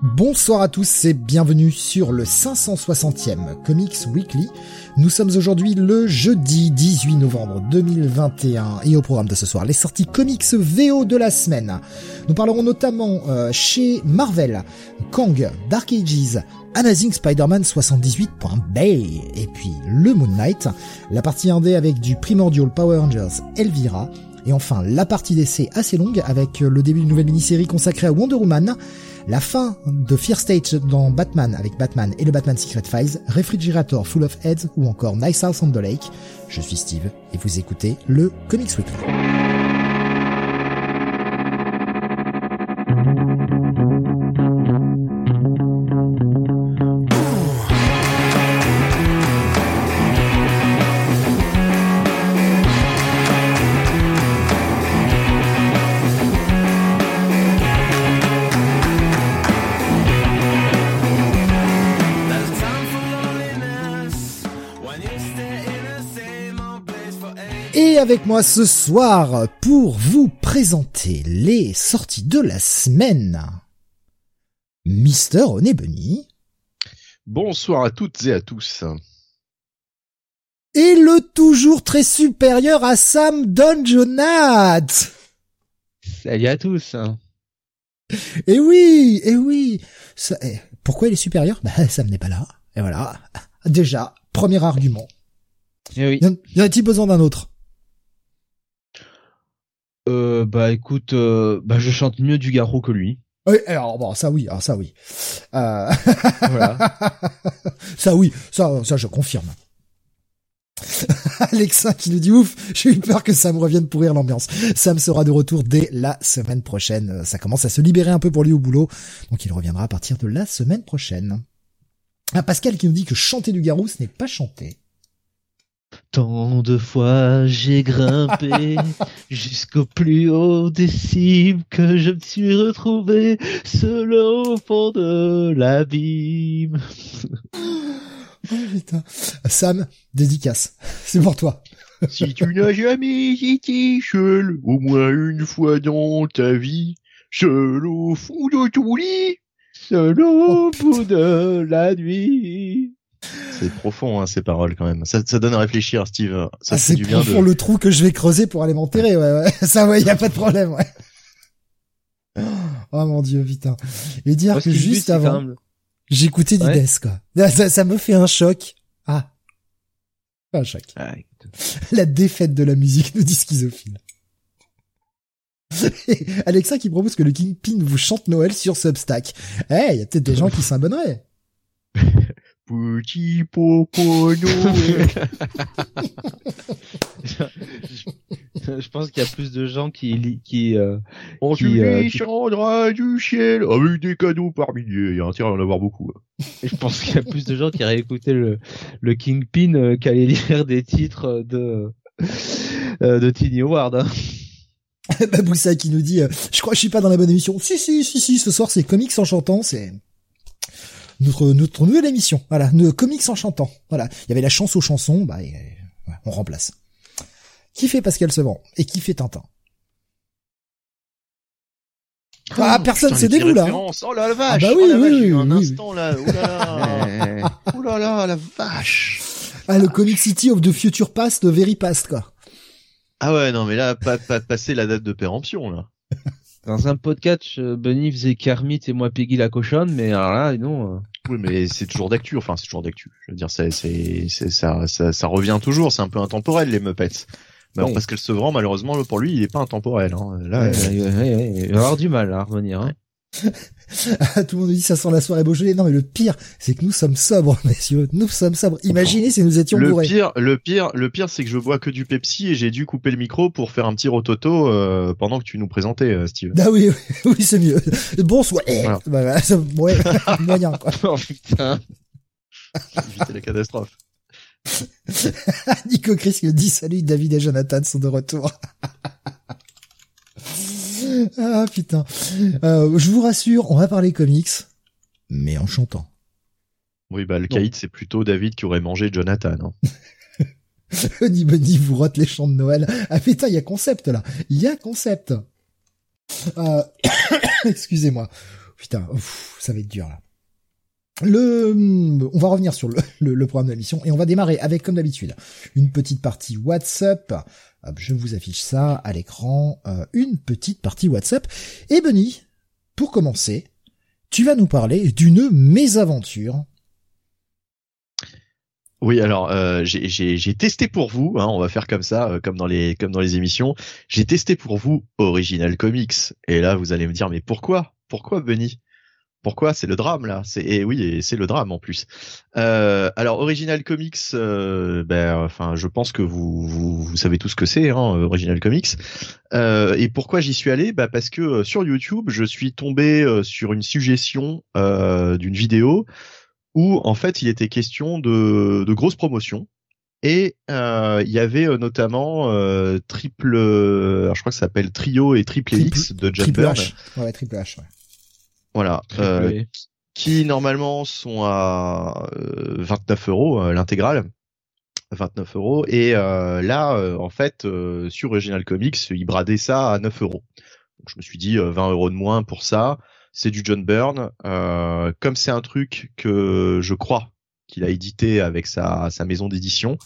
Bonsoir à tous et bienvenue sur le 560e Comics Weekly. Nous sommes aujourd'hui le jeudi 18 novembre 2021 et au programme de ce soir les sorties comics VO de la semaine. Nous parlerons notamment euh, chez Marvel, Kang, Dark Ages, Amazing Spider-Man 78.bay et puis le Moon Knight, la partie indé avec du Primordial Power Rangers Elvira et enfin la partie d'essai assez longue avec le début d'une nouvelle mini-série consacrée à Wonder Woman la fin de Fear Stage dans Batman avec Batman et le Batman Secret Files, Refrigerator Full of Heads ou encore Nice House on the Lake. Je suis Steve et vous écoutez le Comics Weekly. Avec moi ce soir pour vous présenter les sorties de la semaine. Mister Bunny. Bonsoir à toutes et à tous. Et le toujours très supérieur à Sam Don Jonat. Salut à tous. Et oui, et oui. Eh, pourquoi il est supérieur? Bah Sam n'est pas là. Et voilà. Déjà, premier argument. Et oui. Y en a-t-il besoin d'un autre? Euh, bah écoute, euh, bah je chante mieux du garrot que lui. Oui, alors bon, ça oui, alors ça oui. Euh... voilà. ça oui, ça, ça je confirme. Alexa qui nous dit ouf, j'ai eu peur que ça me revienne pourrir l'ambiance. Sam sera de retour dès la semaine prochaine. Ça commence à se libérer un peu pour lui au boulot, donc il reviendra à partir de la semaine prochaine. Ah, Pascal qui nous dit que chanter du garou, ce n'est pas chanter. Tant de fois j'ai grimpé jusqu'au plus haut des cimes que je me suis retrouvé seul au fond de l'abîme. oh putain. Sam, dédicace. C'est pour toi. si tu n'as jamais été seul au moins une fois dans ta vie, seul au fond de ton lit, seul au oh, bout de la nuit. C'est profond, hein, ces paroles quand même. Ça, ça donne à réfléchir, Steve. Ça ah, c'est du bien profond le trou que je vais creuser pour aller m'enterrer. Ouais, ouais. Ça, ouais, y a pas de problème. Ouais. Oh mon dieu, putain. Et dire que juste avant, j'écoutais Dides, quoi. Ça, ça, me fait un choc. Ah, un choc. Ah, la défaite de la musique nous dit schizophile. Alexa qui propose que le Kingpin vous chante Noël sur Substack. Eh, hey, il y a peut-être des gens qui s'abonneraient. Petit popo Noël. je, pense qu'il y a plus de gens qui qui euh, on se euh, du ciel avec des cadeaux par milliers. Il y a intérêt à en avoir beaucoup. Hein. je pense qu'il y a plus de gens qui auraient écouté le le Kingpin euh, qu'allaient lire des titres de euh, de Tiny Howard. Hein. Baboussa qui nous dit, je crois que je suis pas dans la bonne émission. Si si si si, ce soir c'est comics en chantant, c'est notre notre nouvelle émission. Voilà, nos comics en chantant. Voilà, il y avait la chance aux chansons, bah on remplace. Qui fait Pascal Sevran et qui fait Tintin? Oh, ah, personne, c'est des là. Oh la, vache. Ah bah oui, oh, oui, un instant là. Oh là là. oh là là, la vache. Ah, le Comic City of the Future Past, Very Past, quoi. Ah ouais, non, mais là, pas, pas passer la date de péremption, là. Dans un podcast, euh, Bunny faisait Kermit et moi Peggy la cochonne, mais alors là, non. Euh. Oui, mais c'est toujours d'actu. Enfin, c'est toujours d'actu. Je veux dire, c'est, c'est, ça, ça, ça, revient toujours. C'est un peu intemporel les Muppets. Mais alors, Pascal Sevran, malheureusement, pour lui, il est pas intemporel. Hein. Là, il va avoir du mal à revenir. Hein. Tout le monde nous dit ça sent la soirée Beaujolais. Non, mais le pire, c'est que nous sommes sobres, messieurs. Nous sommes sobres. Imaginez si nous étions Le bourrés. pire, le pire, le pire, c'est que je bois que du Pepsi et j'ai dû couper le micro pour faire un petit rototo euh, pendant que tu nous présentais, euh, Steve. Ah oui, oui, oui, c'est mieux. Bonsoir. Voilà. bah, ça- ouais, moyen, quoi. oh putain. Éviter la catastrophe. Nico Chris dit salut, David et Jonathan sont de retour. ah putain. Euh, je vous rassure, on va parler comics, mais en chantant. Oui, bah le caïd, c'est plutôt David qui aurait mangé Jonathan. hein. Honey Bunny vous rote les chants de Noël. Ah putain, il y a concept là. Il y a concept. Euh, Excusez-moi. Putain, ouf, ça va être dur là. Le, on va revenir sur le, programme de l'émission et on va démarrer avec, comme d'habitude, une petite partie WhatsApp. Je vous affiche ça à l'écran. euh, une petite partie WhatsApp. Et Bunny, pour commencer, tu vas nous parler d'une mésaventure. Oui, alors euh, j'ai testé pour vous. Hein, on va faire comme ça, euh, comme dans les comme dans les émissions. J'ai testé pour vous Original Comics. Et là, vous allez me dire, mais pourquoi? Pourquoi Bunny Pourquoi C'est le drame là. C'est et oui, et c'est le drame en plus. Euh, alors Original Comics, euh, ben, enfin, je pense que vous vous, vous savez tout ce que c'est, hein, Original Comics. Euh, et pourquoi j'y suis allé? Bah parce que sur YouTube, je suis tombé sur une suggestion d'une vidéo où en fait il était question de, de grosses promotions. Et euh, il y avait euh, notamment euh, triple, alors je crois que ça s'appelle Trio et Triple X de John Triple. H. Ouais, Triple H, ouais. Voilà, euh, qui normalement sont à euh, 29 euros euh, l'intégrale. 29 euros. Et euh, là euh, en fait euh, sur Original Comics ils bradaient ça à 9 euros. Donc je me suis dit euh, 20 euros de moins pour ça. C'est du John Byrne. Euh, comme c'est un truc que je crois qu'il a édité avec sa, sa maison d'édition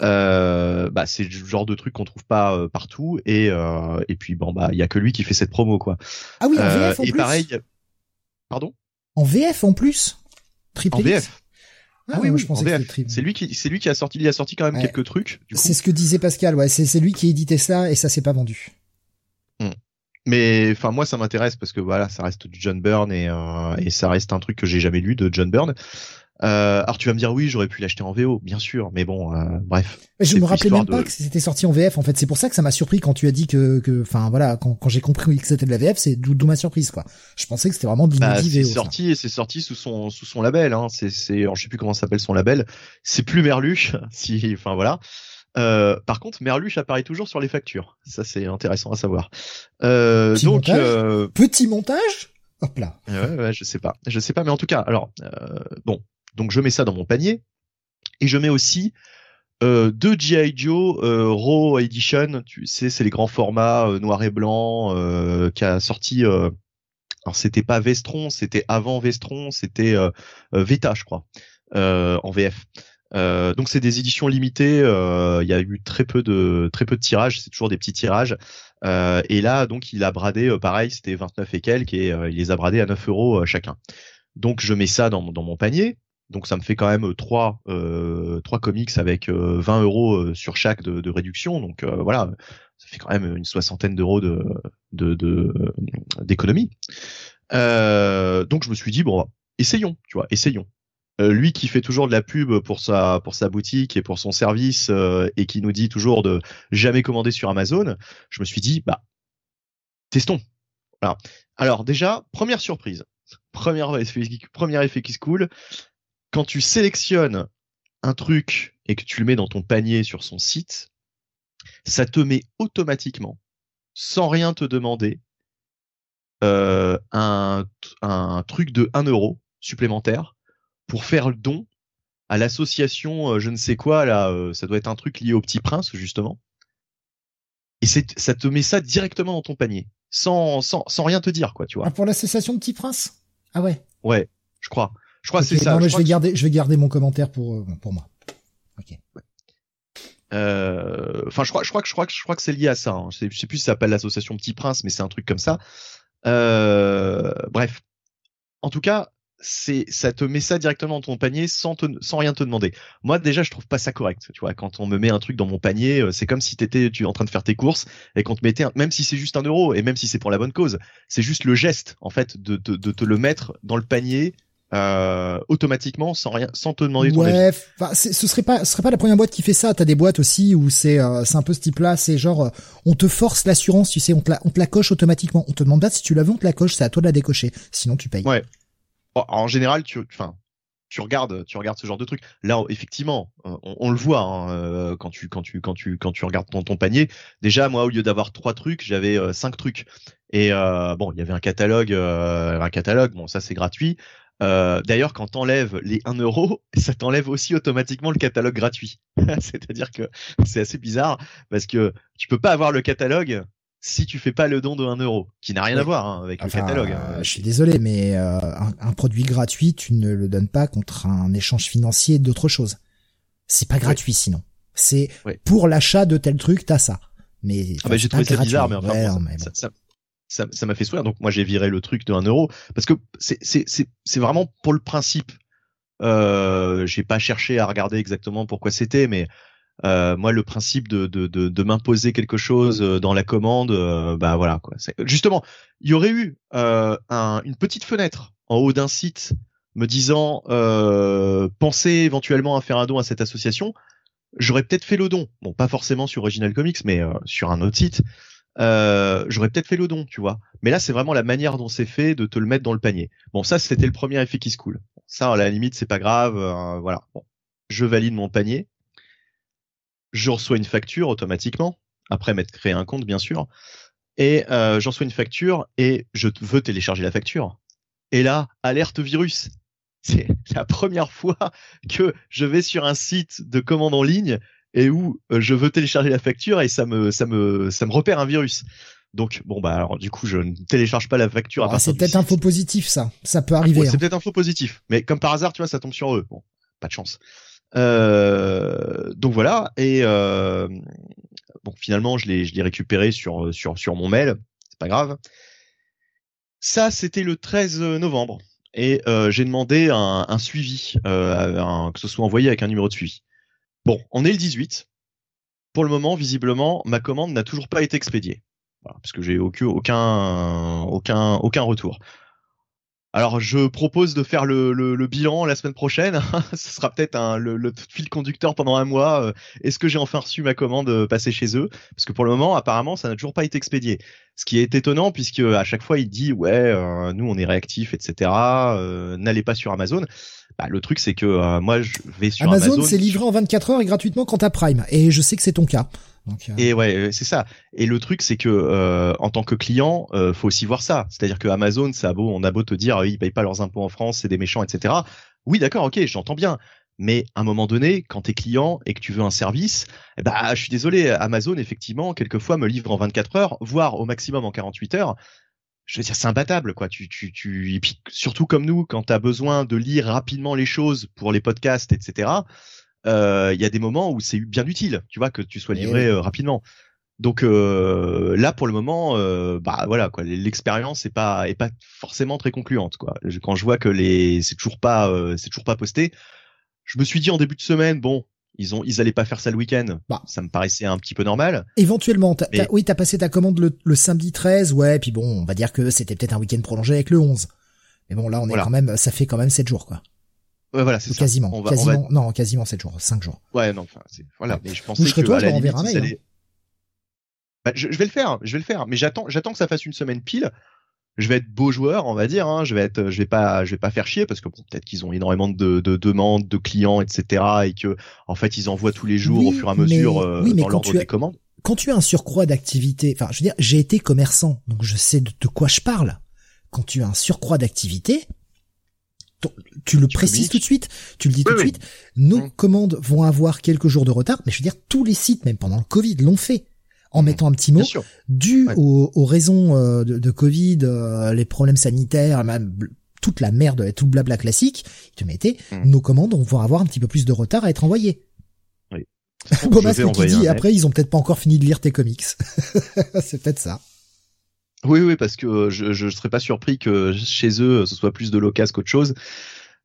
euh, bah c'est le genre de truc qu'on trouve pas euh, partout. Et euh, et puis bon bah il y a que lui qui fait cette promo quoi. Ah oui, en Euh, VF en et plus? pareil pardon? En VF en plus? Triple en X? VF Ah oui, moi je en pensais VF. C'est lui qui, c'est lui qui a sorti, il a sorti quand même Ouais. quelques trucs. C'est ce que disait Pascal, ouais, c'est c'est lui qui éditait ça et ça s'est pas vendu. Mais enfin moi ça m'intéresse parce que voilà, ça reste du John Byrne et euh, et ça reste un truc que j'ai jamais lu de John Byrne. Euh, alors tu vas me dire oui, j'aurais pu l'acheter en VO, bien sûr, mais bon, euh, bref. Je C'est me rappelais même pas de- que c'était sorti en VF en fait, c'est pour ça que ça m'a surpris quand tu as dit que que enfin voilà, quand, quand j'ai compris que c'était de la VF, c'est d'où ma surprise quoi. Je pensais que c'était vraiment de Bah, l'inédit c'est VO. sorti et c'est sorti sous son sous son label. Hein. C'est c'est, je sais plus comment s'appelle son label. C'est plus Merluche, si, enfin voilà. Euh, par contre, Merluche apparaît toujours sur les factures. Ça c'est intéressant à savoir. Euh, Petit donc montage euh, Petit montage? Hop là. Ouais, ouais, je sais pas. Je sais pas, mais en tout cas, alors, euh, bon, donc je mets ça dans mon panier et je mets aussi euh, deux GI Joe euh, Raw Edition. Tu sais, c'est les grands formats euh, noir et blanc euh, qui a sorti. Alors c'était pas Vestron, c'était avant Vestron, c'était Veta, je crois, en VF. Donc c'est des éditions limitées. Il y a eu très peu de très peu de tirages. C'est toujours des petits tirages. Et là, donc, il a bradé, pareil, c'était 29 et quelques, et il les a bradés à 9 euros chacun. Donc, je mets ça dans mon panier. Donc, ça me fait quand même euh, trois, euh, trois comics avec euh, 20 euros euh, sur chaque de, réduction. Donc, voilà, ça fait quand même une soixantaine d'euros de, d'économie. Donc, je me suis dit, bon, essayons, tu vois, essayons. Lui qui fait toujours de la pub pour sa pour sa boutique et pour son service et qui nous dit toujours de jamais commander sur Amazon, je me suis dit bah testons. Voilà. Alors déjà première surprise, première effet, premier effet qui se coule quand tu sélectionnes un truc et que tu le mets dans ton panier sur son site, ça te met automatiquement sans rien te demander euh, un un truc de 1 euro supplémentaire pour faire le don à l'association euh, je ne sais quoi là euh, ça doit être un truc lié au petit prince justement. Et ça te met ça directement dans ton panier sans sans sans rien te dire quoi tu vois. Ah, pour l'association Petit Prince? Ah ouais. ouais je crois je crois que c'est ça Non, mais je vais garder, je vais garder mon commentaire pour euh, pour moi. Ok. Euh, enfin je crois je crois que je crois que je crois que c'est lié à ça hein. je, sais, je sais plus si ça s'appelle l'association petit prince mais c'est un truc comme ça euh, bref en tout cas c'est ça te met ça directement dans ton panier sans te, sans rien te demander. Moi déjà je trouve pas ça correct. Tu vois quand on me met un truc dans mon panier, c'est comme si t'étais tu en train de faire tes courses et qu'on te mettait un, même si c'est juste un euro et même si c'est pour la bonne cause, c'est juste le geste en fait de, de, de te le mettre dans le panier euh, automatiquement sans rien sans te demander ton ouais, avis. ce serait pas, ce serait pas la première boîte qui fait ça. T'as des boîtes aussi où c'est, euh, c'est un peu ce type-là. C'est genre, euh, on te force l'assurance, tu sais, on te la, on te la coche automatiquement. On te demande pas si tu la veux, on te la coche. C'est à toi de la décocher. Sinon, tu payes. Ouais. En général, tu, enfin, tu regardes, tu regardes ce genre de truc. Là, effectivement, euh, on, on le voit hein, euh, quand tu, quand tu, quand tu, quand tu regardes ton, ton panier. Déjà, moi, au lieu d'avoir trois trucs, j'avais euh, cinq trucs. Et euh, bon, il y avait un catalogue, euh, un catalogue. Bon, ça c'est gratuit. Euh, D'ailleurs, quand t'enlèves les 1 euro, ça t'enlève aussi automatiquement le catalogue gratuit. C'est-à-dire que c'est assez bizarre parce que tu peux pas avoir le catalogue si tu fais pas le don de 1 euro, qui n'a rien à voir hein, avec Enfin, le catalogue. euh, je suis désolé, mais euh, un, un produit gratuit, tu ne le donnes pas contre un échange financier d'autre chose. C'est pas gratuit sinon. C'est Ouais. pour l'achat de tel truc, t'as ça. Mais Ah bah, j'ai trouvé ça gratuit. bizarre, mais enfin, bon, non, mais bon. ça, ça, ça, m'a fait sourire. Donc moi j'ai viré le truc de 1 euro parce que c'est vraiment pour le principe. Euh, j'ai pas cherché à regarder exactement pourquoi c'était, mais euh, moi le principe de de de, de m'imposer quelque chose euh, dans la commande, euh, bah voilà quoi. Justement, il y aurait eu euh, un, une petite fenêtre en haut d'un site me disant euh, pensez éventuellement à faire un don à cette association. J'aurais peut-être fait le don. Bon, pas forcément sur Original Comics, mais euh, sur un autre site. Euh, j'aurais peut-être fait le don, tu vois. Mais là, c'est vraiment la manière dont c'est fait de te le mettre dans le panier. Bon, ça, c'était le premier effet qui se coule. Ça, à la limite, c'est pas grave. euh, voilà. Bon, je valide mon panier. Je reçois une facture automatiquement. Après m'être créé un compte, bien sûr. Et euh, j'en reçois une facture et je veux télécharger la facture. Et là, alerte virus. C'est la première fois que je vais sur un site de commande en ligne et où euh, je veux télécharger la facture et ça me ça me ça me repère un virus. Donc bon bah alors du coup je ne télécharge pas la facture à Ah, c'est peut-être un faux positif, ça. Ça peut arriver. Ouais, hein. c'est peut-être un faux positif, mais comme par hasard tu vois ça tombe sur eux. Bon, pas de chance. Euh, donc voilà et euh, bon finalement je l'ai je l'ai récupéré sur sur sur mon mail, c'est pas grave. Ça c'était le 13 novembre et euh, j'ai demandé un, un suivi, un- que ce soit envoyé avec un numéro de suivi. Bon, on est le 18. Pour le moment, visiblement, ma commande n'a toujours pas été expédiée. Parce que j'ai aucun, aucun, aucun, aucun retour. Alors, je propose de faire le, le, le bilan la semaine prochaine. Ce sera peut-être un- le, le fil conducteur pendant un mois. Euh, Est-ce que j'ai enfin reçu ma commande euh, passée chez eux? Parce que pour le moment, apparemment, ça n'a toujours pas été expédié. Ce qui est étonnant, puisque à chaque fois, il dit ouais, euh, nous on est réactifs, etc. Euh, N'allez pas sur Amazon. Bah, le truc, c'est que euh, moi, je vais sur Amazon, Amazon. c'est livré en 24 heures et gratuitement quand t'as Prime. Et je sais que c'est ton cas. Euh, Et ouais, euh, c'est ça. Et le truc, c'est que euh, en tant que client, euh, faut aussi voir ça. C'est-à-dire que Amazon, ça a beau, on a beau te dire, euh, ils payent pas leurs impôts en France, c'est des méchants, etc. Oui, d'accord, ok, j'entends bien. Mais à un moment donné, quand t'es client et que tu veux un service, eh bah, je suis désolé, Amazon, effectivement, quelquefois me livre en 24 heures, voire au maximum en 48 heures. Je veux dire, c'est imbattable, quoi. Tu, tu, tu, et puis, surtout comme nous, quand t'as besoin de lire rapidement les choses pour les podcasts, etc. euh, Il y a des moments où c'est bien utile, tu vois, que tu sois livré euh, rapidement. Donc euh, là, pour le moment, euh, bah voilà, quoi. L'expérience est pas est pas forcément très concluante, quoi. Je- Quand je vois que les c'est toujours pas euh, c'est toujours pas posté, je me suis dit en début de semaine, bon, ils ont ils allaient pas faire ça le week-end. Bah. Ça me paraissait un petit peu normal. Éventuellement, t'as, Mais- t'as- oui, t'as passé ta commande le, le samedi 13, ouais, puis bon, on va dire que c'était peut-être un week-end prolongé avec le 11. Mais bon, là, on est Voilà. quand même, ça fait quand même 7 jours, quoi. Ouais, voilà, c'est quasiment, On va, on quasiment, va- non, quasiment 7 jours, 5 jours. Ouais, non, enfin, voilà. Mais je pensais que toi, à je la limite, un mail, Bah, je, je vais le faire, je vais le faire. Mais j'attends, j'attends que ça fasse une semaine pile. Je vais être beau joueur, on va dire. Hein. Je vais être, je vais pas, je vais pas faire chier parce que bon, peut-être qu'ils ont énormément de, de demandes, de clients, etc. Et que en fait ils envoient tous les jours Oui, au fur et à mesure mais- euh, oui, dans quand l'ordre tu as- des commandes. Quand tu as un surcroît d'activité, enfin, je veux dire, j'ai été commerçant, donc je sais de, de quoi je parle. Quand tu as un surcroît d'activité, tu le précises tout de suite, tu le dis tout de oui. suite, nos Mm. commandes vont avoir quelques jours de retard, mais je veux dire, tous les sites, même pendant le Covid, l'ont fait. En Mm. mettant un petit mot, dû Ouais. aux, aux raisons euh, de, de Covid, euh, les problèmes sanitaires, même toute la merde, tout le blabla classique, ils te mettaient, Mm. nos commandes vont avoir un petit peu plus de retard à être envoyées. Oui. Bon, bah, qui dit, après, ils ont peut-être pas encore fini de lire tes comics. C'est peut-être ça. Oui, oui, parce que je je serais pas surpris que chez eux ce soit plus de l'occasion qu'autre chose.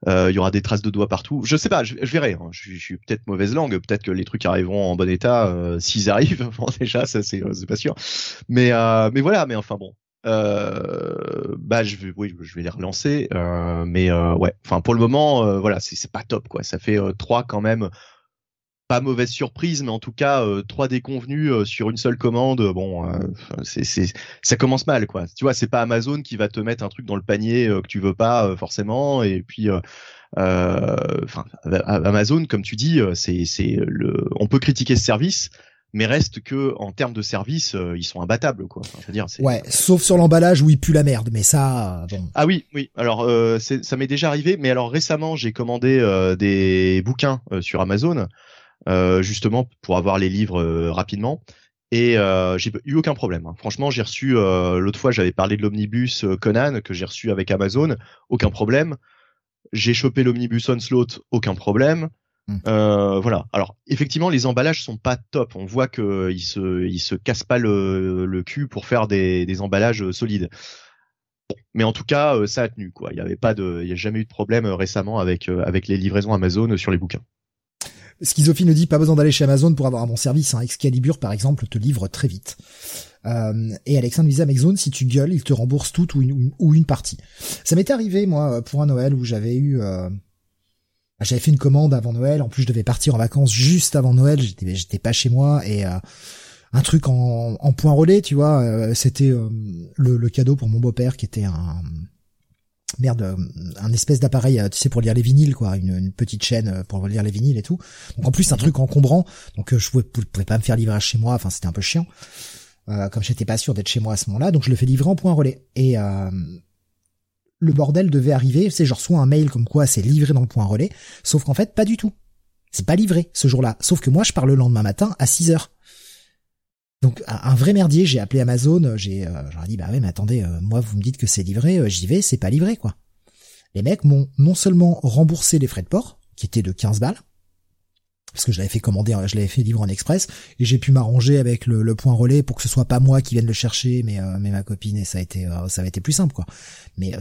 Euh, il y aura des traces de doigts partout. Je sais pas, je, verrai. Hein. Je, suis peut-être mauvaise langue. Peut-être que les trucs arriveront en bon état euh, s'ils arrivent. Bon, déjà, ça c'est pas sûr. Mais mais voilà. Mais enfin bon. bah je vais oui je vais les relancer. mais ouais. Enfin pour le moment voilà c'est pas top quoi. Ça fait trois quand même pas mauvaise surprise, mais en tout cas euh, trois déconvenus euh, sur une seule commande. Bon, euh, c'est c'est ça commence mal quoi. Tu vois, c'est pas Amazon qui va te mettre un truc dans le panier que tu veux pas forcément. Et puis, enfin, Amazon, comme tu dis, c'est c'est le. On peut critiquer ce service. Mais reste que en termes de service, ils sont imbattables, quoi. Enfin, dire, ouais, sauf sur l'emballage où il pue la merde, mais ça. Bon. Ah oui, oui. Alors ça m'est déjà arrivé, mais alors récemment j'ai commandé des bouquins sur Amazon. Euh, justement pour avoir les livres euh, rapidement. Et euh, j'ai eu aucun problème. Hein. Franchement, j'ai reçu l'autre fois, j'avais parlé de l'omnibus Conan que j'ai reçu avec Amazon, aucun problème. J'ai chopé l'omnibus Onslaught, aucun problème. Hmm. Euh, voilà. Alors effectivement, les emballages sont pas top. On voit que ils se ils se cassent pas le, le cul pour faire des, des emballages solides. mais en tout cas, ça a tenu quoi. Il y avait pas de, il y a jamais eu de problème récemment avec avec les livraisons Amazon sur les bouquins. Schizophile ne dit pas besoin d'aller chez Amazon pour avoir un bon service. Hein. Excalibur, par exemple, te livre très vite. Euh, et Alexandre disait Amazon, si tu gueules, il te rembourse tout ou une, partie. Ça m'était arrivé, moi, pour un Noël où j'avais eu... Euh... J'avais fait une commande avant Noël. En plus, je devais partir en vacances juste avant Noël. J'étais, j'étais pas chez moi et euh, un truc en, point relais, tu vois. Euh, c'était euh, le, cadeau pour mon beau-père qui était un, merde, euh, un espèce d'appareil, euh, tu sais, pour lire les vinyles, quoi, une, petite chaîne euh, pour lire les vinyles et tout. Donc en plus, un truc encombrant, donc je pouvais, pouvais pas me faire livrer chez moi, enfin c'était un peu chiant. Euh, comme j'étais pas sûr d'être chez moi à ce moment-là, donc je le fais livrer en point relais. Et euh, le bordel devait arriver, c'est genre soit un mail comme quoi c'est livré dans le point relais, sauf qu'en fait pas du tout. C'est pas livré ce jour-là. Sauf que moi je pars le lendemain matin à 6 heures. Donc un vrai merdier, j'ai appelé Amazon, j'ai euh, dit bah ouais mais attendez, euh, moi vous me dites que c'est livré, euh, j'y vais, c'est pas livré quoi. Les mecs m'ont non seulement remboursé les frais de port, qui étaient de 15 balles, parce que je l'avais fait commander, je l'avais fait livrer en express, et j'ai pu m'arranger avec le, point relais pour que ce soit pas moi qui vienne le chercher, mais, mais ma copine, et ça a été ça a été plus simple quoi. Mais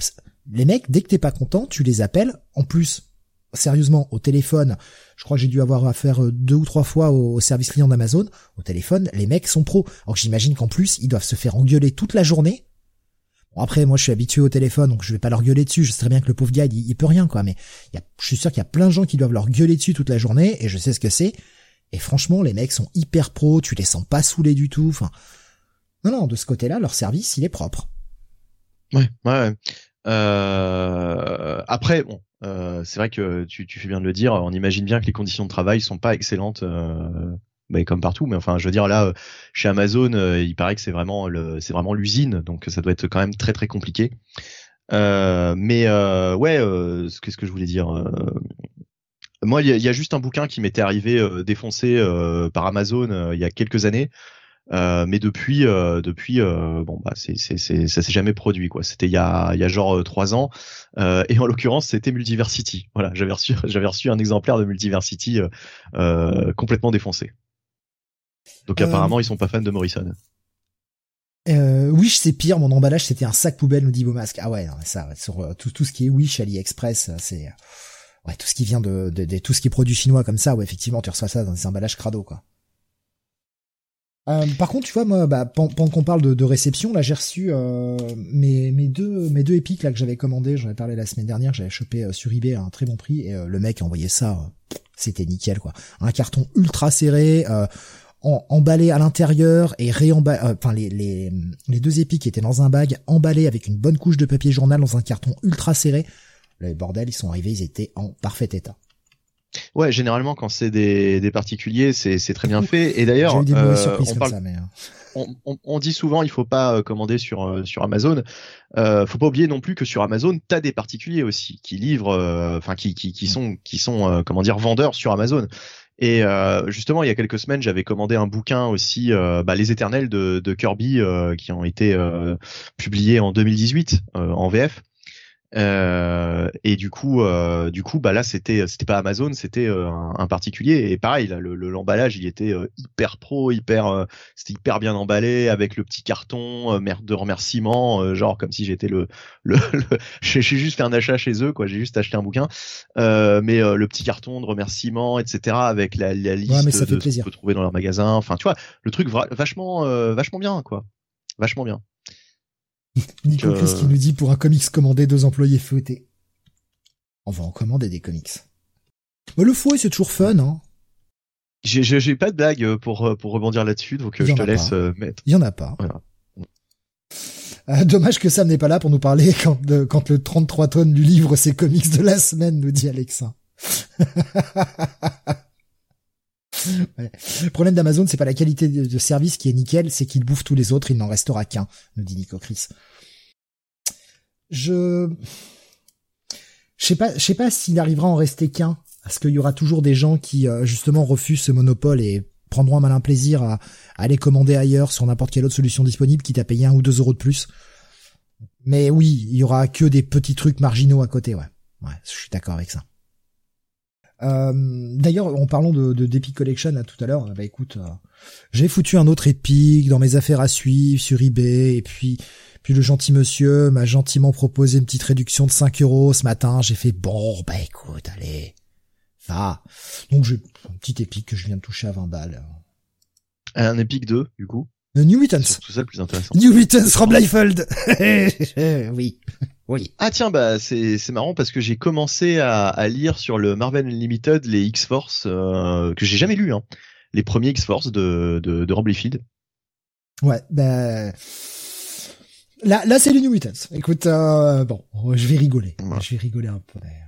les mecs, dès que t'es pas content, tu les appelles, en plus sérieusement au téléphone, je crois que j'ai dû avoir affaire euh, deux ou trois fois au, service client d'Amazon, au téléphone, les mecs sont pros. Alors j'imagine qu'en plus, ils doivent se faire engueuler toute la journée. Bon après, moi je suis habitué au téléphone, donc je vais pas leur gueuler dessus, je sais très bien que le pauvre gars, il, peut rien quoi, mais y a, je suis sûr qu'il y a plein de gens qui doivent leur gueuler dessus toute la journée, et je sais ce que c'est. Et franchement, les mecs sont hyper pros, tu les sens pas saoulés du tout, enfin... Non, non, de ce côté-là, leur service, il est propre. Ouais, ouais. Euh... Après, bon, euh, c'est vrai que tu, fais bien de le dire. On imagine bien que les conditions de travail sont pas excellentes, euh, bah, comme partout. Mais enfin, je veux dire là, chez Amazon, euh, il paraît que c'est vraiment le, c'est vraiment l'usine, donc ça doit être quand même très très compliqué. Mais ouais, qu'est-ce que je voulais dire Moi, il y a, juste un bouquin qui m'était arrivé défoncé par Amazon il y a quelques années. Euh, mais depuis, euh, depuis, euh, bon bah c'est, c'est, c'est, ça s'est jamais produit quoi. C'était il y a, il y a genre trois ans, et en l'occurrence c'était Multiversity. Voilà, j'avais reçu, j'avais reçu un exemplaire de Multiversity complètement défoncé. Donc apparemment ils sont pas fans de Morrison. Wish c'est pire, mon emballage c'était un sac poubelle, nous dit Beaumasque. Ah ouais, non, ça, sur tout, tout ce qui est Wish, AliExpress, c'est ouais tout ce qui vient de, de, de, tout ce qui est produit chinois comme ça, ouais effectivement tu reçois ça dans des emballages crado quoi. Euh, par contre, tu vois, moi, bah, pendant qu'on parle de, réception, là, j'ai reçu euh, mes, deux mes épiques là que j'avais commandé. J'en ai parlé la semaine dernière. J'avais chopé euh, sur eBay à un très bon prix et le mec a envoyé ça. C'était nickel, quoi. Un carton ultra serré, emballé à l'intérieur et réemballé. Enfin, les, les les deux épiques étaient dans un bag emballé avec une bonne couche de papier journal dans un carton ultra serré. Le bordel, ils sont arrivés, ils étaient en parfait état. Ouais, généralement quand c'est des, des particuliers, c'est, c'est très bien fait. Et d'ailleurs, euh, on, parle, euh. on, on, dit souvent il faut pas euh, commander sur euh, sur Amazon. Euh, faut pas oublier non plus que sur Amazon, t'as des particuliers aussi qui livrent, enfin qui, qui, qui mm. sont qui sont comment dire vendeurs sur Amazon. Et justement, il y a quelques semaines, j'avais commandé un bouquin aussi, bah, Les Éternels de, de Kirby, qui ont été publiés en 2018 en VF. Euh, et du coup, euh, du coup, bah là, c'était, c'était pas Amazon, c'était euh, un, un particulier. Et pareil, là, le, le- l'emballage, il était euh, hyper pro, hyper, euh, c'était hyper bien emballé avec le petit carton euh, mer- de remerciement, euh, genre comme si j'étais le, le, le- j'ai j'ai juste fait un achat chez eux, quoi. J'ai juste acheté un bouquin, Euh, mais euh, le petit carton de remerciement, etc. Avec la, la liste mais ça fait de ce qu'on peut trouver dans leur magasin. Enfin, tu vois, le truc vachement, euh, vachement bien, quoi. Vachement bien. Nico euh, Chris qui nous dit pour un comics commandé, deux employés fouettés. On va en commander des comics. Mais le fouet, c'est toujours fun, hein. J'ai, j'ai, j'ai pas de blague euh, pour euh, pour rebondir là-dessus, donc je te laisse pas. mettre. Il y en a pas. Voilà. Euh, dommage que Sam n'est pas là pour nous parler quand, de- quand le 33 tonnes du livre c'est comics de la semaine, nous dit Alexa. Le problème d'Amazon, c'est pas la qualité de, service qui est nickel, c'est qu'il bouffe tous les autres, il n'en restera qu'un, nous dit Nico Chris. Je, je sais pas, je sais pas s'il arrivera à en rester qu'un, parce qu'il y aura toujours des gens qui euh, justement refusent ce monopole et prendront un malin plaisir à, à aller commander ailleurs sur n'importe quelle autre solution disponible, quitte à payer un ou deux euros de plus. Mais oui, il y aura que des petits trucs marginaux à côté, ouais. Ouais, je suis d'accord avec ça. Euh, D'ailleurs, en parlant de, de Collection là, tout à l'heure, bah écoute, euh, j'ai foutu un autre Epic dans mes affaires à suivre sur eBay, et puis puis le gentil monsieur m'a gentiment proposé une petite réduction de 5 euros ce matin. J'ai fait bon, bah écoute, allez, va. Donc j'ai un petit Epic que je viens de toucher à 20 balles. Un Epic 2, du coup. The New C'est Mutants. ça le plus intéressant. New Mutants from Liefeld. oui, oui. Ah tiens, bah c'est c'est marrant parce que j'ai commencé à, à lire sur le Marvel Unlimited les X-Force euh, que j'ai jamais lu, hein. Les premiers X-Force de, de, de Rob Liefeld. Ouais, ben là, là c'est les New Mutants. Écoute, euh, bon, je vais rigoler. Je vais rigoler un peu. mais-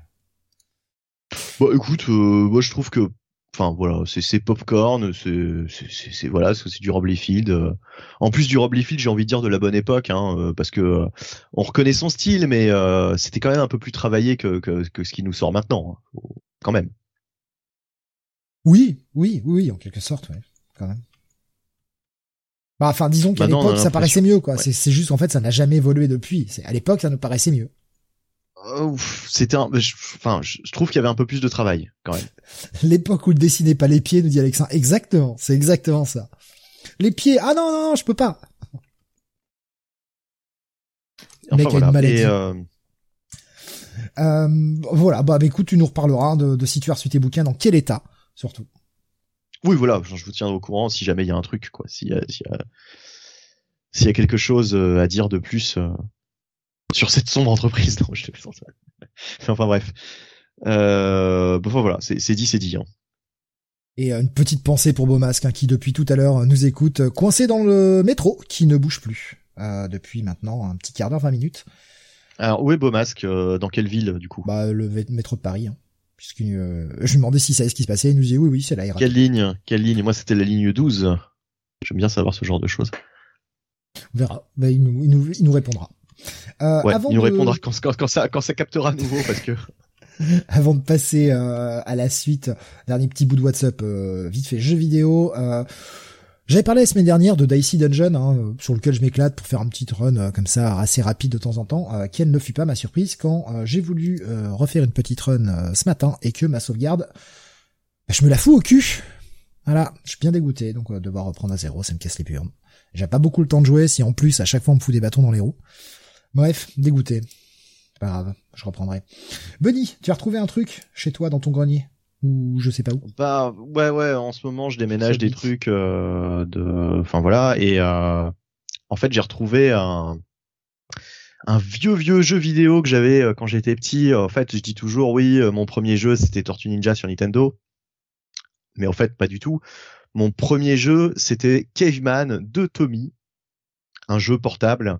Bah écoute, euh, moi je trouve que, enfin voilà, c'est popcorn, c'est voilà, c'est du Rob Liefeld. euh. En plus du Rob Liefeld, j'ai envie de dire de la bonne époque, hein, euh, parce que euh, on reconnaît son style, mais euh, c'était quand même un peu plus travaillé que que, que ce qui nous sort maintenant, hein. Quand même. Oui, oui, oui, en quelque sorte, ouais, quand même. Bah, enfin, disons qu'à a l'époque, ça paraissait mieux, quoi. Ouais. C'est, juste, en fait, ça n'a jamais évolué depuis. À l'époque, ça nous paraissait mieux. Ouf, C'était un, je- enfin, je je trouve qu'il y avait un peu plus de travail quand même. L'époque où il dessinait pas les pieds, nous dit Alexin. Exactement, c'est exactement ça. Les pieds, ah non, non, non, je peux pas. Le mec a une maladie. Et, euh, Euh, voilà, bah, bah, écoute, tu nous reparleras de, de si tu as reçu tes bouquins, dans quel état, surtout. oui, voilà, je vous tiendrai au courant si jamais il y a un truc, quoi. S'il y a, s'il y y a quelque chose euh, à dire de plus sur cette sombre entreprise. Non, je te plaisante. enfin bref. Euh, bon, enfin, voilà, c'est dit, c'est dit. Hein. Et euh, une petite pensée pour Beaumasque, hein, qui depuis tout à l'heure euh, nous écoute, euh, coincé dans le métro, qui ne bouge plus, euh, depuis maintenant un petit quart d'heure, 20 minutes. Alors, où est Beaumasque euh, Dans quelle ville, du coup? Bah, le métro de Paris, hein. Puisque, euh, je lui demandais si ça savait ce qui se passait, il nous dit oui, oui, c'est la RATP. Quelle ligne? Quelle ligne? Moi, c'était la ligne 12. J'aime bien savoir ce genre de choses. On verra. Bah, il, nous, il, nous, il nous répondra. Euh, Ouais, avant il nous de- répondra quand, quand, quand ça, quand ça captera à nouveau, parce que avant de passer euh, à la suite, dernier petit bout de WhatsApp, euh, vite fait jeux vidéo. Euh, J'avais parlé la semaine dernière de Dicey Dungeon, hein, sur lequel je m'éclate pour faire un petit run comme ça assez rapide de temps en temps. Euh, quelle ne fut pas ma surprise quand euh, j'ai voulu euh, refaire une petite run euh, ce matin et que ma sauvegarde, bah, je me la fous au cul. Voilà, je suis bien dégoûté, donc euh, devoir reprendre à zéro, ça me casse les burnes. J'ai pas beaucoup le temps de jouer si en plus à chaque fois on me fout des bâtons dans les roues. Bref, dégoûté. C'est Pas grave, je reprendrai. Bunny, tu as retrouvé un truc chez toi dans ton grenier Ou je sais pas où? Bah ouais ouais en ce moment je déménage des trucs euh, de enfin voilà et euh, en fait j'ai retrouvé un un vieux vieux jeu vidéo que j'avais euh, quand j'étais petit. En fait je dis toujours oui euh, mon premier jeu c'était Tortue Ninja sur Nintendo. Mais en fait pas du tout. Mon premier jeu c'était Caveman de Tommy un jeu portable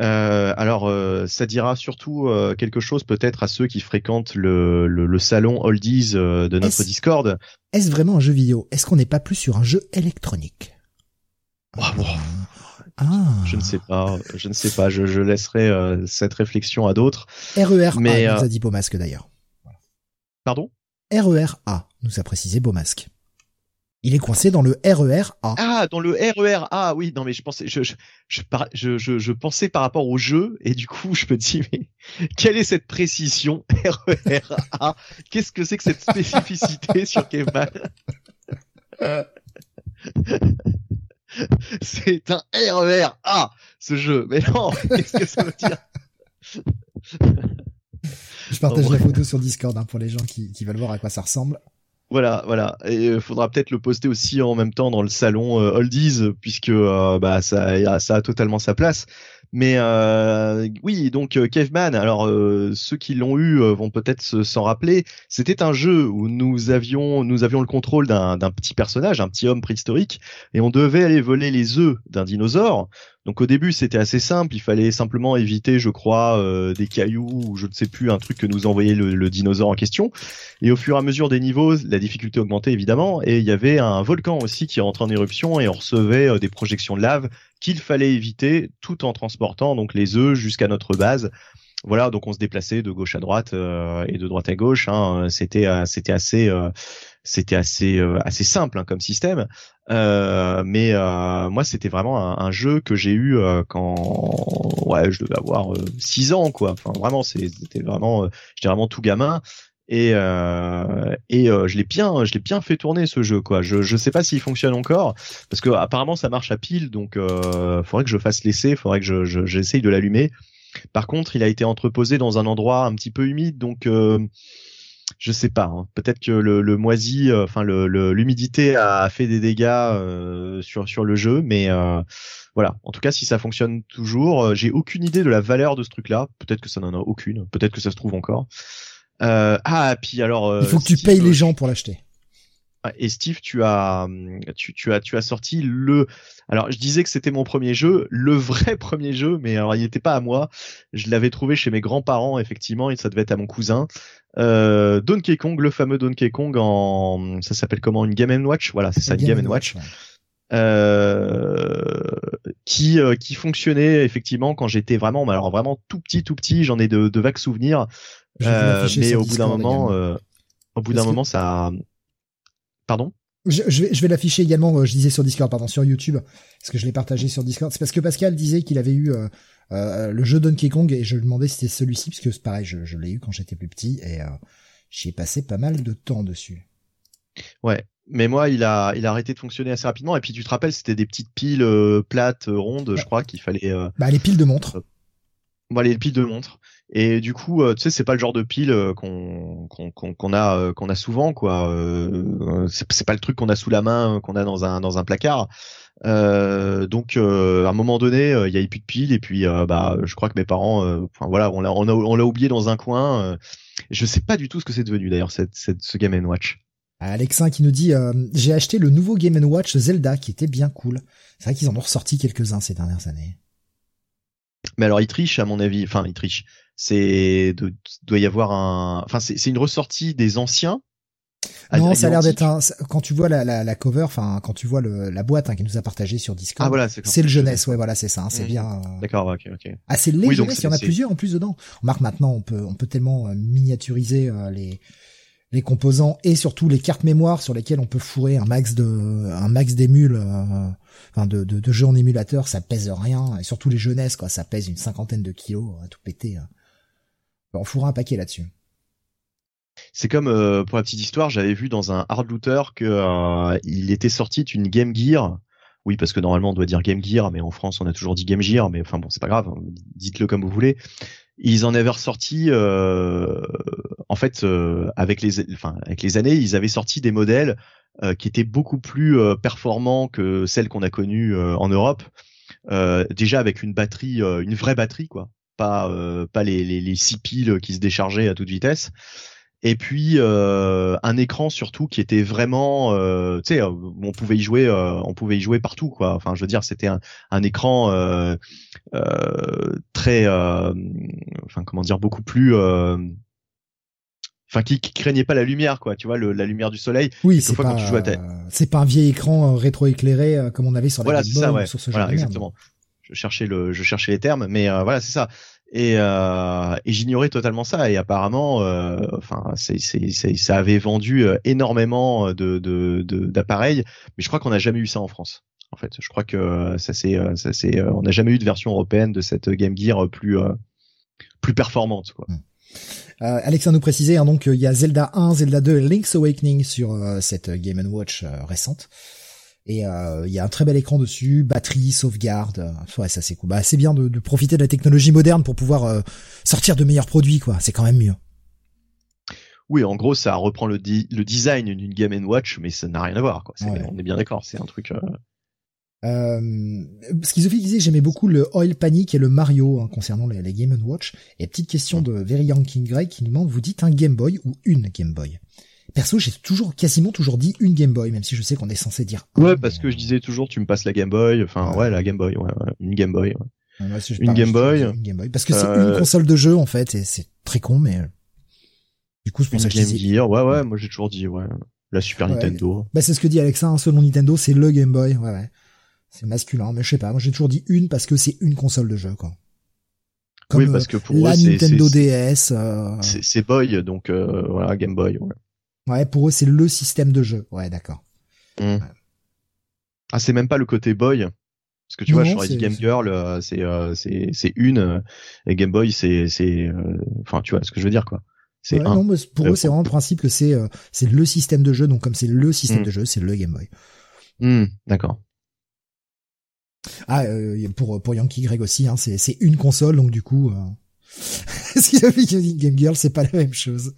euh, alors, euh, ça dira surtout euh, quelque chose peut-être à ceux qui fréquentent le, le, le salon Oldies de notre Discord. Est-ce vraiment un jeu vidéo? Est-ce qu'on n'est pas plus sur un jeu électronique? Bon, Ah. je ne sais pas, je ne sais pas. Je, je laisserai cette réflexion à d'autres. RER A, Mais, nous a dit Beaumasque d'ailleurs. Pardon? RER A, nous a précisé Beaumasque. Il est coincé dans le RER A. Ah, dans le RER A, oui. Non, mais je pensais, je, je, je, par- je, je, je pensais par rapport au jeu, et du coup, je me dis, mais quelle est cette précision RER A? Qu'est-ce que c'est que cette spécificité sur Caveman C'est un RER A, ce jeu. Mais non, qu'est-ce que ça veut dire? Je partage la photo sur Discord hein, pour les gens qui, qui veulent voir à quoi ça ressemble. Voilà, voilà. Et il faudra peut-être le poster aussi en même temps dans le salon euh, Oldies, puisque euh, bah ça, ça a totalement sa place. Mais euh, oui, donc euh, Caveman. Alors euh, ceux qui l'ont eu euh, vont peut-être se- s'en rappeler. C'était un jeu où nous avions nous avions le contrôle d'un d'un petit personnage, un petit homme préhistorique, et on devait aller voler les œufs d'un dinosaure. Donc au début c'était assez simple, il fallait simplement éviter, je crois, euh, des cailloux ou je ne sais plus un truc que nous envoyait le, dinosaure en question. Et au fur et à mesure des niveaux, la difficulté augmentait évidemment, et il y avait un volcan aussi qui rentrait en éruption et on recevait euh, des projections de lave qu'il fallait éviter tout en transportant donc les œufs jusqu'à notre base. Voilà, donc on se déplaçait de gauche à droite euh, et de droite à gauche. Hein. C'était euh, c'était assez euh, c'était assez euh, assez simple hein, comme système. Euh, mais euh, moi c'était vraiment un, jeu que j'ai eu euh, quand ouais je devais avoir 6 ans quoi. Enfin vraiment c'était vraiment euh, j'étais vraiment tout gamin et euh, et euh, je l'ai bien je l'ai bien fait tourner ce jeu quoi. Je je sais pas s'il fonctionne encore parce que apparemment ça marche à pile donc euh, faudrait que je fasse l'essai, faudrait que je- j'essaye de l'allumer. Par contre, il a été entreposé dans un endroit un petit peu humide donc euh, je sais pas. hein. Peut-être que le, le moisi, euh, enfin le le- l'humidité a fait des dégâts euh, sur sur le jeu, mais euh, voilà. En tout cas, si ça fonctionne toujours, euh, j'ai aucune idée de la valeur de ce truc-là. Peut-être que ça n'en a aucune. Peut-être que ça se trouve encore. Euh, ah, puis alors. euh, Il faut que tu payes les euh, gens pour l'acheter. Ah, Et Steve, tu as, hum, tu, tu as, tu as sorti le. Alors, je disais que c'était mon premier jeu, le vrai premier jeu, mais alors il n'était pas à moi. Je l'avais trouvé chez mes grands-parents, effectivement, et ça devait être à mon cousin. Euh, Donkey Kong, le fameux Donkey Kong en, ça s'appelle comment, une Game Watch? Voilà, c'est ça, une Game Watch. Euh, qui euh, qui fonctionnait effectivement quand j'étais vraiment, alors vraiment tout petit, tout petit. J'en ai de, de vagues souvenirs. Euh, mais au bout d'un moment, au bout d'un moment, ça. Pardon? Je, je vais, je vais l'afficher également, euh, je disais sur Discord, pardon, sur YouTube, parce que je l'ai partagé sur Discord. C'est parce que Pascal disait qu'il avait eu euh, euh, le jeu Donkey Kong et je lui demandais si c'était celui-ci, parce que c'est pareil, je, je l'ai eu quand j'étais plus petit et euh, j'y ai passé pas mal de temps dessus. Ouais. Mais moi, il a, il a arrêté de fonctionner assez rapidement. Et puis, tu te rappelles, c'était des petites piles euh, plates, euh, rondes, je crois, qu'il fallait. Euh, Bah les piles de montres. voilà, les piles de montre. Et du coup, euh, tu sais, c'est pas le genre de pile euh, qu'on qu'on a euh, qu'on a souvent, quoi. Euh, c'est pas le truc qu'on a sous la main, euh, qu'on a dans un dans un placard. Euh, donc, euh, à un moment donné, euh, il y avait plus de piles. Et puis, euh, bah, je crois que mes parents, euh, enfin voilà, on l'a on a on l'a oublié dans un coin. euh. je sais pas du tout ce que c'est devenu d'ailleurs cette, cette ce Game Watch. Alexin qui nous dit euh, j'ai acheté le nouveau Game Watch Zelda qui était bien cool. C'est vrai qu'ils en ont ressorti quelques-uns ces dernières années. Mais alors, il triche, à mon avis. Enfin, il triche. C'est doit y avoir un. Enfin, c'est c'est une ressortie des anciens. non, ça a l'air d'être un. Quand tu vois la, la, la cover, enfin quand tu vois le, la boîte hein, qui nous a partagé sur Discord, Ah voilà, c'est le jeunesse. Ouais, voilà, c'est ça. hein, c'est Mhm. bien. euh, D'accord, ok, ok. Ah, c'est les Oui, jeunesse, il y en a plusieurs en plus dedans. On remarque maintenant, on peut, on peut tellement euh, miniaturiser euh, les, les composants et surtout les cartes mémoire sur lesquelles on peut fourrer un max de, un max d'émules, euh, enfin de, de, de jeux en émulateur, ça pèse rien. Et surtout les jeunesses, quoi, ça pèse une cinquantaine de kilos, à tout péter. hein. On fourra un paquet là-dessus. C'est comme euh, pour la petite histoire, j'avais vu dans un hard looter que euh, il était sorti d'une Game Gear. Oui, parce que normalement on doit dire Game Gear, mais en France on a toujours dit Game Gear, mais enfin bon, c'est pas grave, dites-le comme vous voulez. Ils en avaient ressorti, euh, en fait, euh, avec les, enfin avec les années, ils avaient sorti des modèles qui étaient beaucoup plus performants que celles qu'on a connues en Europe. Déjà avec une batterie, une vraie batterie quoi, pas euh, pas les, les les six piles qui se déchargeaient à toute vitesse. Et puis euh, un écran surtout qui était vraiment euh, tu sais on pouvait y jouer euh, on pouvait y jouer partout quoi. Enfin je veux dire c'était un, un écran très enfin comment dire beaucoup plus enfin qui, qui craignait pas la lumière quoi tu vois le, la lumière du soleil. Oui, c'est pas, c'est pas un vieil écran rétro-éclairé comme on avait sur la voilà Game ça ou sur ce genre voilà exactement je cherchais le je cherchais les termes mais euh, voilà c'est ça Et, euh, et j'ignorais totalement ça. Et apparemment, euh, enfin, c'est, c'est, c'est, ça avait vendu euh, énormément de, de, de, d'appareils, mais je crois qu'on n'a jamais eu ça en France. En fait, je crois que ça c'est, ça c'est, on n'a jamais eu de version européenne de cette Game Gear plus, plus performante. Quoi. Euh, Alexa nous précisait hein, donc il y a Zelda 1, Zelda 2 et Link's Awakening sur cette Game Watch récente. Et euh, il y a un très bel écran dessus, batterie, sauvegarde. Ouais, ça c'est cool. Bah, c'est bien de, de, profiter de la technologie moderne pour pouvoir euh, sortir de meilleurs produits, quoi. C'est quand même mieux. Oui, en gros, ça reprend le, le design d'une Game Watch, mais ça n'a rien à voir. Quoi. On est bien d'accord, c'est un truc. Euh... Euh, Schizophile disait j'aimais beaucoup le Oil Panic et le Mario hein, concernant les, les Game Watch. Et petite question de Very Young King Grey qui nous demande vous dites un Game Boy ou une Game Boy? Perso, j'ai toujours, quasiment toujours dit une Game Boy, même si je sais qu'on est censé dire. Ouais, parce que je disais toujours, tu me passes la Game Boy. Enfin, ouais, la Game Boy, ouais, une Game Boy. une, Game Boy. une Game Boy. Parce que c'est une euh, console de jeu en fait, et c'est très con, mais du coup, c'est pour ça que je disais. ouais, ouais, moi j'ai toujours dit, ouais, la Super Nintendo. Bah c'est ce que dit Alexa, hein, selon Nintendo, c'est le Game Boy, ouais, ouais. C'est masculin, mais je sais pas. Moi j'ai toujours dit une parce que c'est une console de jeu, quoi. Comme, oui, parce que pour la Nintendo DS. Euh... C'est Boy, donc euh, voilà, Game Boy. Ouais. Ouais, pour eux, c'est le système de jeu. Ouais, d'accord. Hmm. Ah, c'est même pas le côté boy. Parce que tu vois, je dit Game Girl, euh, c'est euh, c'est c'est une euh, et Game Boy, c'est c'est enfin tu vois ce que je veux dire quoi. C'est non, mais pour eux, c'est vraiment le principe que c'est c'est le système de jeu. Donc comme c'est le système hmm. de jeu, c'est le Game Boy. Hmm, d'accord. Ah, pour pour Yankee Greg aussi, hein, c'est c'est une console, donc du coup, a dit Game Girl, c'est pas la même chose.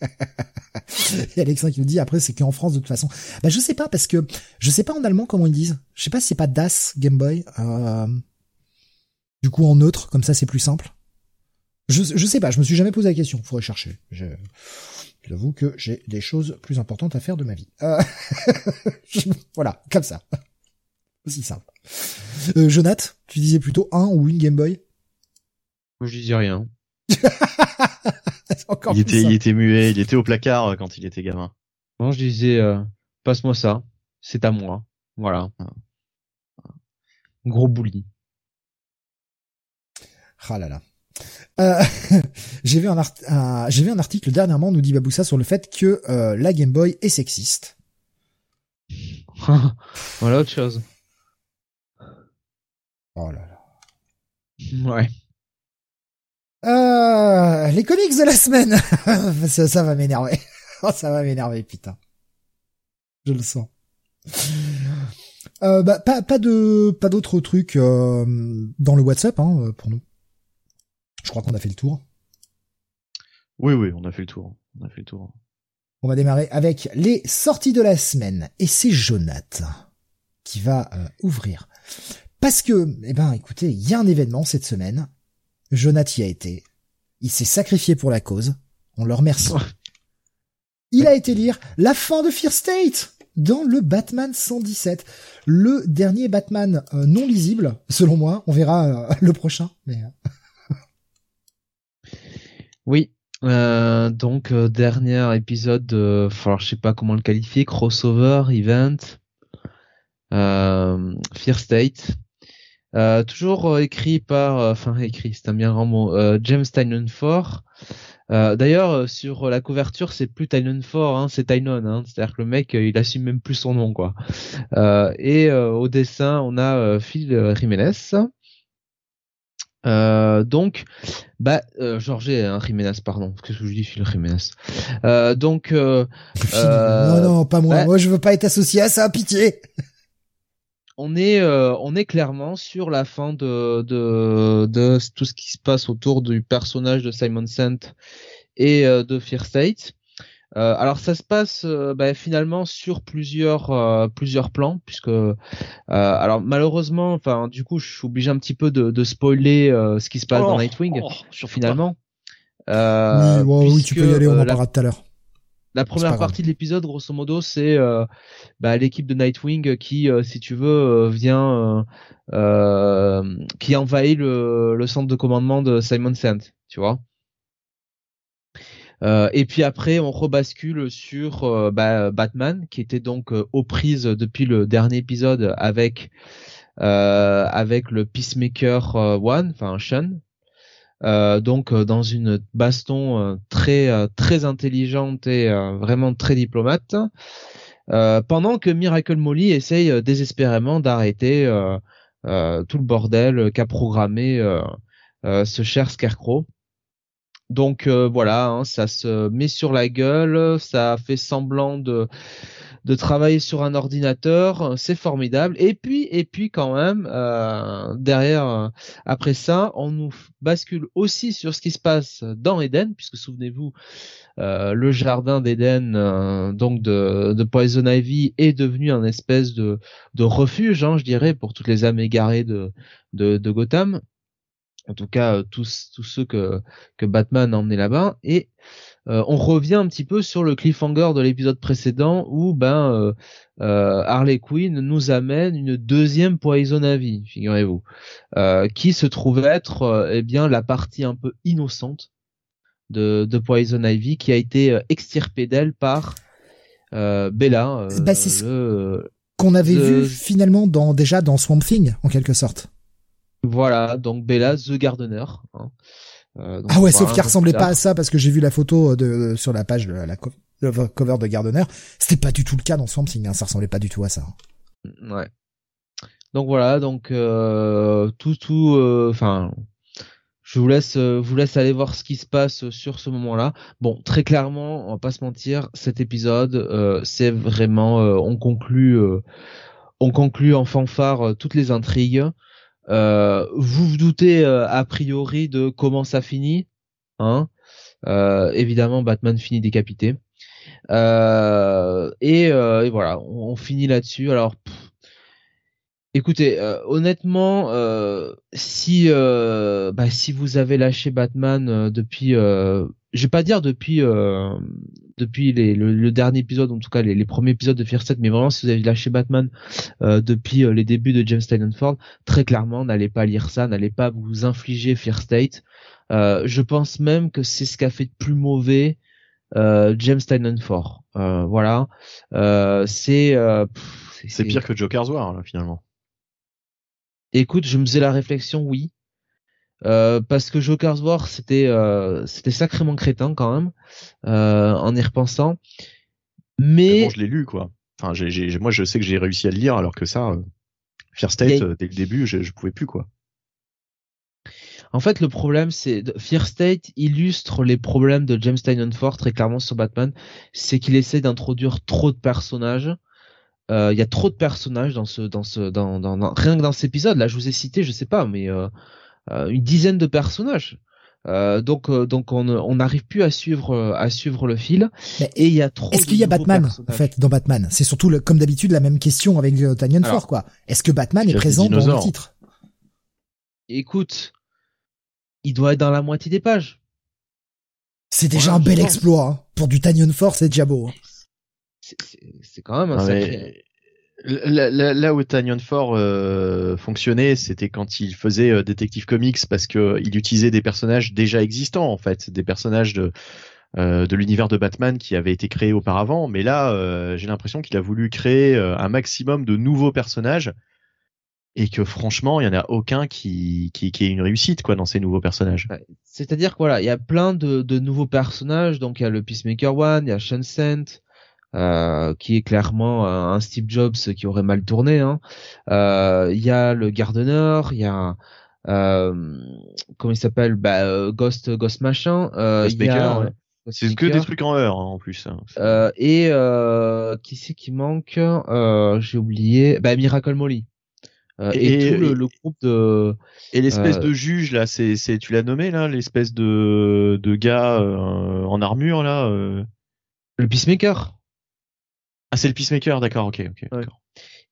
Et Alexandre qui nous dit après c'est qu'en France de toute façon. Bah je sais pas parce que je sais pas en allemand comment ils disent. Je sais pas si c'est pas Das Game Boy. Euh... Du coup en neutre comme ça c'est plus simple. Je je sais pas, je me suis jamais posé la question, faudrait chercher. Je j'avoue que j'ai des choses plus importantes à faire de ma vie. Euh... voilà, comme ça. Aussi simple. Euh, Jonath, tu disais plutôt un ou une Game Boy Moi je disais rien. il, était, il était muet, il était au placard quand il était gamin. Non, je disais, euh, passe-moi ça, c'est à moi. Voilà. Gros bouli. Ah là là. Euh, j'ai vu un, j'ai vu un article dernièrement nous dit Baboussa sur le fait que euh, la Game Boy est sexiste. voilà autre chose. Oh là là. Ouais. Euh, les comics de la semaine. ça, ça, va m'énerver. Ça va m'énerver, putain. Je le sens. Euh, bah, pas, pas de, pas d'autres trucs euh, dans le WhatsApp hein, pour nous. Je crois qu'on a fait le tour. Oui, oui, on a fait le tour. On a fait le tour. On va démarrer avec les sorties de la semaine. Et c'est Jonath qui va ouvrir. Parce que, eh ben, écoutez, il y a un événement cette semaine Jonath y a été. Il s'est sacrifié pour la cause. On le remercie. Il a été lire la fin de Fear State dans le Batman 117, le dernier Batman euh, non lisible, selon moi. On verra euh, le prochain. Mais euh. oui, donc dernier épisode, de, alors je sais pas comment le qualifier, crossover, event, Fear State. Euh, toujours euh, écrit par, euh, enfin écrit, c'est un bien grand mot, James Tynion Ford. D'ailleurs, sur la couverture, c'est plus Tynion Ford, hein, c'est Tynon. Hein, C'est-à-dire que le mec, il assume même plus son nom, quoi. et au dessin, on a Phil Jiménez. donc, bah, euh, Georges hein, Jiménez, pardon, qu'est-ce que je dis, Phil Jiménez? donc, non, non, pas moi. Moi, je veux pas être associé à ça, pitié on est euh, on est clairement sur la fin de, de, de tout ce qui se passe autour du personnage de Simon Sant et euh, de Fear State. Euh, alors ça se passe bah, finalement sur plusieurs plusieurs plans puisque alors malheureusement enfin du coup je suis obligé un petit peu de, de spoiler ce qui se passe dans oh, Nightwing oh, finalement. oui, oui, tu peux y aller, on en parlera tout à l'heure. La première partie de l'épisode, grosso modo, c'est euh, bah, l'équipe de Nightwing qui, euh, si tu veux, euh, vient, qui envahit le, le, centre de commandement de Simon Sant, tu vois. et puis après, on rebascule sur bah, Batman, qui était donc aux prises depuis le dernier épisode avec avec le Peacemaker One, enfin Sean, Euh, donc dans une baston très très intelligente et vraiment très diplomate, pendant que Miracle Molly essaye désespérément d'arrêter tout le bordel qu'a programmé ce cher Scarecrow. Donc voilà, hein, ça se met sur la gueule, ça fait semblant de de travailler sur un ordinateur, c'est formidable. Et puis, et puis quand même, euh, derrière, euh, après ça, on nous bascule aussi sur ce qui se passe dans Eden, puisque souvenez-vous, euh, le jardin d'Eden, donc de, Poison Ivy, est devenu un espèce de, refuge, hein, je dirais, pour toutes les âmes égarées de Gotham. En tout cas, tous, tous ceux que, que Batman a emmenés là-bas. Et euh, on revient un petit peu sur le cliffhanger de l'épisode précédent où ben euh, euh, Harley Quinn nous amène une deuxième Poison Ivy, figurez-vous, qui se trouve être eh bien la partie un peu innocente de, de Poison Ivy qui a été extirpée d'elle par Bella. Bah, c'est ce qu'on avait vu finalement dans déjà dans Swamp Thing en quelque sorte. Voilà, donc Bella the Gardener. Hein. Euh, ah ouais, sauf qu'il ressemblait pas à ça parce que j'ai vu la photo de sur la page de la cover de Gardener. C'était pas du tout le cas dans Swamp Thing, hein, ça ressemblait pas du tout à ça. Mm, ouais. Donc voilà, donc euh, tout tout, euh, enfin, je vous laisse vous laisse aller voir ce qui se passe sur ce moment-là. Bon, très clairement, on va pas se mentir, cet épisode, c'est vraiment, on conclut, on conclut en fanfare toutes les intrigues. Euh, vous vous doutez euh, a priori de comment ça finit, hein euh, Évidemment, Batman finit décapité. Et, et, voilà, on, finit là-dessus. Alors, écoutez, honnêtement, si bah, si vous avez lâché Batman depuis, je vais pas dire depuis depuis les, le, dernier épisode, en tout cas les, premiers épisodes de Fear 7, mais vraiment si vous avez lâché Batman euh, depuis euh, les débuts de James Tynion Ford, très clairement n'allez pas lire ça, n'allez pas vous infliger Fear State. Euh, je pense même que c'est ce qu'a fait de plus mauvais James Tynion Ford. voilà, c'est c'est pire que Joker's War finalement. Écoute, je me faisais la réflexion, oui. Euh, parce que Joker's War c'était euh, c'était sacrément crétin quand même euh, en y repensant mais bon, je l'ai lu quoi enfin moi je sais que j'ai réussi à le lire alors que ça Fear State dès le début je, je pouvais plus quoi en fait, le problème, c'est Fear State illustre les problèmes de James Tynion Ford très clairement sur Batman, c'est qu'il essaie d'introduire trop de personnages. Il y a trop de personnages dans ce, dans ce, dans, dans, rien que dans cet épisode. Là, je vous ai cité, je sais pas, mais euh, une dizaine de personnages. Euh, donc, euh, donc on n'arrive plus à suivre à suivre le fil. et il y a trop. Est-ce qu'il y a Batman en fait dans Batman? C'est surtout le, comme d'habitude la même question avec euh, Tanyan Ford quoi. Est-ce que Batman est présent dans le titre? Écoute, il doit être dans la moitié des pages. C'est déjà un bel exploit hein. pour du Tanyan Ford, c'est déjà beau. Hein. C'est quand même un sacré. Là, où Tanyon Ford euh, fonctionnait, c'était quand il faisait euh, Detective Comics parce que il utilisait des personnages déjà existants en fait, des personnages de euh, de l'univers de Batman qui avaient été créés auparavant. Mais là, euh, j'ai l'impression qu'il a voulu créer un maximum de nouveaux personnages et que franchement, il y en a aucun qui qui, qui est une réussite quoi dans ces nouveaux personnages. C'est-à-dire que voilà, il y a plein de, de nouveaux personnages. Donc il y a le Peacemaker One, il y a Sean euh, qui est clairement un Steve Jobs qui aurait mal tourné. Hein. Euh, il y a le Gardener, il y a euh, comment il s'appelle? Bah, euh, Ghost Ghost machin. Euh, y a, C'est que des trucs en heure hein, en plus. Hein. et qui c'est qui manque? J'ai oublié. Bah Miracle Molly. Et, tout le, le, groupe de et l'espèce de juge là, c'est c'est tu l'as nommé là, l'espèce de de gars en armure là. Le peacemaker. Ah, c'est le Peacemaker, d'accord, ok, ok.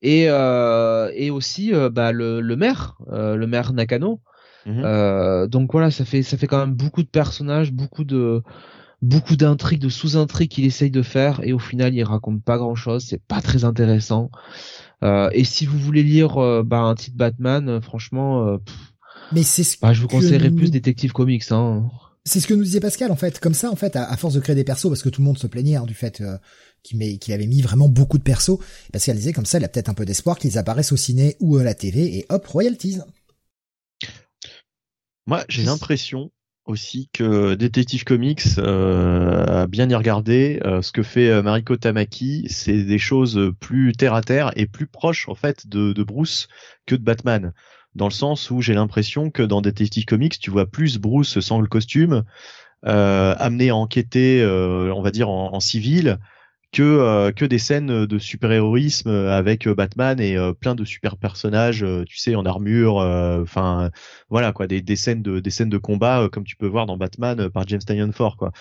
Et, euh, et aussi euh, bah, le, le maire, euh, le maire Nakano. Euh, donc voilà, ça fait ça fait quand même beaucoup de personnages, beaucoup de beaucoup d'intrigues, de sous-intrigues qu'il essaye de faire, et au final il raconte pas grand-chose, c'est pas très intéressant. Euh, et si vous voulez lire bah, un titre Batman, franchement, mais c'est bah, je vous conseillerais plus Détective Comics. Hein. C'est ce que nous disait Pascal en fait, comme ça en fait, à, force de créer des persos, parce que tout le monde se plaignait hein, du fait qu'il avait mis vraiment beaucoup de persos. Qu'elle disait comme ça, il a peut-être un peu d'espoir qu'ils apparaissent au ciné ou à la TV et hop, royalties. Moi, j'ai l'impression aussi que Detective Comics euh, a bien y regardé. Euh, ce que fait euh, Mariko Tamaki, c'est des choses plus terre à terre et plus proches en fait de, de Bruce que de Batman. Dans le sens où j'ai l'impression que dans Detective Comics, tu vois plus Bruce sans le costume, euh, amené à enquêter, on va dire en, civil, que euh, que des scènes de super-héroïsme avec euh, Batman et euh, plein de super personnages, tu sais, en armure, enfin voilà quoi, des, des scènes de des scènes de combat comme tu peux voir dans Batman par James Tynion Ford quoi.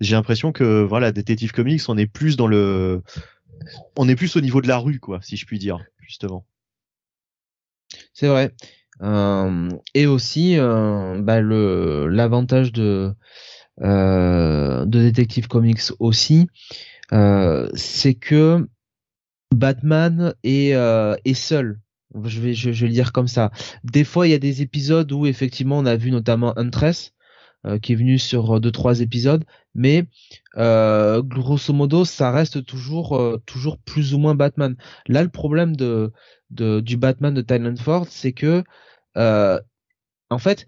J'ai l'impression que voilà, Detective Comics, on est plus dans le on est plus au niveau de la rue quoi, si je puis dire, justement. C'est vrai. Euh, et aussi, euh, bah, le l'avantage de euh, de Detective Comics aussi, euh, c'est que Batman est, euh, est seul. Je vais, je, vais le dire comme ça. Des fois, il y a des épisodes où effectivement on a vu notamment Huntress euh, qui est venu sur deux trois épisodes, mais euh, grosso modo, ça reste toujours toujours plus ou moins Batman. Là, le problème de, de du Batman de Thailand Ford, c'est que en fait,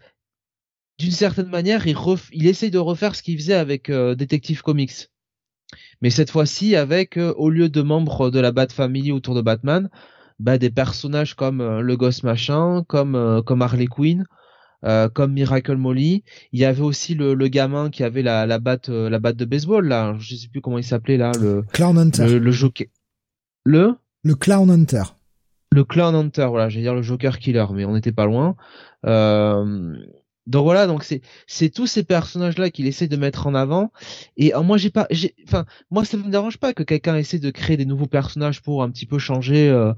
d'une certaine manière, il, il essaye de refaire ce qu'il faisait avec Detective Comics mais cette fois-ci avec euh, au lieu de membres de la Bat Family autour de Batman, bah, des personnages comme euh, le Ghost Machin, comme euh, comme Harley Quinn, comme Miracle Molly. Il y avait aussi le, le gamin qui avait la la batte la batte de baseball là, je sais plus comment il s'appelait là, le Clown Hunter. Le, le jockey. Le? Le Clown Hunter. Le Clown Hunter, voilà, j'allais dire le Joker Killer, mais on n'était pas loin. Euh, donc voilà, donc c'est c'est tous ces personnages là qu'il essaie de mettre en avant. Et euh, moi j'ai pas, enfin moi ça me dérange pas que quelqu'un essaie de créer des nouveaux personnages pour un petit peu changer euh,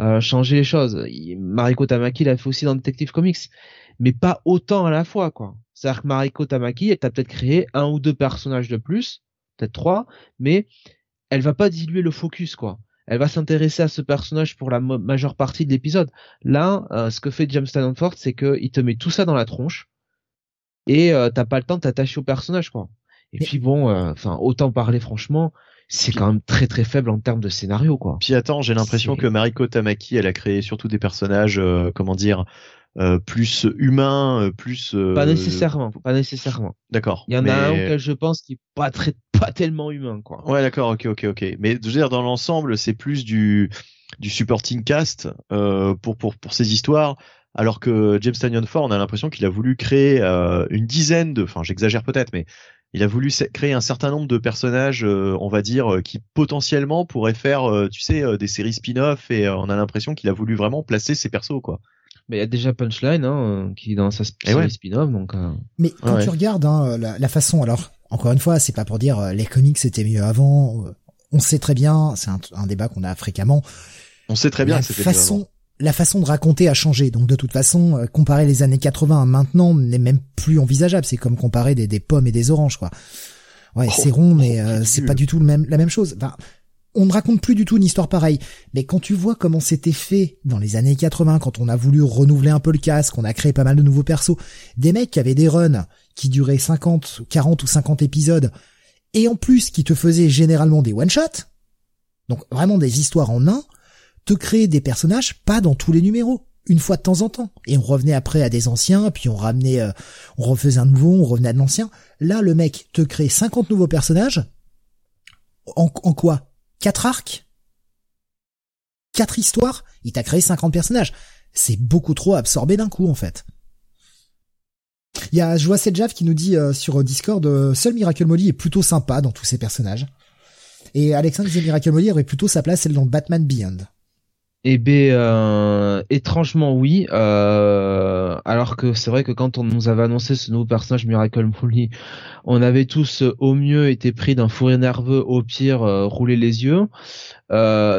euh changer les choses. Mariko Tamaki l'a fait aussi dans Detective Comics, mais pas autant à la fois quoi. C'est-à-dire que Mariko Tamaki, elle t'a peut-être créé un ou deux personnages de plus, peut-être trois, mais elle va pas diluer le focus quoi elle va s'intéresser à ce personnage pour la majeure partie de l'épisode. Là, euh, ce que fait James Stanford, c'est qu'il te met tout ça dans la tronche et euh, t'as pas le temps de t'attacher au personnage quoi. Et puis bon, euh, enfin autant parler franchement, c'est quand même très très faible en termes de scénario quoi. Puis attends, j'ai l'impression que Mariko Tamaki, elle a créé surtout des personnages, euh, comment dire, euh, plus humains, plus. Pas nécessairement, pas nécessairement. D'accord. Il y en a un auquel je pense qui est pas très, pas tellement humain quoi. Ouais, d'accord, ok, ok, ok. Mais je veux dire, dans l'ensemble, c'est plus du du supporting cast pour pour pour ces histoires alors que James Tanyon Ford, on a l'impression qu'il a voulu créer euh, une dizaine de, enfin j'exagère peut-être, mais il a voulu créer un certain nombre de personnages, euh, on va dire, euh, qui potentiellement pourraient faire, tu sais, des séries spin-off, et on a l'impression qu'il a voulu vraiment placer ses persos, quoi. Mais il y a déjà Punchline, hein, qui est dans sa eh spin-off, donc. Mais quand tu regardes hein, la, la, façon, alors encore une fois, c'est pas pour dire les comics c'était mieux avant. On sait très bien, c'est un, un, débat qu'on a fréquemment. On sait très bien la que c'était façon la façon de raconter a changé. Donc de toute façon, euh, comparer les années 80 à maintenant n'est même plus envisageable. C'est comme comparer des, des, pommes et des oranges, quoi. Ouais, c'est oh, rond, mais oh, euh, c'est pas du tout le même, la même chose. Enfin, on ne raconte plus du tout une histoire pareille. Mais quand tu vois comment c'était fait dans les années 80, quand on a voulu renouveler un peu le casque, on a créé pas mal de nouveaux persos, des mecs qui avaient des runs qui duraient 50, 40 ou 50 épisodes, et en plus qui te faisaient généralement des one-shots, donc vraiment des histoires en un, te créer des personnages pas dans tous les numéros une fois de temps en temps. Et on revenait après à des anciens puis on ramenait euh, on refaisait un nouveau on revenait à l'ancien. Là le mec te crée 50 nouveaux personnages. En quoi? Quatre arcs. Quatre histoires. Il t'a créé 50 personnages. C'est beaucoup trop absorbé d'un coup en fait. Il y a Jav qui nous dit euh, sur Discord euh, seul Miracle Molly est plutôt sympa dans tous ces personnages et Alexandre disait Miracle Molly aurait plutôt sa place celle dans Batman Beyond eh ben, euh, étrangement oui. Euh, alors que c'est vrai que quand on nous avait annoncé ce nouveau personnage Miracle Molly, on avait tous au mieux été pris d'un fou nerveux, au pire euh, roulé les yeux.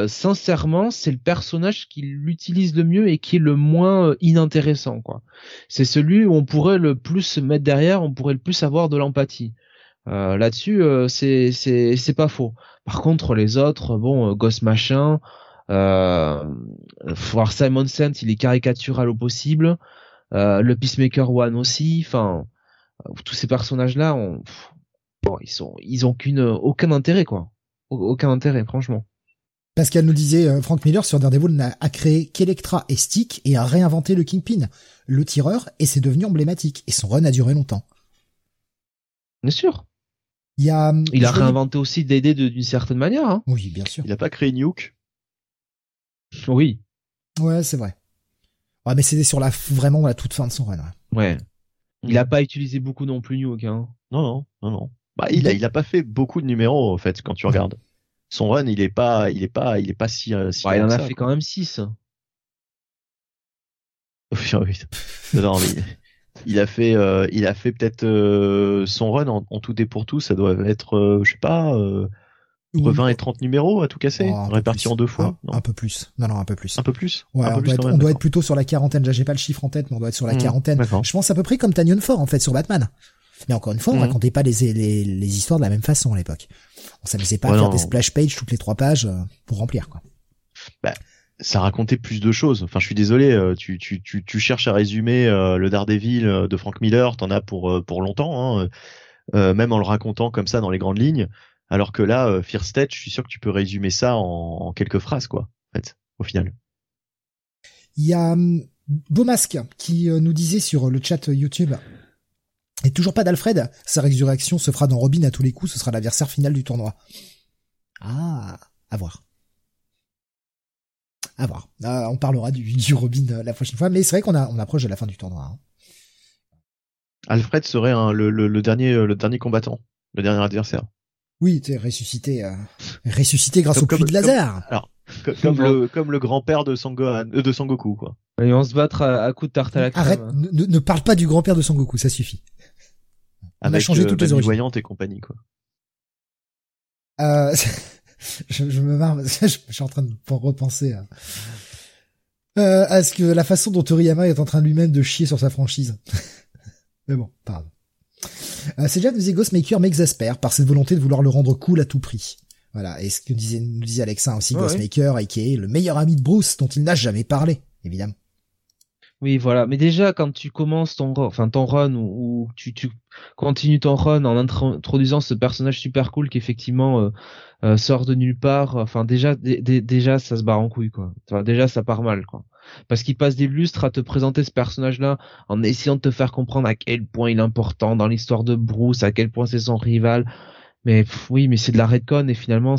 sincèrement, c'est le personnage qui l'utilise le mieux et qui est le moins inintéressant. quoi. C'est celui où on pourrait le plus se mettre derrière, on pourrait le plus avoir de l'empathie. Là-dessus, c'est c'est pas faux. Par contre, les autres, bon, Ghost Machin. Euh, voir Simon Saint, il est caricatural au possible. Euh, le Peacemaker One aussi. Enfin, euh, tous ces personnages-là, bon, ils sont, ils ont qu'une, aucun intérêt quoi. Aucun intérêt, franchement. Pascal nous disait, euh, Frank Miller sur Daredevil n'a a créé qu'Electra et Stick et a réinventé le Kingpin, le tireur, et c'est devenu emblématique. Et son run a duré longtemps. Bien sûr. Il y a. Il a voyais- réinventé aussi DD de- d'une certaine manière. Hein. Oui, bien sûr. Il a pas créé Nuke. Oui. Ouais, c'est vrai. Ouais, mais c'était sur la vraiment la toute fin de son run. ouais. Ouais. Il a pas utilisé beaucoup non plus Nuke. Hein. Non, non, non, non. Bah, il a, il a pas fait beaucoup de numéros, en fait, quand tu regardes. Son run, il est pas, il est pas, il est pas si, euh, si il en a ça, fait quoi. quand même 6. Oui, oui. Non, mais il a fait, euh, il a fait peut-être euh, son run en, en tout et pour tout, ça doit être, euh, je sais pas, euh, entre 20 et 30 numéros à tout casser, Oh, répartis plus. en deux fois. Un, non un peu plus. Non, non, un peu plus. Un peu plus. Ouais, un peu on plus doit, être, on doit plutôt sur la quarantaine. Déjà, j'ai pas le chiffre en tête, mais on doit être sur la Mmh, quarantaine. Je pense à peu près comme Tanyon Fort, en fait, sur Batman. Mais encore une fois, on Mhm. racontait pas les, les, les histoires de la même façon à l'époque. On s'amusait pas à faire non. des splash pages toutes les trois pages euh, pour remplir, quoi. ça racontait plus de choses. Enfin, je suis désolé, euh, tu, tu, tu, tu cherches à résumer euh, le Daredevil de Frank Miller, t'en as pour, pour longtemps, hein, euh, même en le racontant comme ça dans les grandes lignes. Alors que là, euh, Fear State, je suis sûr que tu peux résumer ça en, en quelques phrases, quoi, en fait, au final. Il y a hum, Beaumasque qui euh, nous disait sur le chat YouTube et toujours pas d'Alfred. Sa résurrection se fera dans Robin à tous les coups. Ce sera l'adversaire final du tournoi. Ah, à voir. À voir. Euh, on parlera du, du Robin euh, la prochaine fois, mais c'est vrai qu'on on approche de la fin du tournoi. hein. Alfred serait un, le, le, le dernier, euh, le dernier combattant, le dernier adversaire. Oui, t'es ressuscité, euh, ressuscité grâce Comme- au puits de laser. Co- Comme, le, comme le grand-père de Sangohan, euh, de Sangoku, quoi. Ils vont se battre à, à coups de tarte à la crème. Arrête, hein. ne, ne- parle pas du grand-père de Sangoku, ça suffit. On a Avec changé euh, toutes les origines. Voyante et compagnie, quoi. Euh, je, je me marre, parce que je, je suis en train de repenser à, euh, à ce que la façon dont Toriyama est en train lui-même de chier sur sa franchise. Mais bon, pardon. Euh, c'est déjà disait Ghostmaker m'exaspère par cette volonté de vouloir le rendre cool à tout prix. Voilà, et ce que disait, nous disait Alexa aussi, Ouais, Ghostmaker, et qui est le meilleur ami de Bruce dont il n'a jamais parlé, évidemment. Oui, voilà. Mais déjà, quand tu commences ton, run- enfin ton run ou, ou tu, tu continues ton run en intro- introduisant ce personnage super cool qui effectivement euh, euh, sort de nulle part. Enfin, déjà, dé- dé- déjà, ça se barre en couille, quoi. Enfin, déjà, ça part mal, quoi. Parce qu'il passe des lustres à te présenter ce personnage-là en essayant de te faire comprendre à quel point il est important dans l'histoire de Bruce, à quel point c'est son rival. Mais oui, mais c'est de la redcon et finalement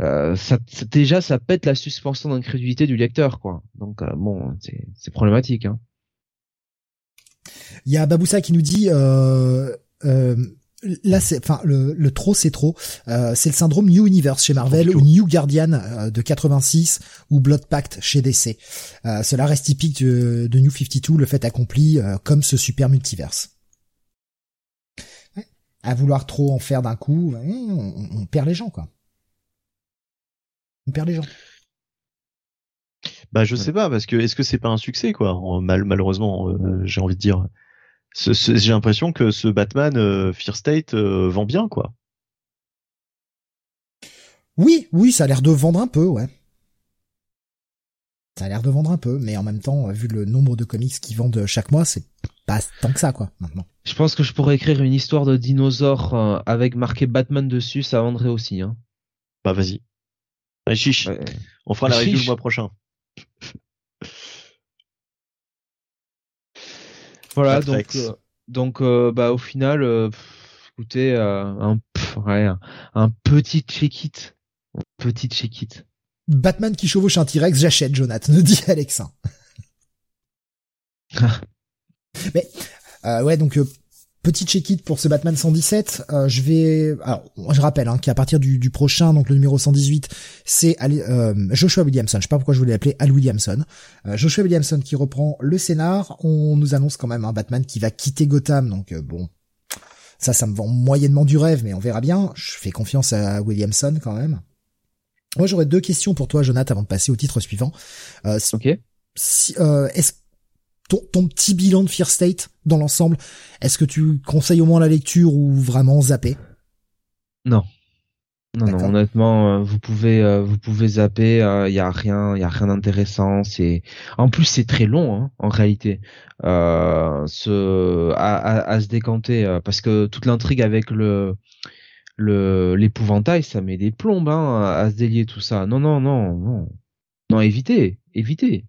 euh, ça, déjà ça pète la suspension d'incrédulité du lecteur, quoi. Donc euh, bon, c'est problématique. Hein. Il y a Baboussa qui nous dit, euh, là c'est, enfin le, le trop c'est trop. Euh, c'est le syndrome New Universe chez Marvel ou. New Guardian euh, de 86 ou Blood Pact chez DC. Euh, cela reste typique de, de New 52, le fait accompli euh, comme ce super multiverse. Ouais. À vouloir trop en faire d'un coup, on, on perd les gens quoi. On perd les gens. Bah, je Ouais. sais pas, parce que est-ce que c'est pas un succès, quoi? En- Mal, Malheureusement, euh, j'ai envie de dire. J'ai l'impression que ce Batman euh, Fear State euh, vend bien, quoi. Oui, oui, ça a l'air de vendre un peu, ouais. Ça a l'air de vendre un peu, mais en même temps, vu le nombre de comics qui vendent chaque mois, c'est pas tant que ça, quoi, maintenant. Je pense que je pourrais écrire une histoire de dinosaure euh, avec marqué Batman dessus, ça vendrait aussi. Hein. Bah, vas-y. Allez, chiche. Ouais. On fera la review le mois prochain. Voilà, Matrix. donc euh, donc euh, bah au final, euh, pff, écoutez, euh, un, pff, ouais, un, un petit check-it, un petit check-it. Batman qui chevauche un T-Rex, j'achète, Jonathan, dit Alexa. mais, euh, ouais, donc, euh, petit check-it pour ce Batman 117. Euh, je vais, alors, je rappelle hein, qu'à partir du, du prochain, donc le numéro 118, c'est euh, Joshua Williamson. Je sais pas pourquoi je voulais l'appeler Al Williamson. Euh, Joshua Williamson qui reprend le scénar. On nous annonce quand même un Batman qui va quitter Gotham, donc euh, bon. Ça, ça me vend moyennement du rêve, mais on verra bien. Je fais confiance à Williamson quand même. Moi, j'aurais deux questions pour toi, Jonathan, avant de passer au titre suivant. Euh, Ok. si, euh, est-ce ton, ton petit bilan de Fear State dans l'ensemble, est-ce que tu conseilles au moins la lecture ou vraiment zapper? Non. Non, non, honnêtement, euh, vous pouvez, euh, vous pouvez zapper. Il y a rien, il y a rien d'intéressant. C'est, en plus, c'est très long, hein, en réalité, euh, ce, à, à, à se décanter, euh, parce que toute l'intrigue avec le, le, l'épouvantail, ça met des plombes, hein, à, à se délier tout ça. Non, non, non, non, non, évitez, évitez.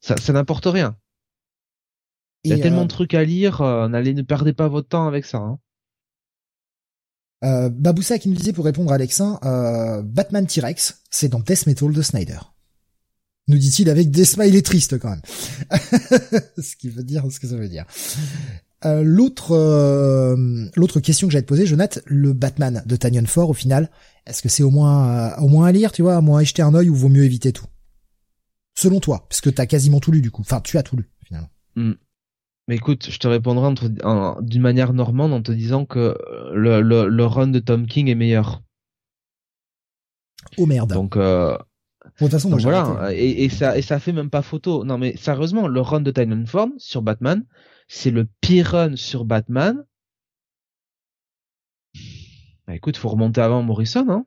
Ça, ça n'apporte rien. Il y a tellement euh, de trucs à lire, euh, n'allez ne perdez pas votre temps avec ça. Hein. Euh, Baboussa qui nous disait pour répondre à Alexin, euh, Batman T-Rex, c'est dans Death Metal de Snyder. Nous dit-il avec des smileys tristes quand même. ce qui veut dire ce que ça veut dire. Euh, l'autre euh, l'autre question que j'allais te poser, Jonathan, le Batman de Tanyon Ford au final, est-ce que c'est au moins euh, au moins à lire, tu vois, au moins à y jeter un œil ou vaut mieux éviter tout? Selon toi, parce que t'as quasiment tout lu du coup. Enfin, tu as tout lu finalement. Mais écoute, je te répondrai en- d'une manière normande en te disant que euh, le, le, le run de Tom King est meilleur. Oh merde. Donc, euh, Bon, de toute façon, moi voilà, arrêté. et, et ça et ça fait même pas photo. Non mais sérieusement, le run de Ford sur Batman, c'est le pire run sur Batman. Bah écoute, faut remonter avant Morrison, hein.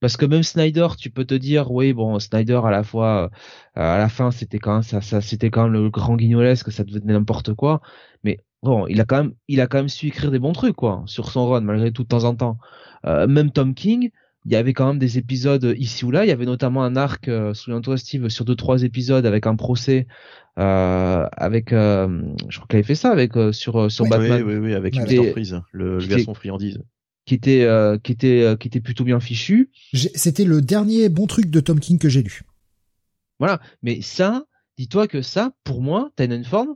Parce que même Snyder, tu peux te dire, oui, bon, Snyder à la fois, euh, à la fin, c'était quand même ça, ça c'était quand même le grand guignolesque, ça devenait n'importe quoi. Mais bon, il a quand même, il a quand même su écrire des bons trucs, quoi, sur son run, malgré tout de temps en temps. Euh, même Tom King, il y avait quand même des épisodes ici ou là. Il y avait notamment un arc, euh, souviens-toi Steve, sur deux trois épisodes avec un procès, euh, avec, euh, je crois qu'il avait fait ça avec euh, sur euh, sur Oui. Batman, Oui, oui, oui, avec. Des- Freeze, le, le garçon friandise. Qui était euh, qui était euh, qui était plutôt bien fichu. C'était le dernier bon truc de Tom King que j'ai lu. Voilà. Mais ça, dis-toi que ça, pour moi, Tynan Ford,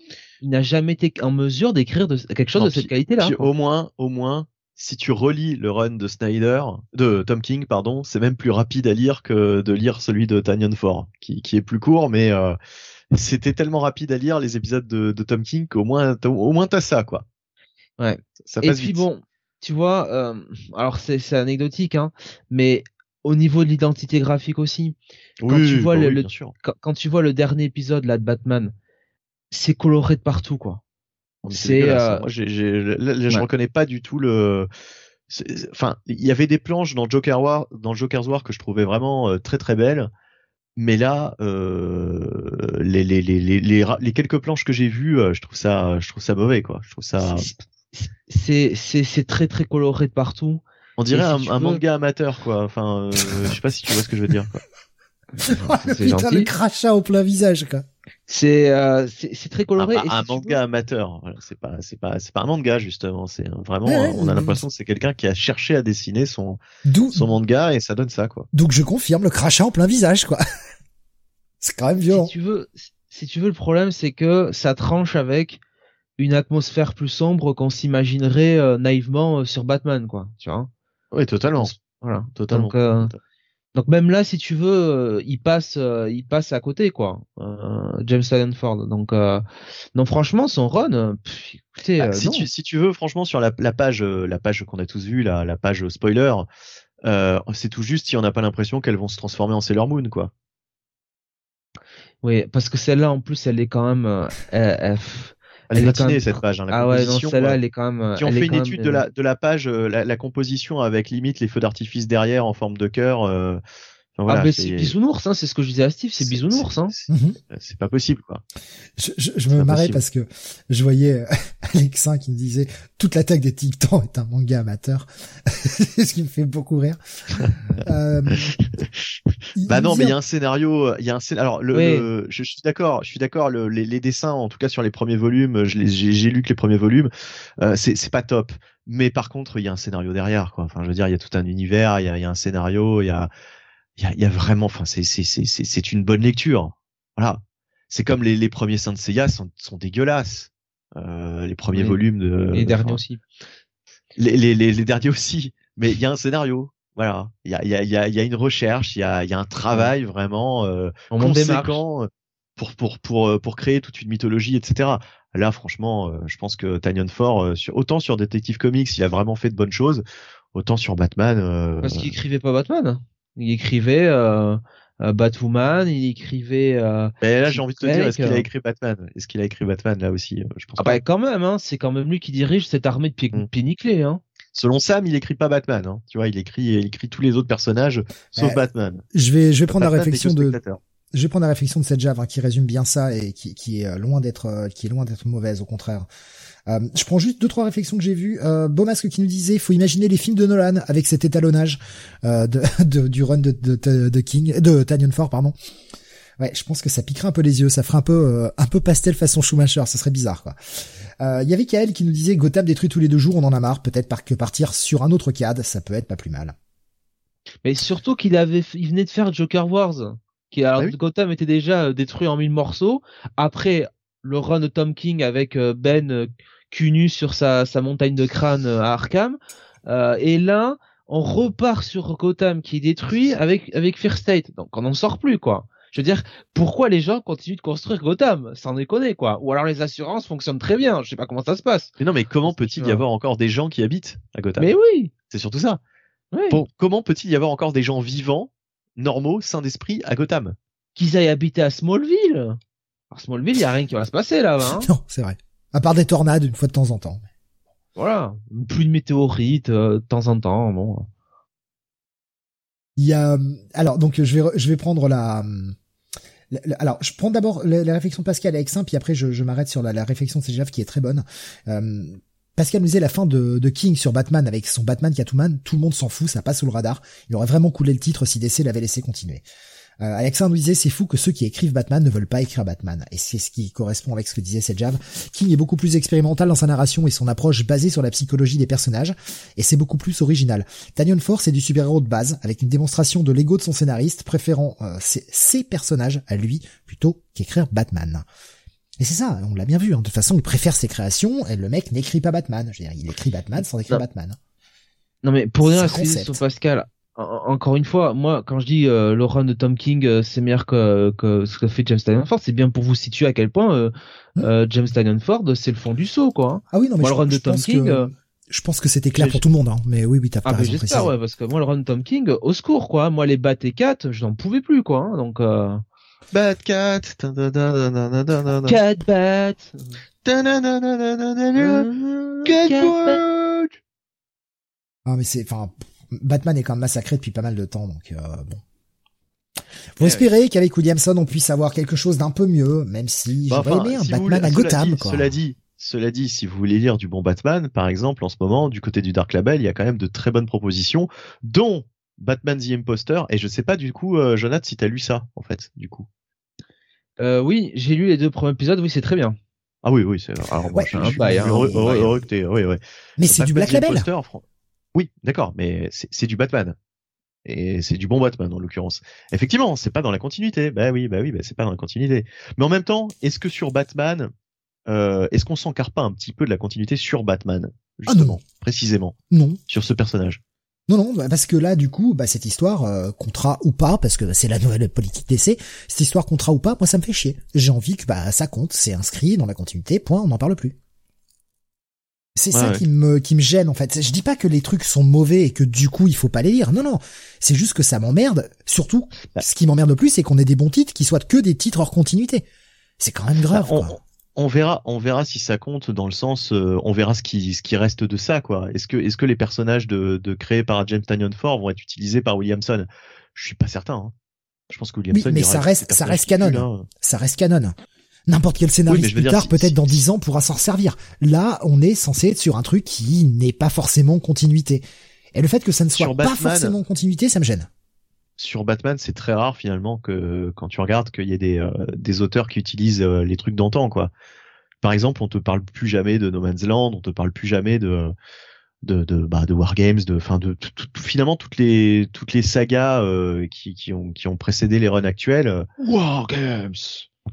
il n'a jamais été en mesure d'écrire quelque chose Non, de cette qualité-là. au moins, au moins, si tu relis le run de Snyder, de Tom King, pardon, c'est même plus rapide à lire que de lire celui de Tanyan Ford, qui, qui est plus court, mais euh, c'était tellement rapide à lire les épisodes de, de Tom King qu'au moins, t'as- au moins t'as ça, quoi. Ouais. Ça Et passe puis vite. bon, tu vois, euh, alors c'est anecdotique, hein, mais au niveau de l'identité graphique aussi, quand oui, tu vois bah le- oui, le- bien sûr. quand, quand tu vois le dernier épisode là de Batman, c'est coloré de partout quoi. C'est, hein. euh, Moi, là, je reconnais pas du tout le. Enfin, il y avait des planches dans Joker War, dans Joker's War que je trouvais vraiment euh, très très belles, mais là, euh, les, quelques planches que j'ai vues, je trouve ça, je trouve ça mauvais, quoi. Je trouve ça. C'est c'est c'est très très coloré de partout. On dirait si un, tu un veux- manga amateur, quoi. Enfin, euh, je sais pas si tu vois ce que je veux dire. Quoi. C'est Putain, gentil. le crachat au plein visage, quoi. C'est euh, c'est très coloré. un- et si un tu manga veux- amateur, voilà, c'est pas, c'est pas, c'est pas un manga justement. C'est vraiment, Ouais, on a l'impression que c'est quelqu'un qui a cherché à dessiner son, son manga et ça donne ça, quoi. donc je confirme le crachat en plein visage, quoi. C'est quand même violent. si tu veux, si tu veux, le problème c'est que ça tranche avec une atmosphère plus sombre qu'on s'imaginerait euh, naïvement euh, sur Batman, quoi. Tu vois. Oui, totalement, Voilà. totalement. Donc, euh, donc même là, si tu veux, il passe, il passe à côté, quoi. James Tynion Ford. Donc, non, franchement, son run, pff, écoutez, Bah, si non. tu si tu veux franchement sur la, la page la page qu'on a tous vue la, la page spoiler euh, c'est tout juste si on n'a pas l'impression qu'elles vont se transformer en Sailor Moon quoi. Oui, parce que celle-là, en plus, elle est quand même, euh, elle- elle- Elle est même cette page hein, la ah ouais, non, composition, celle-là, euh, elle est quand même. si on elle est fait une même étude bien. de la de la page euh, la, la composition avec limite les feux d'artifice derrière en forme de cœur euh, enfin, voilà, ah, mais c'est- bisounours, hein, c'est ce que je disais à Steve, c'est bisounours, hein. c'est- Mhm. c'est pas possible quoi. Je, je, je me marrais parce que je voyais euh, Alexin qui me disait toute l'attaque des Titans est un manga amateur, ce qui me fait beaucoup rire. Euh, Bah non, me mais il y a un scénario, il y a un scén- alors le, je, je suis d'accord, je suis d'accord, le- les, les dessins, en tout cas sur les premiers volumes, je les- j'ai j'ai lu que les premiers volumes, euh, c'est c'est pas top. Mais par contre, il y a un scénario derrière, quoi. Enfin, je veux dire, il y a tout un univers, il y a, il y a un scénario, il y a, il y a, y a vraiment, enfin, c'est c'est c'est c'est c'est une bonne lecture. Voilà. C'est comme les, les premiers Saint Seiya sont, sont dégueulasses. Euh, les premiers Oui. volumes de les derniers enfin, aussi. les, les, les, les derniers aussi. Mais il y a un scénario. Voilà. Il y a, il y, a, il y, a, y a une recherche, il y a, il y a un travail vraiment euh, On conséquent euh, pour, pour, pour, euh, pour créer toute une mythologie, etc. Là, franchement, euh, je pense que Tanyon Ford, euh, sur, autant sur Detective Comics, il a vraiment fait de bonnes choses, autant sur Batman. euh, Parce qu'il écrivait pas Batman. Il écrivait euh, euh, Batwoman, il écrivait. Euh... mais là, j'ai envie de te dire, est-ce qu'il a Drake, écrit Batman? Est-ce qu'il a écrit Batman là aussi euh, Je pense Ah pas. bah quand même, hein, c'est quand même lui qui dirige cette armée de pieds Mm. pieds nickelés, hein. Selon Sam, il écrit pas Batman. Hein. Tu vois, il écrit, il écrit tous les autres personnages sauf Ouais. Batman. je vais, je vais prendre la Batman réflexion de, je vais prendre la réflexion de cette Jave hein, qui résume bien ça et qui, qui est euh, loin d'être, euh, qui est loin d'être mauvaise au contraire. Euh, je prends juste deux trois réflexions que j'ai vues. Euh, Beaumasque qui nous disait, faut imaginer les films de Nolan avec cet étalonnage euh, de, de- du run de, de, de King, de Tanyon Ford, pardon. Ouais, je pense que ça piquerait un peu les yeux, ça ferait un peu euh, un peu pastel façon Schumacher, ce serait bizarre quoi. Il y avait Kael qui nous disait Gotham détruit tous les deux jours, on en a marre, peut-être par que partir sur un autre CAD, ça peut être pas plus mal. Mais surtout qu'il avait, il venait de faire Joker Wars, qui alors Ah oui. Gotham était déjà détruit en mille morceaux. Après le run de Tom King avec Ben cul nu sur sa, sa montagne de crâne euh, à Arkham. Euh, et là, on repart sur Gotham qui est détruit avec avec Fear State. Donc on n'en sort plus quoi. Je veux dire, pourquoi les gens continuent de construire Gotham? Sans déconner quoi. Ou alors les assurances fonctionnent très bien. Je sais pas comment ça se passe. Mais non, mais comment peut-il y avoir encore des gens qui habitent à Gotham? Mais oui. C'est surtout ça. oui. Comment peut-il y avoir encore des gens vivants, normaux, sains d'esprit à Gotham? Qu'ils aillent habiter à Smallville. À Smallville, il y a rien qui va se passer là-bas. Hein. Non, c'est vrai. À part des tornades une fois de temps en temps. Voilà, plus de météorites euh, de temps en temps. Bon. Il y a alors donc je vais je vais prendre la, la- la- alors je prends d'abord la, la réflexion de Pascal avec ça puis après je, je m'arrête sur la, réflexion de CGF qui est très bonne. Euh, Pascal nous disait la fin de, de King sur Batman avec son Batman Catwoman, tout le monde s'en fout, ça passe sous le radar. Il aurait vraiment coulé le titre si DC l'avait laissé continuer. Euh, Alexa nous disait c'est fou que ceux qui écrivent Batman ne veulent pas écrire Batman et c'est ce qui correspond avec ce que disait Sejav. King est beaucoup plus expérimental dans sa narration et son approche basée sur la psychologie des personnages et c'est beaucoup plus original. Tanyon Force est du super-héros de base, avec une démonstration de l'ego de son scénariste, préférant euh, ses, ses personnages à lui plutôt qu'écrire Batman. Et c'est ça, on l'a bien vu. hein. De toute façon, il préfère ses créations, et le mec n'écrit pas Batman. Je veux dire, il écrit Batman sans écrire Non. Batman. Non mais pour un à Pascal, encore une fois, moi quand je dis euh, le run de Tom King euh, c'est meilleur que, que ce que fait James Tynion Ford, c'est bien pour vous situer à quel point euh, Hmm. euh, James Tynion Ford c'est le fond du saut quoi. hein. Ah oui, non, mais Moi, je, le run de Tom pense King, que, euh, je pense que c'était clair pour tout le monde. Hein. Mais oui, oui, t'as Ah raison j'espère ouais parce que moi le run de Tom King au secours quoi. Moi les Bat et Cat je n'en pouvais plus quoi. hein. Donc euh... Batcat. ta-da-da-da-da-da-da-da. Cat Bat. Euh, Catwoman. Ah, mais c'est, enfin, Batman est quand même massacré depuis pas mal de temps, donc euh, bon. Faut Ouais, espérer qu'avec Williamson on puisse avoir quelque chose d'un peu mieux, même si Bah, j'aurais enfin, aimé un si vous Batman voulez- à cela Gotham, dit, quoi. Cela dit, cela dit, si vous voulez lire du bon Batman, par exemple, en ce moment, du côté du Dark Label, il y a quand même de très bonnes propositions, dont Batman the Imposter. Et je sais pas du coup, euh, Jonathan, si t'as lu ça, en fait, du coup. Euh, oui j'ai lu les deux premiers épisodes. Oui c'est très bien. Ah oui, oui, c'est. Alors, Ouais. je, Un je suis bail, hein, heureux, un heureux- bail. heureux que t'aies- oui, oui. Mais c'est du Black Label. Imposter, Oui, d'accord, mais c'est du Batman. Et c'est du bon Batman en l'occurrence. Effectivement, c'est pas dans la continuité. Bah oui, bah oui, bah c'est pas dans la continuité. Mais en même temps, est-ce que sur Batman, euh, est-ce qu'on s'encarre pas un petit peu de la continuité sur Batman, Ah justement, non. précisément, Non, sur ce personnage? Non, non, bah, parce que là, du coup, bah, cette histoire, euh, contrat ou pas, parce que c'est la nouvelle politique d'essai, cette histoire contrat ou pas, moi, ça me fait chier. J'ai envie que bah ça compte, c'est inscrit dans la continuité, point, on n'en parle plus. C'est Ouais, ça ouais. qui me qui me gêne en fait. Je dis pas que les trucs sont mauvais et que du coup il faut pas les lire. Non non, c'est juste que ça m'emmerde. Surtout, Bah. ce qui m'emmerde le plus, c'est qu'on ait des bons titres qui soient que des titres hors continuité. C'est quand même grave. Bah, on, quoi. on verra, on verra si ça compte dans le sens, euh, on verra ce qui, ce qui reste de ça, quoi. Est-ce que, est-ce que les personnages de, de créés par James Tynion Ford vont être utilisés par Williamson? Je suis pas certain. Hein. Je pense que Williamson. Oui, mais ça reste des ça reste canon. hein. Ça reste canon. N'importe quel scénariste Oui, plus dire, tard, si- peut-être si- dans dix ans, pourra s'en servir. Là, on est censé être sur un truc qui n'est pas forcément en continuité. Et le fait que ça ne soit pas Batman- forcément en continuité, ça me gêne. Sur Batman, c'est très rare finalement que quand tu regardes qu'il y ait des, euh, des auteurs qui utilisent euh, les trucs d'antan, quoi. Par exemple, on te parle plus jamais de No Man's Land, on te parle plus jamais de de de bah, de Wargames, de enfin de tout- tout- tout- finalement toutes les toutes les sagas euh, qui qui ont qui ont précédé les runs actuels. Wargames.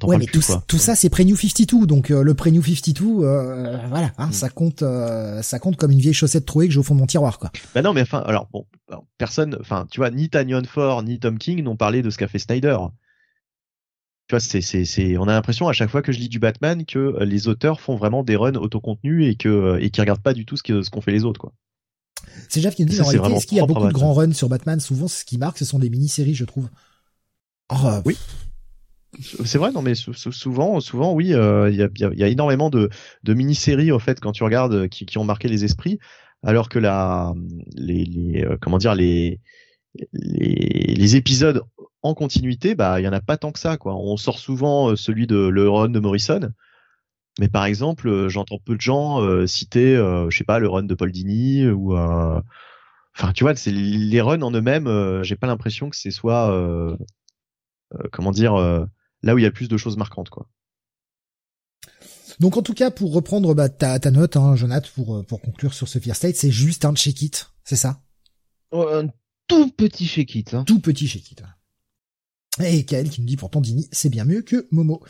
Ouais, mais plus, tout, quoi. tout ça, c'est Pre-New 52, donc euh, le Pre-New 52, euh, voilà, hein, Mm. ça compte, euh, ça compte comme une vieille chaussette trouée que j'ai au fond de mon tiroir, quoi. Bah non, mais enfin, alors bon, alors, personne, enfin, tu vois, ni Tanyon Ford ni Tom King n'ont parlé de ce qu'a fait Snyder. Tu vois, c'est, c'est, c'est, on a l'impression à chaque fois que je lis du Batman que les auteurs font vraiment des runs autocontenus et que et qui regardent pas du tout ce que ce qu'ont fait les autres, quoi. C'est Jeff qui nous dit, en réalité, est-ce qu'il y a beaucoup de grands runs sur Batman? Souvent, ce qui marque, ce sont des mini-séries, je trouve. Oh, Oui. C'est vrai, non, mais sou- sou- souvent, souvent, oui, euh, il y, a, énormément de, mini-séries au fait quand tu regardes euh, qui, ont marqué les esprits, alors que la, les, euh, comment dire, les, les, épisodes en continuité, bah, il y en a pas tant que ça, quoi. On sort souvent celui de le run de Morrison, mais par exemple, j'entends peu de gens citer, euh, je sais pas, le run de Paul Dini ou, enfin, tu vois, les runs en eux-mêmes. J'ai pas l'impression que c'est soit comment dire, là où il y a plus de choses marquantes, quoi. Donc en tout cas, pour reprendre bah, ta, ta note, hein, Jonathan, pour pour conclure sur ce Fear State, c'est juste un check it, c'est ça? Un tout petit check it. Hein. Tout petit check it. Et Kael qui nous dit pourtant Dini, c'est bien mieux que Momo.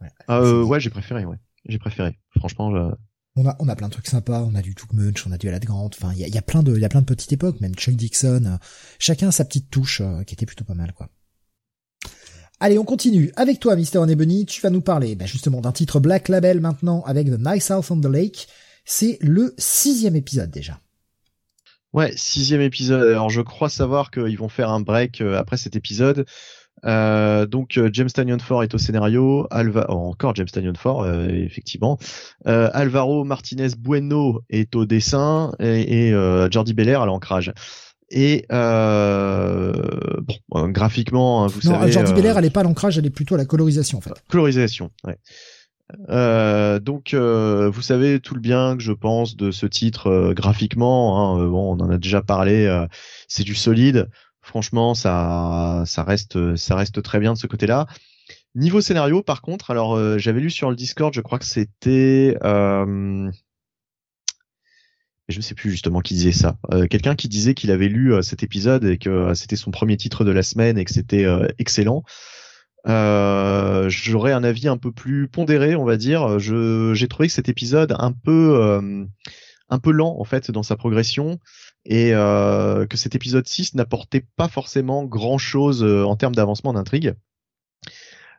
Ouais, ouais j'ai préféré, ouais. J'ai préféré. Franchement, je... On a, on a plein de trucs sympas, on a du Took Munch, on a du Alad Grant, enfin, il y a, y a, plein de, il y a plein de petites époques, même Chuck Dixon, euh, chacun a sa petite touche, euh, qui était plutôt pas mal, quoi. Allez, on continue. Avec toi, Mister Bunny, tu vas nous parler, bah, justement, d'un titre Black Label maintenant, avec The Nice House on the Lake. C'est le sixième épisode, déjà. Ouais, sixième épisode. Alors, je crois savoir qu'ils vont faire un break euh, après cet épisode. Euh, donc euh, James Tanyon Ford est au scénario, oh, encore James Tanyon Ford effectivement, Alvaro Martinez Bueno est au dessin et, et Jordi Belair à l'ancrage. Et bon, graphiquement, hein, vous non, savez. Jordi Belair, elle est pas à l'ancrage, elle est plutôt à la colorisation en fait. Colorisation, ouais. Euh, donc, euh, vous savez tout le bien que je pense de ce titre graphiquement. Hein, bon, on en a déjà parlé. c'est du solide. Franchement, ça, ça reste, ça reste très bien de ce côté-là. Niveau scénario, par contre, alors euh, j'avais lu sur le Discord, je crois que c'était, euh... je ne sais plus justement qui disait ça. Euh, quelqu'un qui disait qu'il avait lu euh, cet épisode et que c'était son premier titre de la semaine et que c'était excellent. J'aurais un avis un peu plus pondéré, on va dire. j'ai trouvé que cet épisode un peu, un peu lent en fait dans sa progression et euh, que cet épisode 6 n'apportait pas forcément grand-chose euh, en termes d'avancement d'intrigue.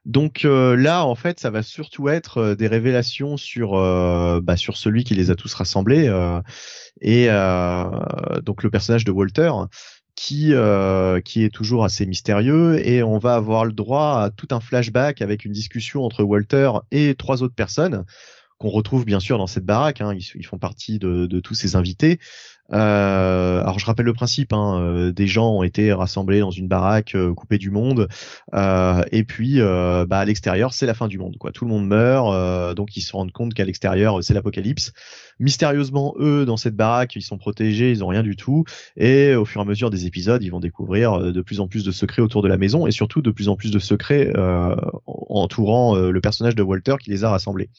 Donc euh, là, en fait, ça va surtout être des révélations sur bah, sur celui qui les a tous rassemblés et donc le personnage de Walter qui qui est toujours assez mystérieux et on va avoir le droit à tout un flashback avec une discussion entre Walter et trois autres personnes qu'on retrouve bien sûr dans cette baraque. Hein, ils, font partie de, tous ces invités. Euh, alors je rappelle le principe, hein, euh, des gens ont été rassemblés dans une baraque euh, coupée du monde, euh, et puis bah, à l'extérieur c'est la fin du monde, quoi. Tout le monde meurt, donc ils se rendent compte qu'à l'extérieur c'est l'apocalypse. Mystérieusement, eux dans cette baraque ils sont protégés, ils ont rien du tout, et au fur et à mesure des épisodes ils vont découvrir de plus en plus de secrets autour de la maison, et surtout de plus en plus de secrets entourant le personnage de Walter qui les a rassemblés.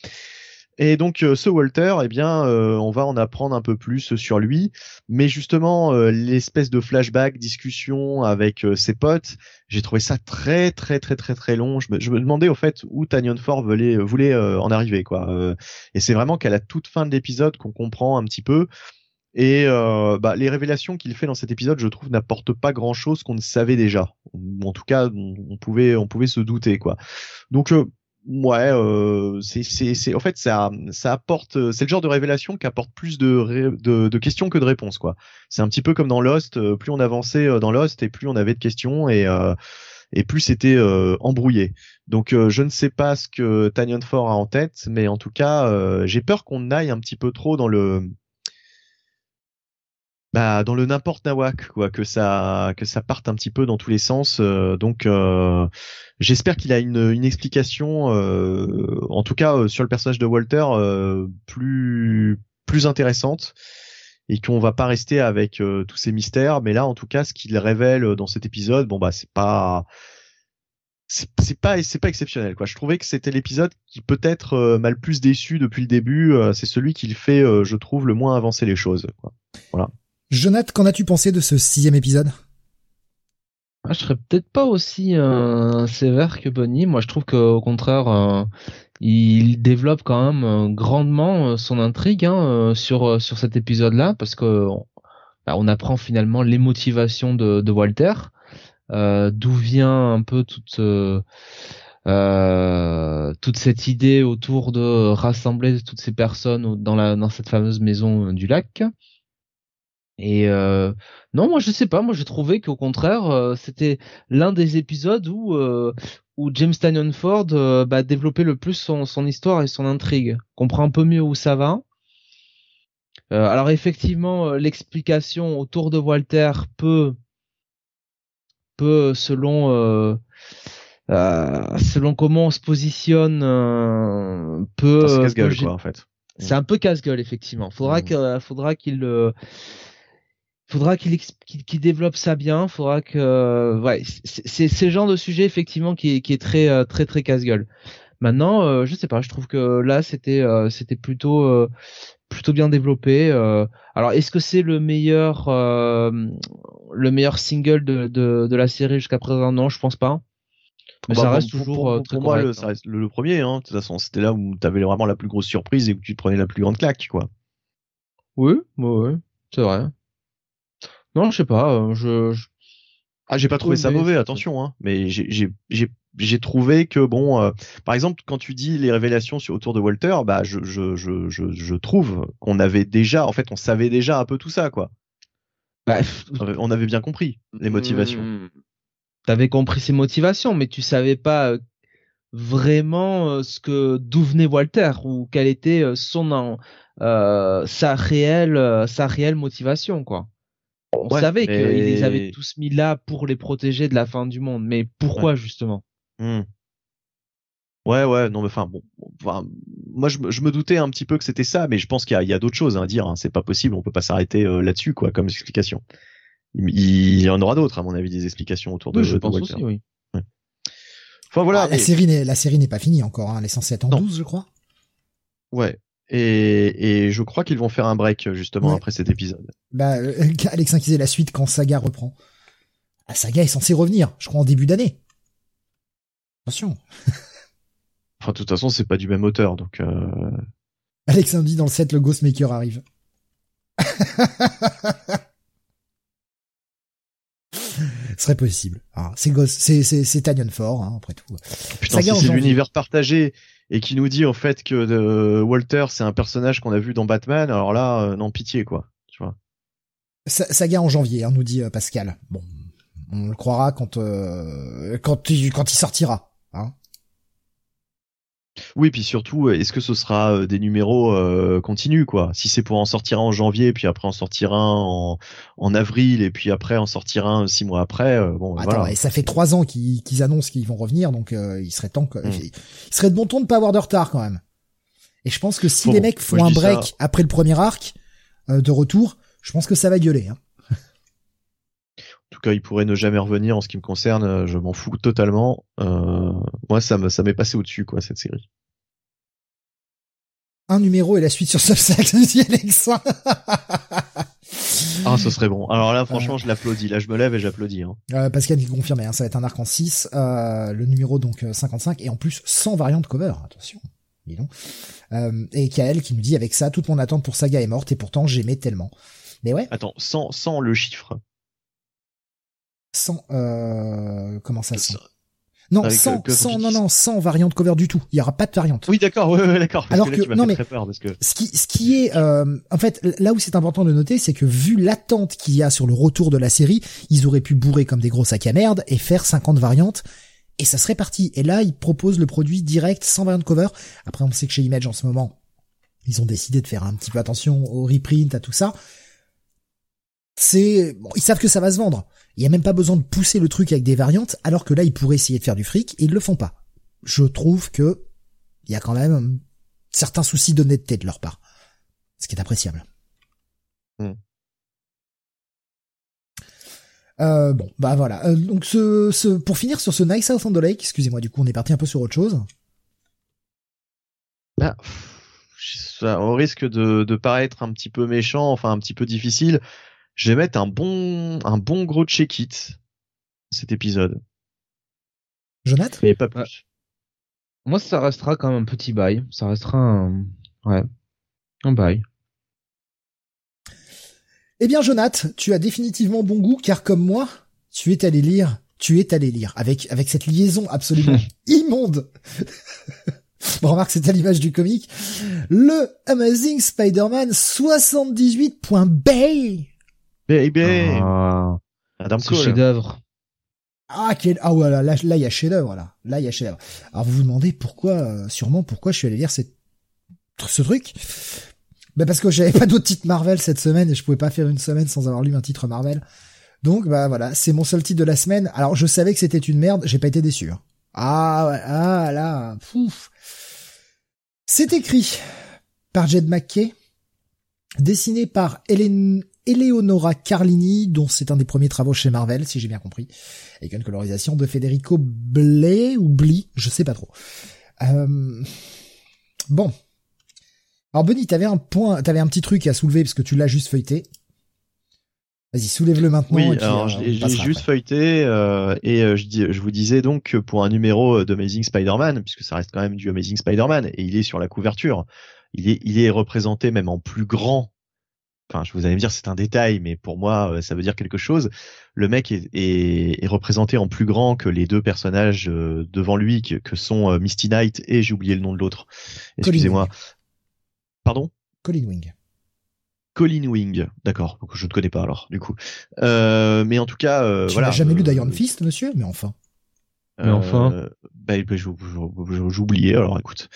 Et donc euh, ce Walter, eh bien, euh, on va en apprendre un peu plus sur lui, mais justement euh, l'espèce de flashback, discussion avec ses potes, j'ai trouvé ça très très très très très long. Je me, demandais au fait où Tanyon Ford voulait, voulait en arriver quoi. et c'est vraiment qu'à la toute fin de l'épisode qu'on comprend un petit peu. Et bah, les révélations qu'il fait dans cet épisode, je trouve, n'apportent pas grand-chose qu'on ne savait déjà. en tout cas, on, pouvait, on pouvait se douter, quoi. Donc, Ouais, euh, c'est, en fait, ça, ça apporte, c'est le genre de révélation qui apporte plus de, de, de, questions que de réponses, quoi. C'est un petit peu comme dans Lost. Euh, plus on avançait euh, dans Lost et plus on avait de questions et euh, et plus c'était euh, embrouillé. Donc, je ne sais pas ce que Tanyan Ford a en tête, mais en tout cas, j'ai peur qu'on aille un petit peu trop dans le bah, dans le n'importe nawak quoi que ça que ça parte un petit peu dans tous les sens euh, donc euh, j'espère qu'il a une, une explication euh, en tout cas sur le personnage de Walter plus plus intéressante et qu'on va pas rester avec tous ces mystères mais là en tout cas ce qu'il révèle dans cet épisode bon bah c'est pas c'est pas c'est pas exceptionnel quoi. Je trouvais que c'était l'épisode qui peut-être m'a le plus déçu depuis le début. c'est celui qui le fait, je trouve, le moins avancer les choses. Quoi. Voilà. Jonathan, qu'en as-tu pensé de ce sixième épisode? Ah, Je serais peut-être pas aussi euh, sévère que Bonnie. Moi, je trouve qu'au contraire, euh, il développe quand même euh, grandement son intrigue hein, sur cet épisode-là, parce que bah, apprend finalement les motivations de, Walter, d'où vient un peu toute cette idée autour de rassembler toutes ces personnes dans cette fameuse maison du lac. Et euh, non, moi je sais pas, moi j'ai trouvé qu'au contraire, euh, c'était l'un des épisodes où euh, où James Tanyon Ford euh, bah, développait le plus son, son histoire et son intrigue, comprend un peu mieux où ça va. Euh, alors effectivement, euh, l'explication autour de Walter peut peut selon selon comment on se positionne peut, casse-gueule en fait. C'est un peu casse-gueule effectivement. Faudra mmh. faudra qu'il faudra qu'il qu'il qu'il développe ça bien. Faudra que euh, ouais, c'est le genre de sujet effectivement qui est qui est très euh, très très casse-gueule. Maintenant, euh, je sais pas, je trouve que là c'était euh, c'était plutôt euh, plutôt bien développé. euh. alors est-ce que c'est le meilleur euh, le meilleur single de de, de la série jusqu'à présent? Non, je pense pas. Mais Bah, ça reste pour- toujours pour, euh, pour très moi, le, ça reste le, le premier. Hein, de toute façon, c'était là où t'avais vraiment la plus grosse surprise et où tu te prenais la plus grande claque, quoi. Oui, oui, oui, c'est vrai. Non, je sais pas. euh, je, je- Ah, j'ai pas trouvé ça mauvais, attention, hein. Mais j'ai j'ai j'ai j'ai trouvé que bon, euh, par exemple, quand tu dis les révélations sur autour de Walter, bah je je je je, je trouve qu'on avait déjà, en fait, on savait déjà un peu tout ça, quoi. bah, On avait bien compris les motivations. Hmm. T'avais compris ses motivations, mais tu savais pas euh, vraiment ce que d'où venait Walter ou quelle était son euh, sa réelle sa réelle motivation quoi. On Ouais, savait qu'ils les avaient tous mis là pour les protéger de la fin du monde, mais pourquoi justement? Hmm. Ouais, ouais, non, mais enfin, bon, enfin, moi, je, me- je me doutais un petit peu que c'était ça, mais je pense qu'il y a, d'autres choses à dire. Hein. C'est pas possible, on peut pas s'arrêter euh, là-dessus, quoi, comme explication. Il, il y en aura d'autres, à mon avis, des explications autour de, Oui, je de pense Walter. aussi, oui. Enfin voilà, Ah, la mais- série n'est la série n'est pas finie encore. Hein. Elle est censée être en Non. 12, je crois. ouais. Et, et je crois qu'ils vont faire un break justement Ouais. après cet épisode. Bah, euh, Alex la suite quand Saga reprend. La Saga est censée revenir, je crois en début d'année. Attention. Enfin, de toute façon, c'est pas du même auteur, donc. Euh... Alex dit dans le set le Ghostmaker arrive. Ce serait possible. Ah, c'est c'est Tanyan Ford, hein, après tout. Putain, Saga si c'est l'univers partagé et qui nous dit en fait que euh, Walter c'est un personnage qu'on a vu dans Batman, alors là, euh, non pitié quoi. Tu vois. Sa- Saga en janvier, hein, nous dit euh, Pascal. Bon, on le croira quand quand il quand il sortira. Hein. Oui, puis surtout, est-ce que ce sera euh, des numéros euh, continus, quoi? Si c'est pour en sortir un en janvier, puis après en sortir un en, en avril, et puis après en sortir un six mois après, euh, bon, Attends, voilà. et ça fait trois ans qu'ils annoncent qu'ils vont revenir, donc euh, il serait temps que, Mm. il serait de bon ton de pas avoir de retard quand même. Et je pense que si Bon, les mecs font un break ça. après le premier arc euh, de retour, je pense que ça va gueuler. Hein. En tout cas, il pourrait ne jamais revenir en ce qui me concerne, euh, je m'en fous totalement. Euh, moi, ça me, ça m'est passé au-dessus, quoi, cette série. Un numéro et la suite sur Substack, dit Alexa. Ah, ce serait bon. Alors là, franchement, je l'applaudis. Là, je me lève et j'applaudis. Hein. Euh, Pascal qui confirmait, hein, ça va être un arc en 6, euh, le numéro donc euh, 55, et en plus sans variante cover, attention, dis donc. Euh, et Kael qui nous dit avec ça, toute mon attente pour Saga est morte, et pourtant j'aimais tellement. Mais ouais, Attends, sans, sans le chiffre. Sans, euh, comment ça sans Non, Avec, sans, euh, que- sans, non, non, sans variante cover du tout. Il y aura pas de variante. Oui, d'accord, ouais, ouais, d'accord. Alors que là, non, mais- parce que. Ce qui, ce qui est, euh, en fait, là où c'est important de noter, c'est que vu l'attente qu'il y a sur le retour de la série, ils auraient pu bourrer comme des gros sacs à merde et faire 50 variantes, et ça serait parti. Et là, ils proposent le produit direct, sans variante cover. Après, on sait que chez Image, en ce moment, ils ont décidé de faire un petit peu attention au reprint, à tout ça. C'est, bon, ils savent que ça va se vendre. Il y a même pas besoin de pousser le truc avec des variantes, alors que là, ils pourraient essayer de faire du fric, et ils le font pas. Je trouve que il y a quand même certains soucis d'honnêteté de leur part. Ce qui est appréciable. Hmm. Euh, bon, bah voilà. Euh, donc ce, ce, pour finir sur ce Nice South on the Lake, excusez-moi, du coup on est parti un peu sur autre chose. Bah, au risque de, de paraître un petit peu méchant, enfin un petit peu difficile, je vais mettre un bon, un bon gros check-it cet épisode, Jonathan mais pas plus. Moi, ça restera quand même un petit bail. Ça restera un, ouais, un bail. Eh bien Jonathan, tu as définitivement bon goût car comme moi, tu es allé lire, tu es allé lire avec avec cette liaison absolument immonde. bon, remarque, c'est à l'image du comique. Le Amazing Spider-Man 78.bay. Baby, Ah, Adam ce Cole. chef-d'œuvre. Ah, quel, ah voilà, là, là, il y a chef-d'œuvre, là. Là, il y a chef-d'œuvre. Alors, vous vous demandez pourquoi, euh, sûrement, pourquoi je suis allé lire cette, ce truc. Ben, parce que j'avais pas d'autres titres Marvel cette semaine et je pouvais pas faire une semaine sans avoir lu un titre Marvel. Donc, bah, voilà, c'est mon seul titre de la semaine. Alors, je savais que c'était une merde, j'ai pas été déçu. hein. Ah, ouais, ah, là, pouf. C'est écrit par Jed McKay, dessiné par Hélène, Eleonora Carlini, dont c'est un des premiers travaux chez Marvel, si j'ai bien compris, avec une colorisation de Federico Blé ou Bli, je sais pas trop. Euh, Bon. Alors Benny, t'avais un point, t'avais un petit truc à soulever parce que tu l'as juste feuilleté. Vas-y, soulève-le maintenant. Oui, et puis, alors euh, passera juste après. feuilleté euh, et je, dis, je vous disais donc que pour un numéro d'Amazing Spider-Man, puisque ça reste quand même du Amazing Spider-Man et il est sur la couverture, il est, il est représenté même en plus grand. Enfin, je vous allez me dire c'est un détail, mais pour moi euh, ça veut dire quelque chose. Le mec est, est, est représenté en plus grand que les deux personnages euh, devant lui, que, que sont euh, Misty Knight et j'ai oublié le nom de l'autre. Excusez-moi. Pardon? Colin Wing. Colin Wing, d'accord, je ne connais pas alors du coup. Euh, mais en tout cas, euh, tu voilà. n'as jamais lu d'Iron Fist, monsieur? Mais enfin. Mais enfin. Euh, bah, bah, oublié, alors écoute.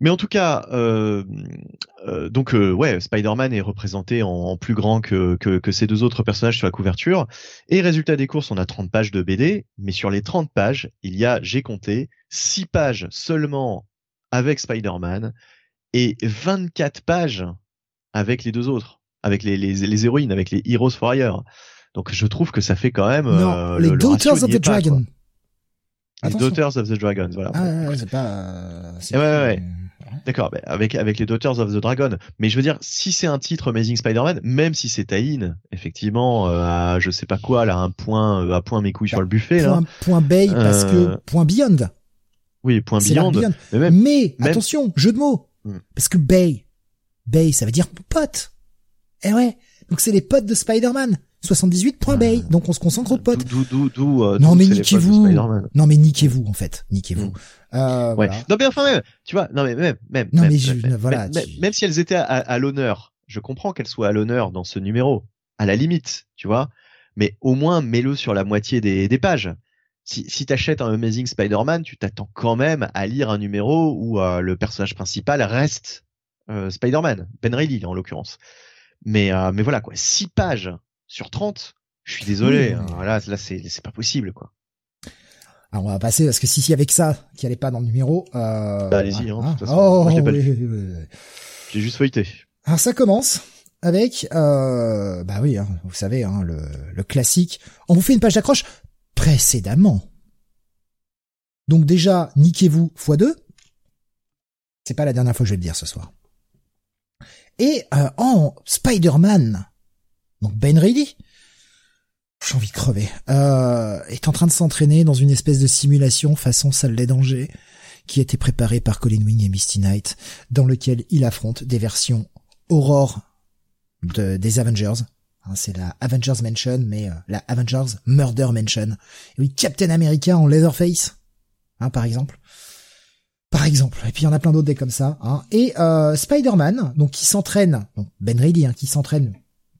Mais en tout cas, euh, euh, donc euh, ouais, Spider-Man est représenté en, en plus grand que, que, que ces deux autres personnages sur la couverture. Et résultat des courses, on a 30 pages de BD, mais sur les 30 pages, il y a, j'ai compté, 6 pages seulement avec Spider-Man et 24 pages avec les deux autres, avec les, les, les héroïnes, avec les Heroes for Hire. Donc je trouve que ça fait quand même... non, euh, les le- le Daughters of n'y est the pas. Dragon. Les Attention. Daughters of the Dragon, voilà. Ah, ouais, c'est pas. euh, Ouais, pas- ouais, D'accord, bah, avec avec les Daughters of the Dragon. Mais je veux dire, si c'est un titre Amazing Spider-Man, même si c'est Taïn, effectivement, euh, à je sais pas quoi, là, un point, euh, à point mes couilles sur le buffet, là. Point, point Bay parce Euh, que point Beyond. Oui, point Beyond. Beyond. Mais même, Mais même- attention, jeu de mots. Hmm. Parce que Bay, Bay, ça veut dire pote. Eh ouais. Donc c'est les potes de Spider-Man. 78 point Bay. Donc on se concentre aux potes. d'où, d'où, d'où, euh, Non mais niquez-vous. Non mais niquez-vous en fait. Niquez-vous. Hmm. Euh, Ouais. voilà. Non, mais enfin, même, tu vois, non, mais même, même, Non, même, mais je- même, voilà, même, tu- même si elles étaient à, à l'honneur, je comprends qu'elles soient à l'honneur dans ce numéro, à la limite, tu vois, mais au moins mets-le sur la moitié des, des pages. Si, si t'achètes un Amazing Spider-Man, tu t'attends quand même à lire un numéro où euh, le personnage principal reste euh, Spider-Man, Ben Reilly en l'occurrence. Mais, mais voilà quoi, 6 pages sur 30, je suis désolé, hein, là, là c'est c'est pas possible quoi. Alors on va passer parce que si si avec ça qui allait pas dans le numéro. Euh, Bah, allez-y, hein, de toute façon. Oh, Moi, pas oui, oui, oui, oui. J'ai juste feuilleté. Alors ça commence avec, euh, bah oui, hein, vous savez, hein, le, le classique. On vous fait une page d'accroche précédemment. Donc déjà, niquez-vous x2. C'est pas la dernière fois que je vais le dire ce soir. Et euh, en Spider-Man, donc Ben Reilly, j'ai envie de crever, euh, est en train de s'entraîner dans une espèce de simulation façon salle des dangers qui a été préparée par Colin Wing et Misty Knight, dans lequel il affronte des versions Aurore de, des Avengers. Hein, c'est la Avengers Mansion, mais euh, la Avengers Murder Mansion. Et oui, Captain America en Leatherface, hein, par exemple. Par exemple. Et puis il y en a plein d'autres des comme ça. Hein. Et euh, Spider-Man, donc qui s'entraîne, Ben Reilly, hein, qui s'entraîne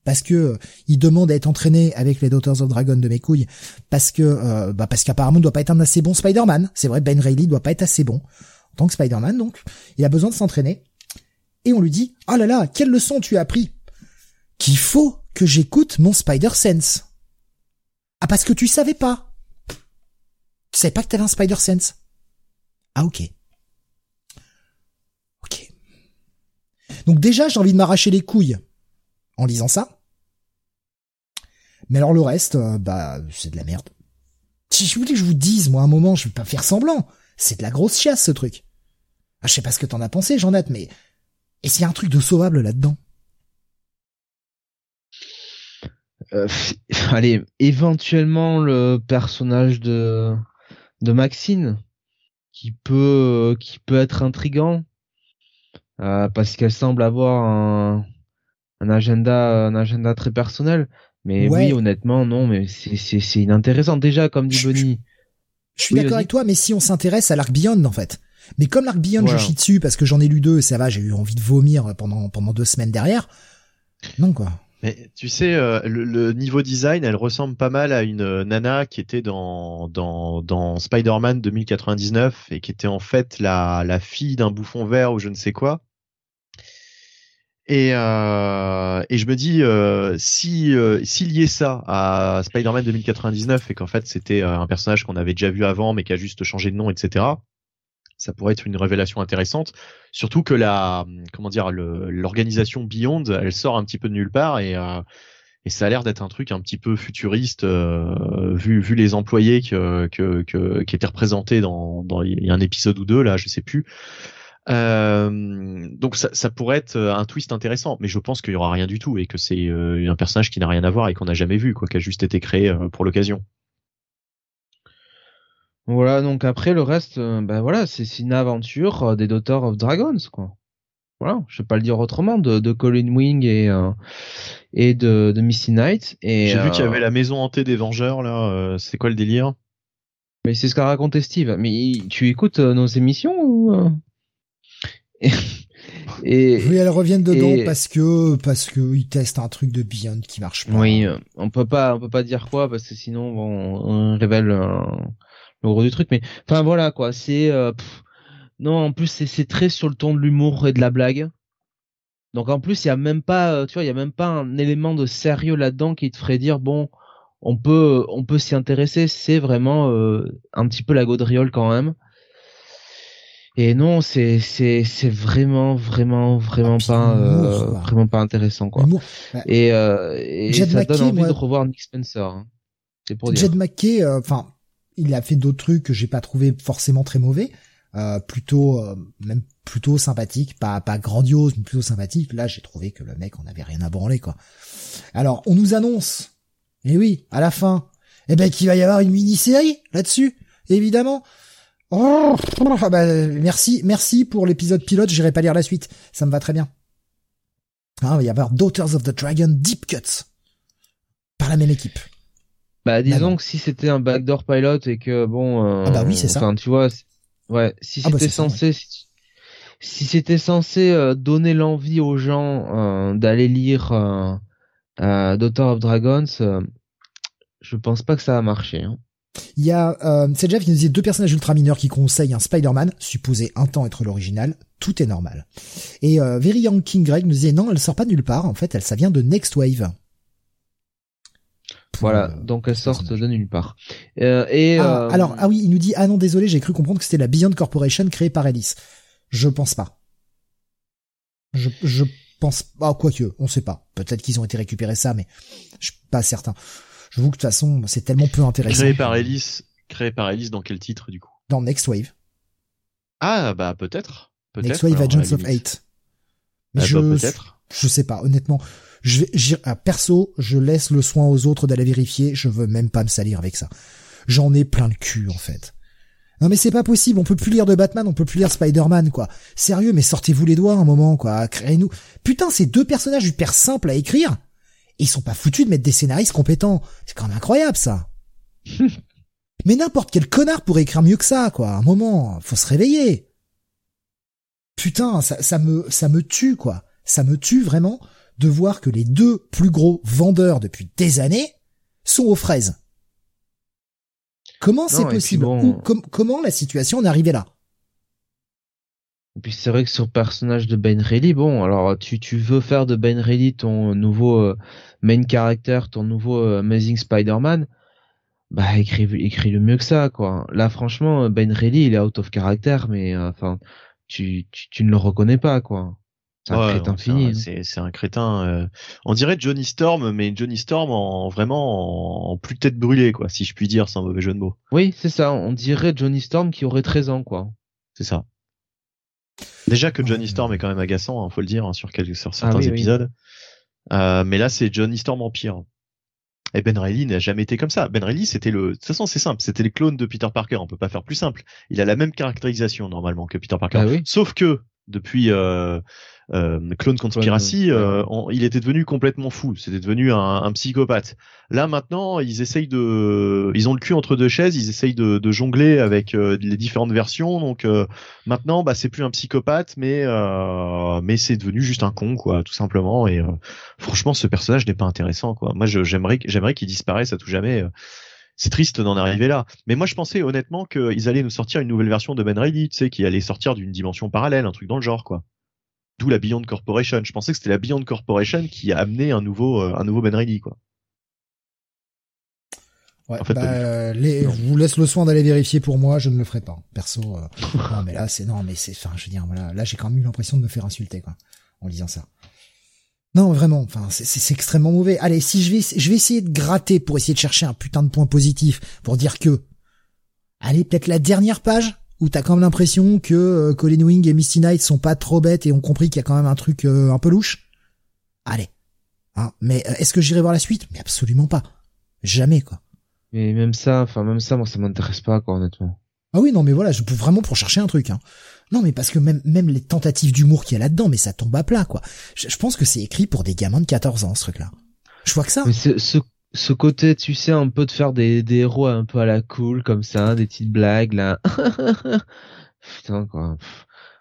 parce que euh, il demande à être entraîné avec les Daughters of Dragon de mes couilles, parce que euh, bah parce qu'apparemment il doit pas être un assez bon Spider-Man. C'est vrai, Ben Reilly doit pas être assez bon en tant que Spider-Man, donc il a besoin de s'entraîner. Et on lui dit, oh là là, quelle leçon tu as appris Qu'il faut que j'écoute mon Spider-Sense. Ah, parce que tu savais pas. Tu savais pas que t'avais un Spider-Sense. Ah, ok. Ok. Donc déjà, j'ai envie de m'arracher les couilles en lisant ça. Mais alors le reste, euh, bah, c'est de la merde. Si je voulais que je vous dise, moi, un moment, je vais pas faire semblant. C'est de la grosse chiasse, ce truc. Ah, je sais pas ce que t'en as pensé, Jean-Nat, mais est-ce qu'il y a un truc de sauvable là-dedans? Euh, allez, éventuellement le personnage de de Maxine qui peut qui peut être intrigant euh, parce qu'elle semble avoir un un agenda un agenda très personnel. Mais Ouais. oui, honnêtement, non, mais c'est c'est c'est inintéressant déjà comme dit Je- Bonnie. Je suis Oui, d'accord avec toi, mais si on s'intéresse à l'arc Beyond, en fait. Mais comme l'arc Beyond, Voilà. je chie dessus parce que j'en ai lu deux, ça va, j'ai eu envie de vomir pendant pendant deux semaines derrière. Non, quoi. Mais tu sais, euh, le, le niveau design, elle ressemble pas mal à une euh, nana qui était dans dans, dans Spider-Man 2099 et qui était en fait la la fille d'un bouffon vert ou je ne sais quoi. Et euh, et je me dis euh, si euh, s'il y ait ça à Spider-Man 2099 et qu'en fait c'était euh, un personnage qu'on avait déjà vu avant mais qui a juste changé de nom, etc. ça pourrait être une révélation intéressante. Surtout que la, comment dire, l'organisation Beyond, elle sort un petit peu de nulle part et euh, et ça a l'air d'être un truc un petit peu futuriste euh, vu vu les employés que, que, que qui étaient représentés dans dans il y a un épisode ou deux là, je sais plus. Euh, donc ça, ça pourrait être un twist intéressant, mais je pense qu'il y aura rien du tout et que c'est euh, un personnage qui n'a rien à voir et qu'on n'a jamais vu, quoi, qui a juste été créé euh, pour l'occasion. Voilà, donc après le reste, euh, ben voilà, c'est une aventure euh, des Daughters of Dragons, quoi. Voilà, je vais pas le dire autrement, de, de Colin Wing et et, et de, de Misty Knight. Et J'ai vu qu'il y euh, avait la maison hantée des Vengeurs là. euh, c'est quoi le délire? Mais c'est ce qu'a raconté Steve. Mais tu écoutes euh, nos émissions ou euh? Et, et- Oui, elles reviennent dedans et- parce que parce que ils testent un truc de Beyond qui marche pas. oui, euh, on peut pas, on peut pas dire quoi parce que sinon bon, on révèle euh, le gros du truc. Mais enfin voilà quoi, c'est euh, non en plus c'est très sur le ton de l'humour et de la blague. Donc en plus il y a même pas, tu vois, il y a même pas un élément de sérieux là-dedans qui te ferait dire bon, on peut on peut s'y intéresser. C'est vraiment euh, un petit peu la gaudriole quand même. Et non, c'est c'est c'est vraiment vraiment vraiment puis pas euh, quoi. vraiment pas intéressant quoi. L'humour. Et, euh, et Jed ça donne McKay, envie moi- de revoir Nick Spencer. hein. C'est pour dire. Jed McKay, euh, enfin, il a fait d'autres trucs que j'ai pas trouvé forcément très mauvais, euh, plutôt euh, même plutôt sympathique, pas pas grandiose, mais plutôt sympathique. Là, j'ai trouvé que le mec, on avait rien à branler quoi. Alors, on nous annonce, et oui, à la fin, eh ben qu'il va y avoir une mini-série là-dessus, évidemment. Oh, ah bah, merci, merci pour l'épisode pilote. J'irai pas lire la suite, ça me va très bien. Ah, il va y avoir Daughters of the Dragon Deep Cuts par la même équipe. Bah disons que si c'était un backdoor pilot et que bon. euh, Ah bah oui, c'est ça. Tu vois, ouais, si Ah bah, c'était ça, censé, si, si c'était censé euh, donner l'envie aux gens euh, d'aller lire euh, euh, Daughter of Dragons, je pense pas que ça a marché. Hein. Il y a, euh, c'est Jeff qui nous disait deux personnages ultra mineurs qui conseillent un Spider-Man, supposé un temps être l'original, tout est normal. Et euh, Very Young King Greg nous disait non, elle sort pas de nulle part, en fait, elle, ça vient de Next Wave. Pour, Voilà, euh, donc sortent personnage. de nulle part. Euh, et Ah, euh, alors, ah oui, il nous dit, ah non, désolé, j'ai cru comprendre que c'était la Beyond Corporation créée par Alice. Je pense pas. Je, je pense pas, quoique, on sait pas. Peut-être qu'ils ont été récupérés ça, mais je suis pas certain. Je vous que de toute façon, c'est tellement peu intéressant. Créé par Ellis, créé par Ellis dans quel titre du coup? Dans Next Wave. Ah bah peut-être. Next Wave à Agents of. Eight. Mais Ah, je, bah, je sais pas, honnêtement. Je vais, j'y- ah, perso, je laisse le soin aux autres d'aller vérifier. Je veux même pas me salir avec ça. J'en ai plein le cul, en fait. Non mais c'est pas possible, on peut plus lire de Batman, on peut plus lire Spider-Man, quoi. Sérieux, mais sortez-vous les doigts un moment, quoi. Créez-nous. Putain, c'est deux personnages hyper simples à écrire. Et ils sont pas foutus de mettre des scénaristes compétents. C'est quand même incroyable, ça. mais n'importe quel connard pourrait écrire mieux que ça, quoi. Un moment, faut se réveiller. Putain, ça, ça me, ça me tue, quoi. Ça me tue vraiment de voir que les deux plus gros vendeurs depuis des années sont aux fraises. Comment c'est possible? bon- Ou com- Comment la situation en est arrivée là? Puis c'est vrai que sur le personnage de Ben Reilly, bon, alors tu, tu veux faire de Ben Reilly ton nouveau euh, main character, ton nouveau euh, Amazing Spider-Man, bah écris, écris le mieux que ça, quoi. Là, franchement, Ben Reilly, il est out of character, mais euh, enfin, tu, tu, tu ne le reconnais pas, quoi. C'est un Ouais, crétin c'est fini. un- hein. C'est c'est un crétin. euh, On dirait Johnny Storm, mais Johnny Storm en vraiment en, en plus tête brûlée, quoi, si je puis dire, sans mauvais jeu de mots. Oui, c'est ça. On dirait Johnny Storm qui aurait 13 ans, quoi. C'est ça. Déjà que Johnny. Storm est quand même agaçant, hein, faut le dire, hein, sur, quelques, sur certains oui, oui. épisodes. Euh, mais là, c'est Johnny Storm en pire. Et Ben Reilly n'a jamais été comme ça. Ben Reilly, c'était le, de toute façon, c'est simple, c'était les clones de Peter Parker. On peut pas faire plus simple. Il a la même caractérisation normalement que Peter Parker. Ah oui. Sauf que depuis euh, euh, Clone Conspiracy, euh, on- il était devenu complètement fou. C'était devenu un, un psychopathe. Là maintenant, ils essayent de, ils ont le cul entre deux chaises. Ils essayent de, de jongler avec euh, les différentes versions. Donc euh, maintenant, bah c'est plus un psychopathe, mais euh, mais c'est devenu juste un con, quoi, tout simplement. Et euh, franchement, ce personnage n'est pas intéressant, quoi. Moi, j'aimerais j'aimerais qu'il disparaisse à tout jamais. C'est triste d'en arriver là. Mais moi, je pensais honnêtement qu'ils allaient nous sortir une nouvelle version de Ben Reilly, tu sais, qui allait sortir d'une dimension parallèle, un truc dans le genre, quoi. D'où la Beyond Corporation. Je pensais que c'était la Beyond Corporation qui a amené un nouveau, euh, un nouveau Ben Reilly, quoi. Ouais, En fait, bah, euh, les, je vous laisse le soin d'aller vérifier pour moi, je ne le ferai pas. Perso, euh, non mais là c'est non mais c'est, enfin je veux dire voilà, là j'ai quand même eu l'impression de me faire insulter quoi, en lisant ça. Non vraiment, enfin c'est, extrêmement mauvais. Allez, si je vais, je vais essayer de gratter pour essayer de chercher un putain de point positif pour dire que, allez peut-être la dernière page où t'as quand même l'impression que euh, Colin Wing et Misty Knight sont pas trop bêtes et ont compris qu'il y a quand même un truc euh, un peu louche. Allez, hein, mais euh, est-ce que j'irai voir la suite? Mais absolument pas, jamais quoi. Mais même ça, enfin même ça, moi ça m'intéresse pas quoi honnêtement. Ah oui, non, mais voilà, je peux vraiment pour chercher un truc. Hein. Non, mais parce que même même les tentatives d'humour qu'il y a là-dedans, mais ça tombe à plat, quoi. Je, je pense que c'est écrit pour des gamins de 14 ans, ce truc-là. Je vois que ça. Mais ce, ce, ce côté, tu sais, un peu de faire des, des héros un peu à la cool, comme ça, des petites blagues, là. Putain, quoi.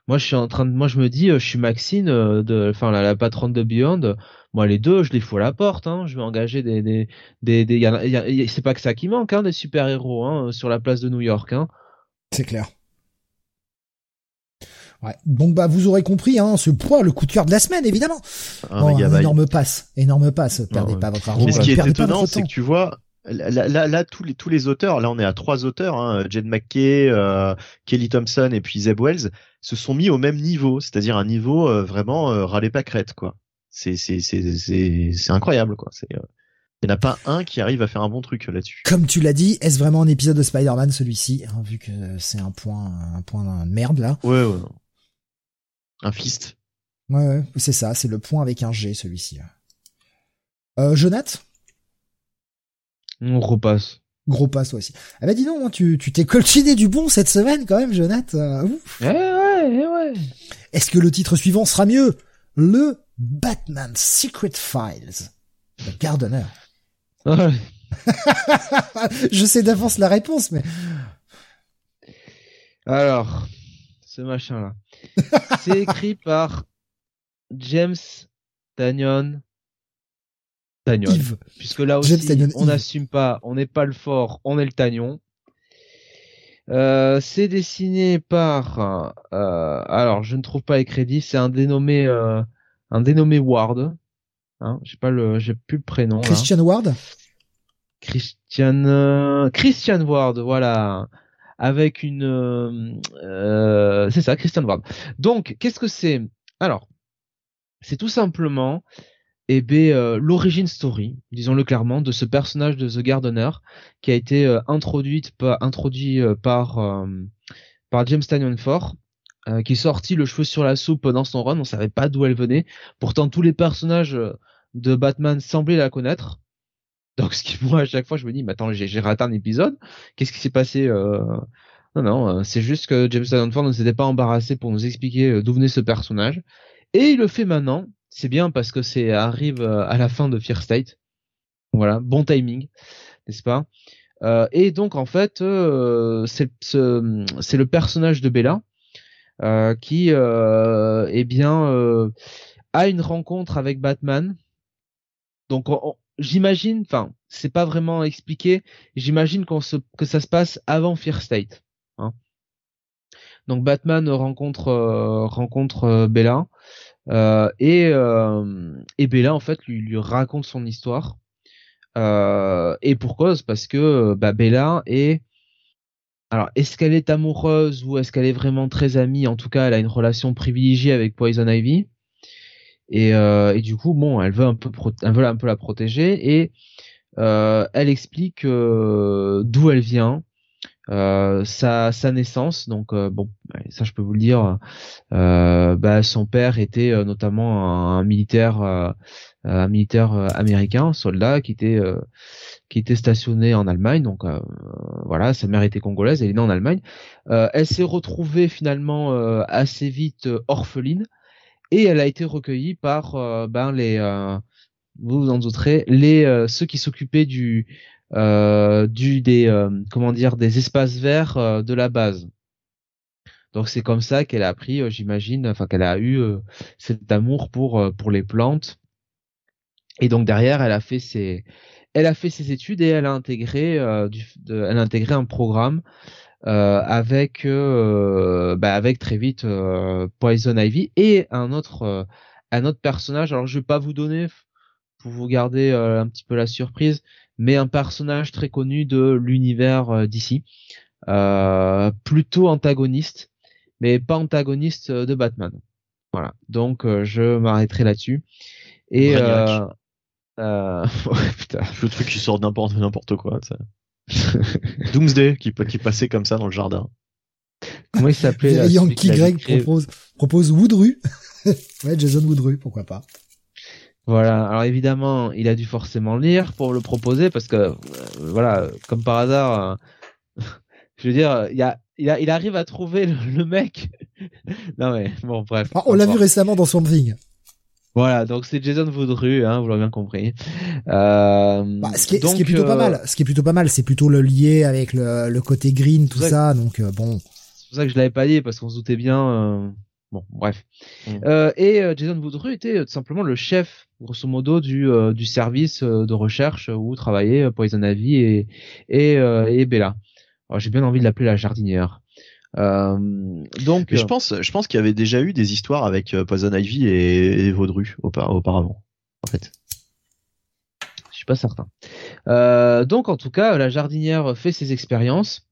Moi, je suis en train de, moi, je me dis, euh, je suis Maxine, euh, de, enfin, la, la patronne de Beyond. Moi, les deux, je les fous à la porte, hein. Je vais engager des, des, des, des, y en a- y a- y a- c'est pas que ça qui manque, hein, des super-héros, hein, sur la place de New York, hein. C'est clair. Ouais. Donc bah vous aurez compris, hein, ce poids, le coup de cœur de la semaine, évidemment. Un Oh, un énorme passe, énorme passe. Perdez pas votre argent. Mais ce qui est étonnant, c'est que tu vois, là, là, là, tous les tous les auteurs, là on est à trois auteurs, hein, Jed McKay, euh, Kelly Thompson et puis Zeb Wells, se sont mis au même niveau, c'est-à-dire un niveau euh, vraiment euh, râler pas crête, quoi. C'est c'est c'est c'est c'est incroyable, quoi. C'est euh, il n'y en a pas un qui arrive à faire un bon truc euh, là-dessus. Comme tu l'as dit, est-ce vraiment un épisode de Spider-Man celui-ci, hein, vu que c'est un point, un point de merde là? Ouais, ouais. Un fist. Ouais, ouais, c'est ça, c'est le point avec un G celui-ci. Euh, Jonath, On repasse. gros passe toi aussi. Ah bah dis donc, hein, tu tu t'es colchiné du bon cette semaine quand même, Jonath. euh, ouf. Eh ouais, eh ouais. Est-ce que le titre suivant sera mieux? Le Batman Secret Files. The Gardener. Ouais. Je sais d'avance la réponse, mais Alors, ce machin-là. C'est écrit par James Tanyon. Tanyon. Yves. Puisque là aussi, Tanyon on n'assume pas, on n'est pas le fort, on est le Tagnon. Euh, c'est dessiné par, euh, alors je ne trouve pas les crédits, c'est un dénommé, euh, un dénommé Ward. Hein, j'ai pas le, j'ai plus le prénom. là. Christian Ward? Christian Christian Ward, voilà, avec une, euh, euh, c'est ça, Christian Ward. Donc, qu'est-ce que c'est? Alors, c'est tout simplement, eh ben, euh, l'origine story, disons-le clairement, de ce personnage de The Gardener qui a été introduite par, introduit par par James Tanyon Ford. qui est sorti le cheveu sur la soupe dans son run, on savait pas d'où elle venait. Pourtant, tous les personnages de Batman semblaient la connaître. Donc, ce qui, moi, à chaque fois, je me dis, mais attends, j'ai raté un épisode. Qu'est-ce qui s'est passé euh... Non, non, euh, c'est juste que James Ford ne s'était pas embarrassé pour nous expliquer euh, d'où venait ce personnage. Et il le fait maintenant. C'est bien parce que c'est arrive euh, à la fin de Fear State. Voilà, bon timing, n'est-ce pas? Euh, Et donc, en fait, euh, c'est ce- c'est le personnage de Bella qui, eh bien, a une rencontre avec Batman. Donc, on- on- j'imagine, enfin, c'est pas vraiment expliqué. J'imagine qu'on se, que ça se passe avant Fear State. hein. Donc, Batman rencontre euh, rencontre euh, Bella euh, et et Bella en fait lui raconte son histoire. Et pour cause parce que bah, Bella est alors, est-ce qu'elle est amoureuse ou est-ce qu'elle est vraiment très amie? En tout cas, elle a une relation privilégiée avec Poison Ivy. Et, euh, et du coup, bon, elle veut un peu, elle veut un peu la protéger et euh, elle explique euh, d'où elle vient, euh, sa, sa naissance. Donc, euh, bon, ça, je peux vous le dire. Euh, bah, son père était notamment un, un militaire, un militaire américain, soldat qui était qui était stationné en Allemagne. Donc, voilà, sa mère était congolaise, elle est née en Allemagne. Elle s'est retrouvée finalement assez vite orpheline et elle a été recueillie par euh, ben les euh, vous vous en douterez les euh, ceux qui s'occupaient du du des comment dire des espaces verts de la base. Donc c'est comme ça qu'elle a appris, j'imagine, enfin qu'elle a eu cet amour pour pour les plantes. Et donc derrière, elle a fait ses elle a fait ses études et elle a intégré du, elle a intégré un programme avec euh, bah, avec très vite euh, Poison Ivy et un autre euh, un autre personnage. Alors je vais pas vous donner pour vous garder euh, un petit peu la surprise, mais un personnage très connu de l'univers euh, d'ici, euh, plutôt antagoniste, mais pas antagoniste de Batman. Voilà, donc je m'arrêterai là-dessus. Et euh, euh... putain. Le truc qui sort n'importe n'importe quoi. Doomsday qui, qui passait comme ça dans le jardin. Comment il s'appelait Yankee Greg propose, propose Woodru. ouais, Jason Woodru, pourquoi pas. Voilà. Alors évidemment, il a dû forcément lire pour le proposer parce que euh, voilà, comme par hasard, euh, je veux dire, il y a, il, a, il arrive à trouver le, mec. non mais bon, bref. Ah, on l'a vu récemment dans Swamp Thing. Voilà, donc c'est Jason Woodru, hein, vous l'avez bien compris. Euh, bah, ce, qui est, ce, qui est, plutôt pas mal, ce qui est plutôt pas mal, c'est plutôt le lié avec le, le côté green, tout ça, donc bon. C'est pour ça que je l'avais pas dit parce qu'on se doutait bien. Bon, bref. Mm. Euh, et euh, Jason Woodru était euh, tout simplement le chef, grosso modo, du, du service de recherche où travaillaient Poison Ivy et, et, et Bella. J'ai bien envie de l'appeler la jardinière. Donc, je pense, je pense qu'il y avait déjà eu des histoires avec Poison Ivy et, et Vaudru auparavant, en fait. Je suis pas certain. donc, en tout cas, la jardinière fait ses expériences.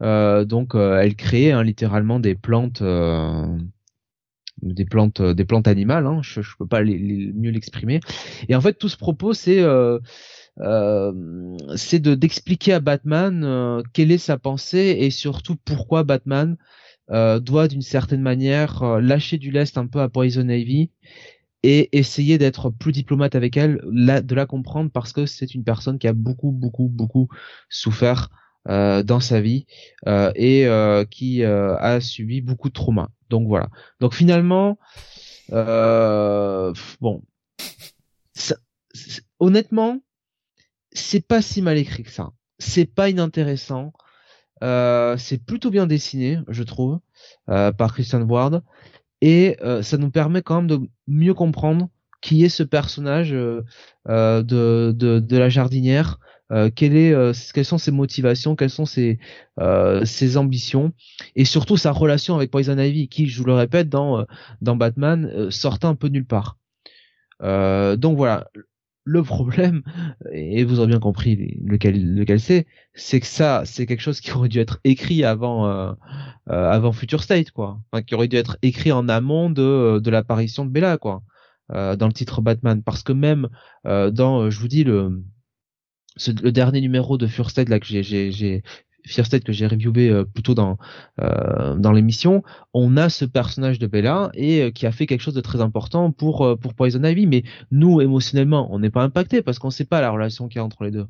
donc, elle crée hein, littéralement des plantes des plantes des plantes animales hein, je, je peux pas les, mieux l'exprimer et en fait tout ce propos c'est euh, euh, c'est de d'expliquer à Batman euh, quelle est sa pensée et surtout pourquoi Batman euh, doit d'une certaine manière euh, lâcher du lest un peu à Poison Ivy et essayer d'être plus diplomate avec elle, la, de la comprendre parce que c'est une personne qui a beaucoup beaucoup beaucoup souffert euh, dans sa vie euh, et euh, qui a subi beaucoup de traumas. Donc voilà. Donc finalement, bon, honnêtement, c'est pas si mal écrit que ça. C'est pas inintéressant. c'est plutôt bien dessiné, je trouve, par Christian Ward, et ça nous permet quand même de mieux comprendre qui est ce personnage de, de, de la jardinière, euh, est, euh, quelles sont ses motivations, quelles sont ses, euh, ses ambitions, et surtout sa relation avec Poison Ivy, qui, je vous le répète, dans, dans Batman, sortait un peu nulle part. donc voilà, le problème, et vous aurez bien compris lequel, c'est, c'est que ça, c'est quelque chose qui aurait dû être écrit avant, euh, avant Future State, quoi. Enfin, qui aurait dû être écrit en amont de, de l'apparition de Bella, quoi. dans le titre Batman, parce que même dans, je vous dis le, le dernier numéro de State là que j'ai j'ai State que j'ai reviewé euh, plutôt dans euh, dans l'émission, on a ce personnage de Bella et euh, qui a fait quelque chose de très important pour pour Poison Ivy. Mais nous émotionnellement, on n'est pas impacté parce qu'on sait pas la relation qu'il y a entre les deux.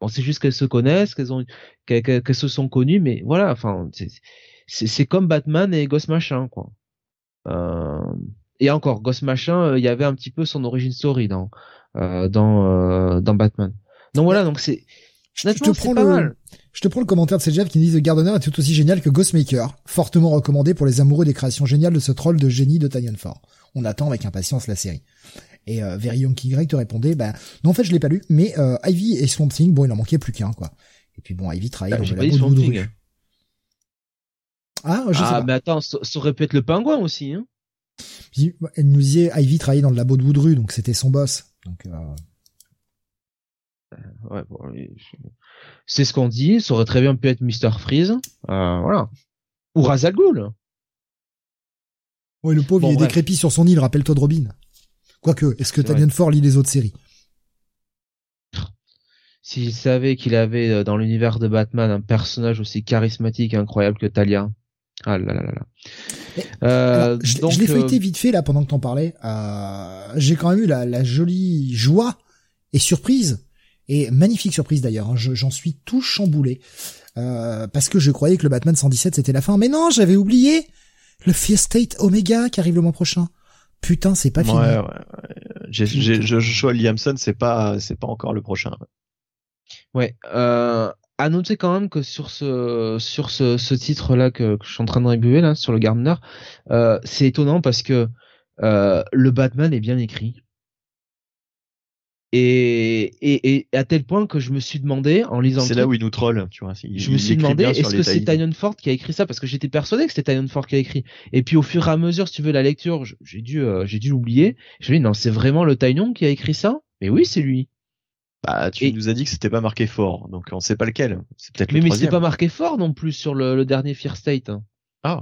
On sait juste qu'elles se connaissent, qu'elles ont qu'elles se sont connues, mais voilà. Enfin, c'est comme Batman et Ghost Machin quoi. et encore Ghost Machin, il y avait un petit peu son origin story dans dans dans Batman. Donc voilà, donc c'est. Je te prends le, mal. je te prends le commentaire de Jeff qui dit The Gardener est tout aussi génial que Ghostmaker, fortement recommandé pour les amoureux des créations géniales de ce troll de génie de Tanyan Ford. On attend avec impatience la série. Et euh, Very Young Greg te répondait, bah non en fait je l'ai pas lu, mais euh, Ivy et Swamp Thing, bon il en manquait plus qu'un quoi. Et puis bon Ivy travaille bah, dans la de Ah, je sais ah, pas. mais attends, ça, aurait pu être le pingouin aussi. Hein elle nous disait Ivy travaillait dans le labo de Woodru, donc c'était son boss. Donc euh, ouais, bon, c'est ce qu'on dit. Ça aurait très bien pu être Mister Freeze, euh, voilà, ou Razal Ghul. Oui, le pauvre, il est décrépit sur son île. Rappelle-toi de Robin. Quoique, est-ce que Tanian Ford lit les autres séries? S'il savait qu'il avait euh, dans l'univers de Batman un personnage aussi charismatique et incroyable que Talia. Ah là là là là. Euh, je, l'ai feuilleté euh, vite fait là pendant que t'en parlais. Euh, J'ai quand même eu la, la, jolie joie et surprise et magnifique surprise d'ailleurs, hein. j'en suis tout chamboulé. Euh, parce que je croyais que le Batman 117 c'était la fin. Mais non, j'avais oublié le Fear State Omega qui arrive le mois prochain. Putain, c'est pas fini. Ouais, ouais. J'ai, Joshua Liamson, c'est pas, c'est pas encore le prochain. Ouais. Euh, à noter quand même que sur ce, sur ce, ce titre-là que, que, je suis en train de reviewer là, sur le Gardner, euh, c'est étonnant parce que euh, le Batman est bien écrit. Et, et, et, à tel point que je me suis demandé en lisant c'est là où il nous troll tu vois je me suis demandé est-ce que c'est Tynion Ford qui a écrit ça? Parce que j'étais persuadé que c'était Tynion Ford qui a écrit et puis au fur et à mesure si tu veux la lecture j'ai dû euh, j'ai dû l'oublier je me dis non c'est vraiment le Tynion qui a écrit ça? Mais oui, c'est lui. Bah, tu Et- nous as dit que c'était pas marqué fort, donc on sait pas lequel. C'est peut-être Mais, le mais c'est pas marqué fort non plus sur le, le dernier Fear State. hein. Ah.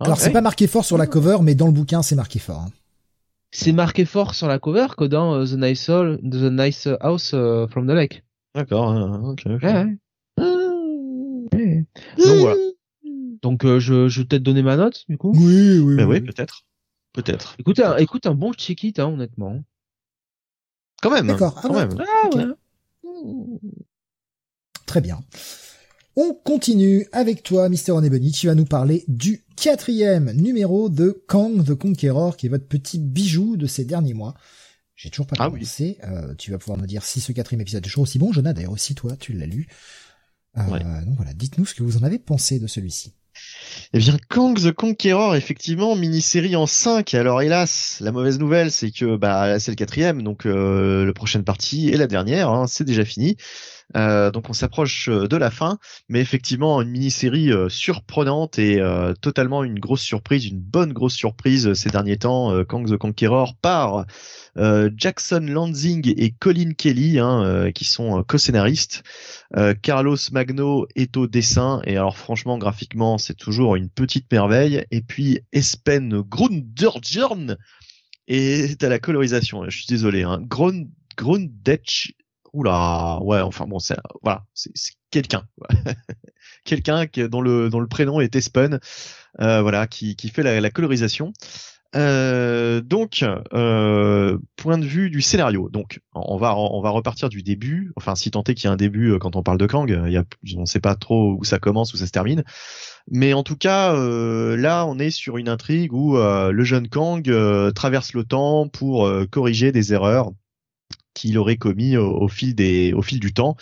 Ah, Alors, c'est ouais. pas marqué fort sur la cover, mais dans le bouquin, c'est marqué fort. hein. C'est marqué fort sur la cover que dans euh, The Nice Hall- The Nice House euh, from the Lake. D'accord. hein, ok, ok. Ouais, ouais. Ouais. Donc voilà. Donc euh, je, je vais peut-être donner ma note du coup. Oui, oui, Mais oui. oui, peut-être. Peut-être. Écoute, un, écoute un bon check it, hein, honnêtement. Quand même. D'accord. Ah Quand ouais. même. Ah Ok. ouais. Très bien. On continue avec toi, Mister Onebony. Tu vas nous parler du quatrième numéro de Kang the Conqueror, qui est votre petit bijou de ces derniers mois. J'ai toujours pas Ah oui. commencé. Euh, tu vas pouvoir me dire si ce quatrième épisode est toujours aussi bon. Jonah, d'ailleurs aussi, toi, tu l'as lu. Euh, Ouais. Donc voilà, dites-nous ce que vous en avez pensé de celui-ci. Eh bien, Kang the Conqueror, effectivement, mini-série en 5. Alors, hélas, la mauvaise nouvelle, c'est que bah c'est le quatrième, donc euh, la prochaine partie et la dernière, hein, c'est déjà fini. Euh, donc, on s'approche euh, de la fin, mais effectivement, une mini-série euh, surprenante et totalement une grosse surprise, une bonne grosse surprise ces derniers temps. Kang the Conqueror par Jackson Lansing et Colin Kelly, hein, qui sont co-scénaristes. Carlos Magno est au dessin et alors franchement graphiquement c'est toujours une petite merveille et puis Espen Grunderjorn est à la colorisation. Je suis désolé. Hein. Grund Grundetsch. Oula, ouais, enfin bon, c'est voilà, c'est quelqu'un, quelqu'un dont le le prénom est Espen, euh, voilà, qui fait la, colorisation. Euh, donc, euh, point de vue du scénario. Donc, on va repartir du début. Enfin, si tant est qu'il y a un début quand on parle de Kang, on sait pas trop où ça commence, où ça se termine. Mais en tout cas, là, on est sur une intrigue où le jeune Kang traverse le temps pour corriger des erreurs qu'il aurait commis au, fil du temps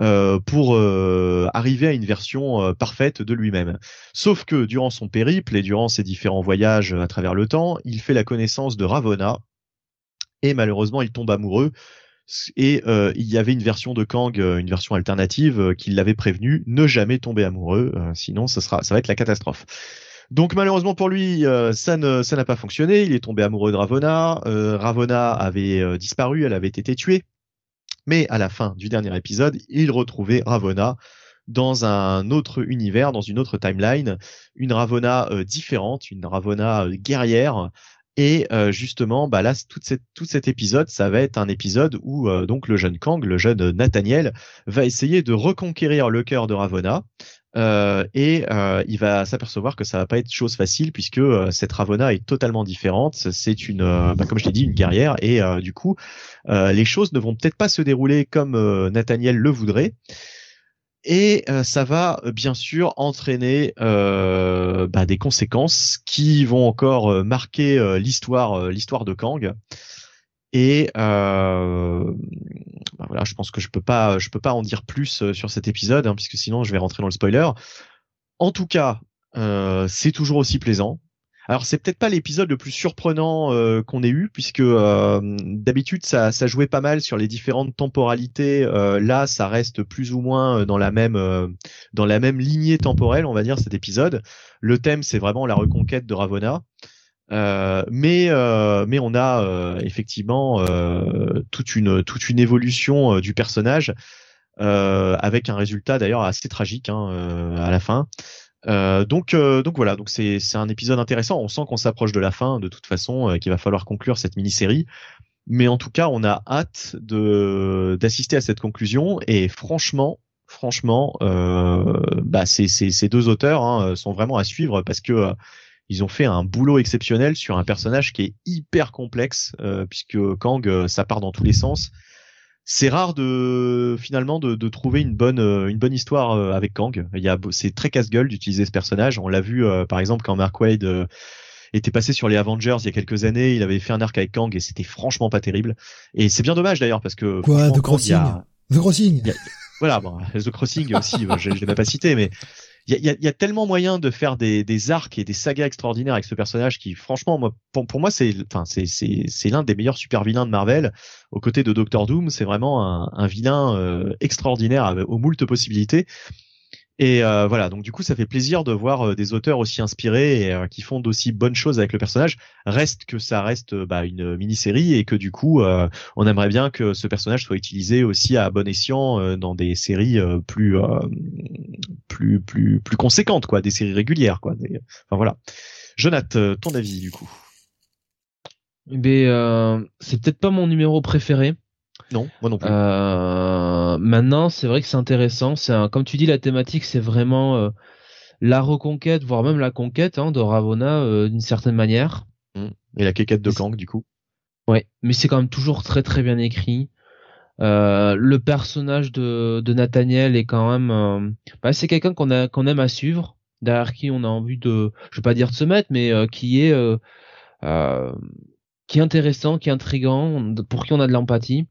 euh, pour euh, arriver à une version euh, parfaite de lui-même. Sauf que durant son périple et durant ses différents voyages à travers le temps, il fait la connaissance de Ravonna et malheureusement il tombe amoureux. Et il y avait une version de Kang, une version alternative, qui l'avait prévenu ne jamais tomber amoureux, sinon ça sera, ça va être la catastrophe. Donc malheureusement pour lui, euh, ça ne, ça n'a pas fonctionné. Il est tombé amoureux de Ravonna. Euh, Ravonna avait euh, disparu, elle avait été tuée. Mais à la fin du dernier épisode, il retrouvait Ravonna dans un autre univers, dans une autre timeline, une Ravonna euh, différente, une Ravonna guerrière. Et justement, bah là, tout cet épisode, ça va être un épisode où donc le jeune Kang, le jeune Nathaniel, va essayer de reconquérir le cœur de Ravonna. Euh, et euh, il va s'apercevoir que ça va pas être chose facile puisque euh, cette Ravonna est totalement différente. C'est une, bah, comme je l'ai dit, une guerrière et du coup, les choses ne vont peut-être pas se dérouler comme Nathaniel le voudrait. Et ça va bien sûr entraîner bah, des conséquences qui vont encore marquer l'histoire, l'histoire de Kang. Et euh, bah voilà, je pense que je peux pas, je peux pas en dire plus euh, sur cet épisode, hein, puisque sinon je vais rentrer dans le spoiler. En tout cas, euh, c'est toujours aussi plaisant. Alors c'est peut-être pas l'épisode le plus surprenant qu'on ait eu, puisque d'habitude ça, ça jouait pas mal sur les différentes temporalités. Là, ça reste plus ou moins dans la même dans la même lignée temporelle, on va dire cet épisode. Le thème c'est vraiment la reconquête de Ravonna. Euh, mais euh, mais on a euh, effectivement euh, toute une toute une évolution euh, du personnage avec un résultat d'ailleurs assez tragique hein, à la fin. Donc donc voilà donc c'est c'est un épisode intéressant. On sent qu'on s'approche de la fin de toute façon, qu'il va falloir conclure cette mini-série. Mais en tout cas, on a hâte de d'assister à cette conclusion et franchement franchement bah ces ces deux auteurs hein, sont vraiment à suivre parce que ils ont fait un boulot exceptionnel sur un personnage qui est hyper complexe euh, puisque Kang euh, ça part dans tous les sens. C'est rare de finalement de, de trouver une bonne euh, une bonne histoire euh, avec Kang. Il y a c'est très casse-gueule d'utiliser ce personnage. On l'a vu euh, par exemple quand Mark Wade euh, était passé sur les Avengers il y a quelques années, il avait fait un arc avec Kang et c'était franchement pas terrible. Et c'est bien dommage d'ailleurs parce que Quoi, The Kang, y a- The Crossing? a- voilà, bon, The Crossing aussi, je, je l'ai pas cité, mais il y a, y a- y tellement moyen de faire des, arcs et des sagas extraordinaires avec ce personnage qui, franchement, pour, moi, c'est, l'un des meilleurs super vilains de Marvel. Aux côtés de Doctor Doom, c'est vraiment un, vilain euh, extraordinaire aux moultes possibilités. Et euh, voilà, donc du coup, ça fait plaisir de voir euh, des auteurs aussi inspirés et euh, qui font d'aussi bonnes choses avec le personnage. Reste que ça reste bah, une mini-série et que du coup, on aimerait bien que ce personnage soit utilisé aussi à bon escient dans des séries plus plus plus plus conséquentes, quoi, des séries régulières, quoi. Enfin voilà. Jonathan, ton avis du coup? Ben, c'est peut-être pas mon numéro préféré. Non, moi non plus. Euh, maintenant, c'est vrai que c'est intéressant. C'est comme tu dis, la thématique, c'est vraiment euh, la reconquête, voire même la conquête hein, de Ravonna euh, d'une certaine manière. Mmh. Et la quéquette de Kang, du coup. Ouais, mais c'est quand même toujours très très bien écrit. le personnage de, de Nathaniel est quand même, bah, c'est quelqu'un qu'on a qu'on aime à suivre, derrière qui on a envie de, je vais pas dire de se mettre, mais qui est qui est intéressant, qui est intrigant, pour qui on a de l'empathie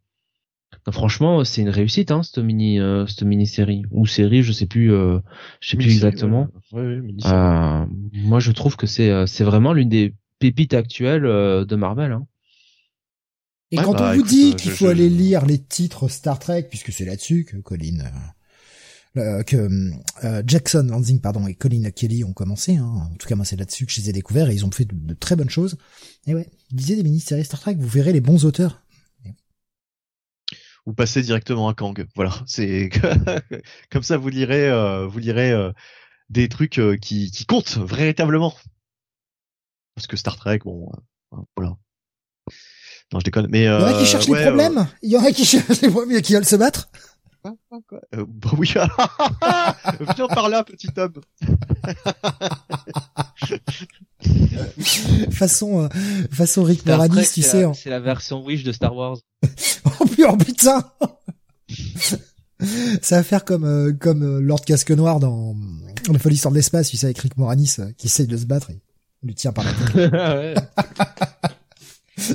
franchement, c'est une réussite, hein, cette mini, euh, cette mini série ou série, je sais plus, euh, je sais plus exactement. Euh, moi, je trouve que c'est, c'est vraiment l'une des pépites actuelles de Marvel. Hein. Et quand on bah, vous dit qu'il faut aller lire les titres Star Trek, puisque c'est là-dessus que Colin, que Jackson Lansing pardon et Colin Kelly ont commencé. Hein. En tout cas, moi, c'est là-dessus que je les ai découverts et ils ont fait de, de très bonnes choses. Et ouais, lisez des mini-séries Star Trek, vous verrez les bons auteurs ou passer directement à Kang. Voilà, c'est comme ça vous lirez, euh, vous lirez euh, des trucs euh, qui, qui comptent véritablement. Parce que Star Trek, bon, voilà. Non, je déconne. Mais il y en a qui cherchent les problèmes? Il y en a qui cherchent les problèmes, qui veulent se battre? Euh, bah oui. Viens par là, petit homme. façon, euh, façon Rick Moranis, tu sais. C'est la version Wish de Star Wars. oh putain Ça va faire comme euh, comme Lord Casque Noir dans La folie sort de l'espace, tu sais, avec Rick Moranis qui essaye de se battre et on lui tient par la tête.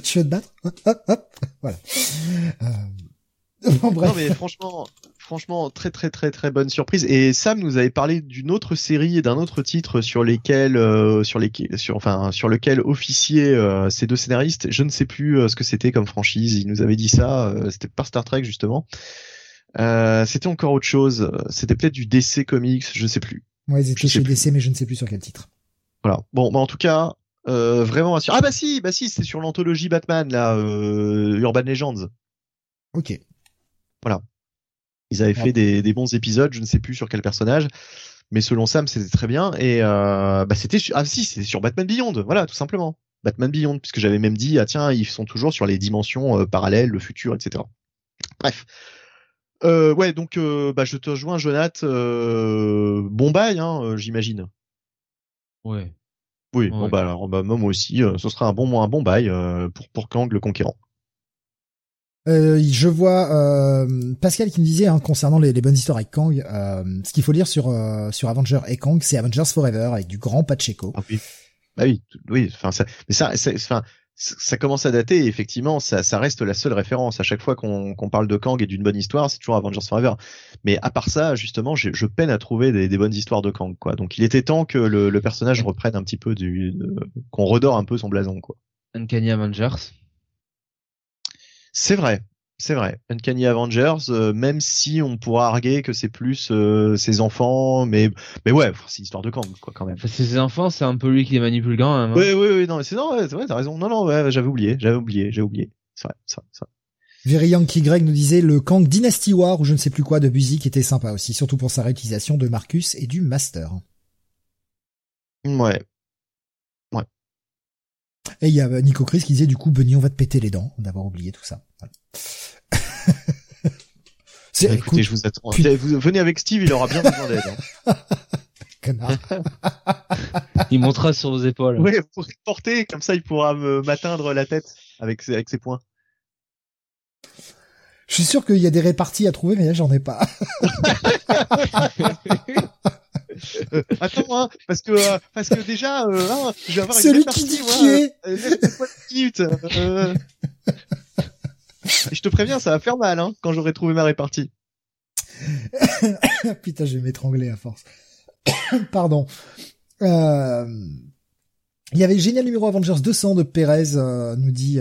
tu veux te battre? Hop, hop, voilà. Bon, bref. Non mais franchement, franchement très très très très bonne surprise. Et Sam nous avait parlé d'une autre série et d'un autre titre sur lesquels euh, sur les sur enfin sur lequel officiaient euh, ces deux scénaristes. Je ne sais plus euh, ce que c'était comme franchise. Il nous avait dit ça. c'était pas Star Trek justement. c'était encore autre chose. C'était peut-être du DC Comics. Je ne sais plus. Ouais, ils étaient chez DC, mais je ne sais plus sur quel titre. Voilà. Bon, bah en tout cas, euh, vraiment Ah bah si, bah si, c'était sur l'anthologie Batman là, Urban Legends. Ok. Voilà. Ils avaient fait des, des, bons épisodes, je ne sais plus sur quel personnage, mais selon Sam, c'était très bien. Et euh, bah c'était ah si, c'était sur Batman Beyond, voilà, tout simplement. Batman Beyond, puisque j'avais même dit ah tiens, ils sont toujours sur les dimensions euh, parallèles, le futur, etc. Bref. Euh, ouais, donc euh, bah, je te rejoins, Jonath. Euh, bon bail, hein, j'imagine. Ouais. Oui, bon bah alors bah, moi aussi, ce sera un bon un bon bail pour pour Kang le conquérant. Euh, je vois euh, Pascal qui me disait hein, concernant les, les, bonnes histoires avec Kang, euh, ce qu'il faut lire sur euh, sur Avengers et Kang, c'est Avengers Forever avec du grand Pacheco. Ah oui, bah oui, oui. Enfin, ça, mais ça, enfin, ça commence à dater. Et effectivement, ça, ça reste la seule référence à chaque fois qu'on qu'on parle de Kang et d'une bonne histoire, c'est toujours Avengers Forever. Mais à part ça, justement, je peine à trouver des, des, bonnes histoires de Kang, quoi. Donc, il était temps que le, le personnage reprenne un petit peu du, qu'on redore un peu son blason, quoi. Uncanny Avengers. C'est vrai, c'est vrai. Uncanny Avengers, euh, même si on pourra arguer que c'est plus euh, ses enfants, mais mais ouais, c'est l'histoire de Kang quoi quand même. c'est ses enfants, c'est un peu lui qui les manipule quand même. Hein. Oui oui oui non, c'est non, ouais, t'as raison. Non non, ouais, j'avais oublié, j'avais oublié, j'ai oublié. C'est vrai, c'est vrai, c'est vrai. Very Yankee Greg nous disait le Kang Dynasty War ou je ne sais plus quoi de Buzy qui était sympa aussi, surtout pour sa réutilisation de Marcus et du Master. Ouais, et il y a Nico Chris qui disait du coup Benny on va te péter les dents d'avoir oublié tout ça. C'est, bah, écoutez, je vous attends. Vous venez avec Steve, il aura bien besoin d'aide. Hein. Connard. il montera sur vos épaules. Oui, vous pourrez porter, comme ça il pourra me m'atteindre la tête avec ses, avec ses poings. Je suis sûr qu'il y a des réparties à trouver, mais là j'en ai pas. Euh, attends, hein, parce que euh, parce que déjà, euh, hein, je vais avoir une Celui qui dit qui est. Euh, je te préviens, ça va faire mal hein, quand j'aurai trouvé ma répartie. Putain, je vais m'étrangler à force. Pardon. Euh... Il y avait le génial numéro Avengers 200 de Perez, nous dit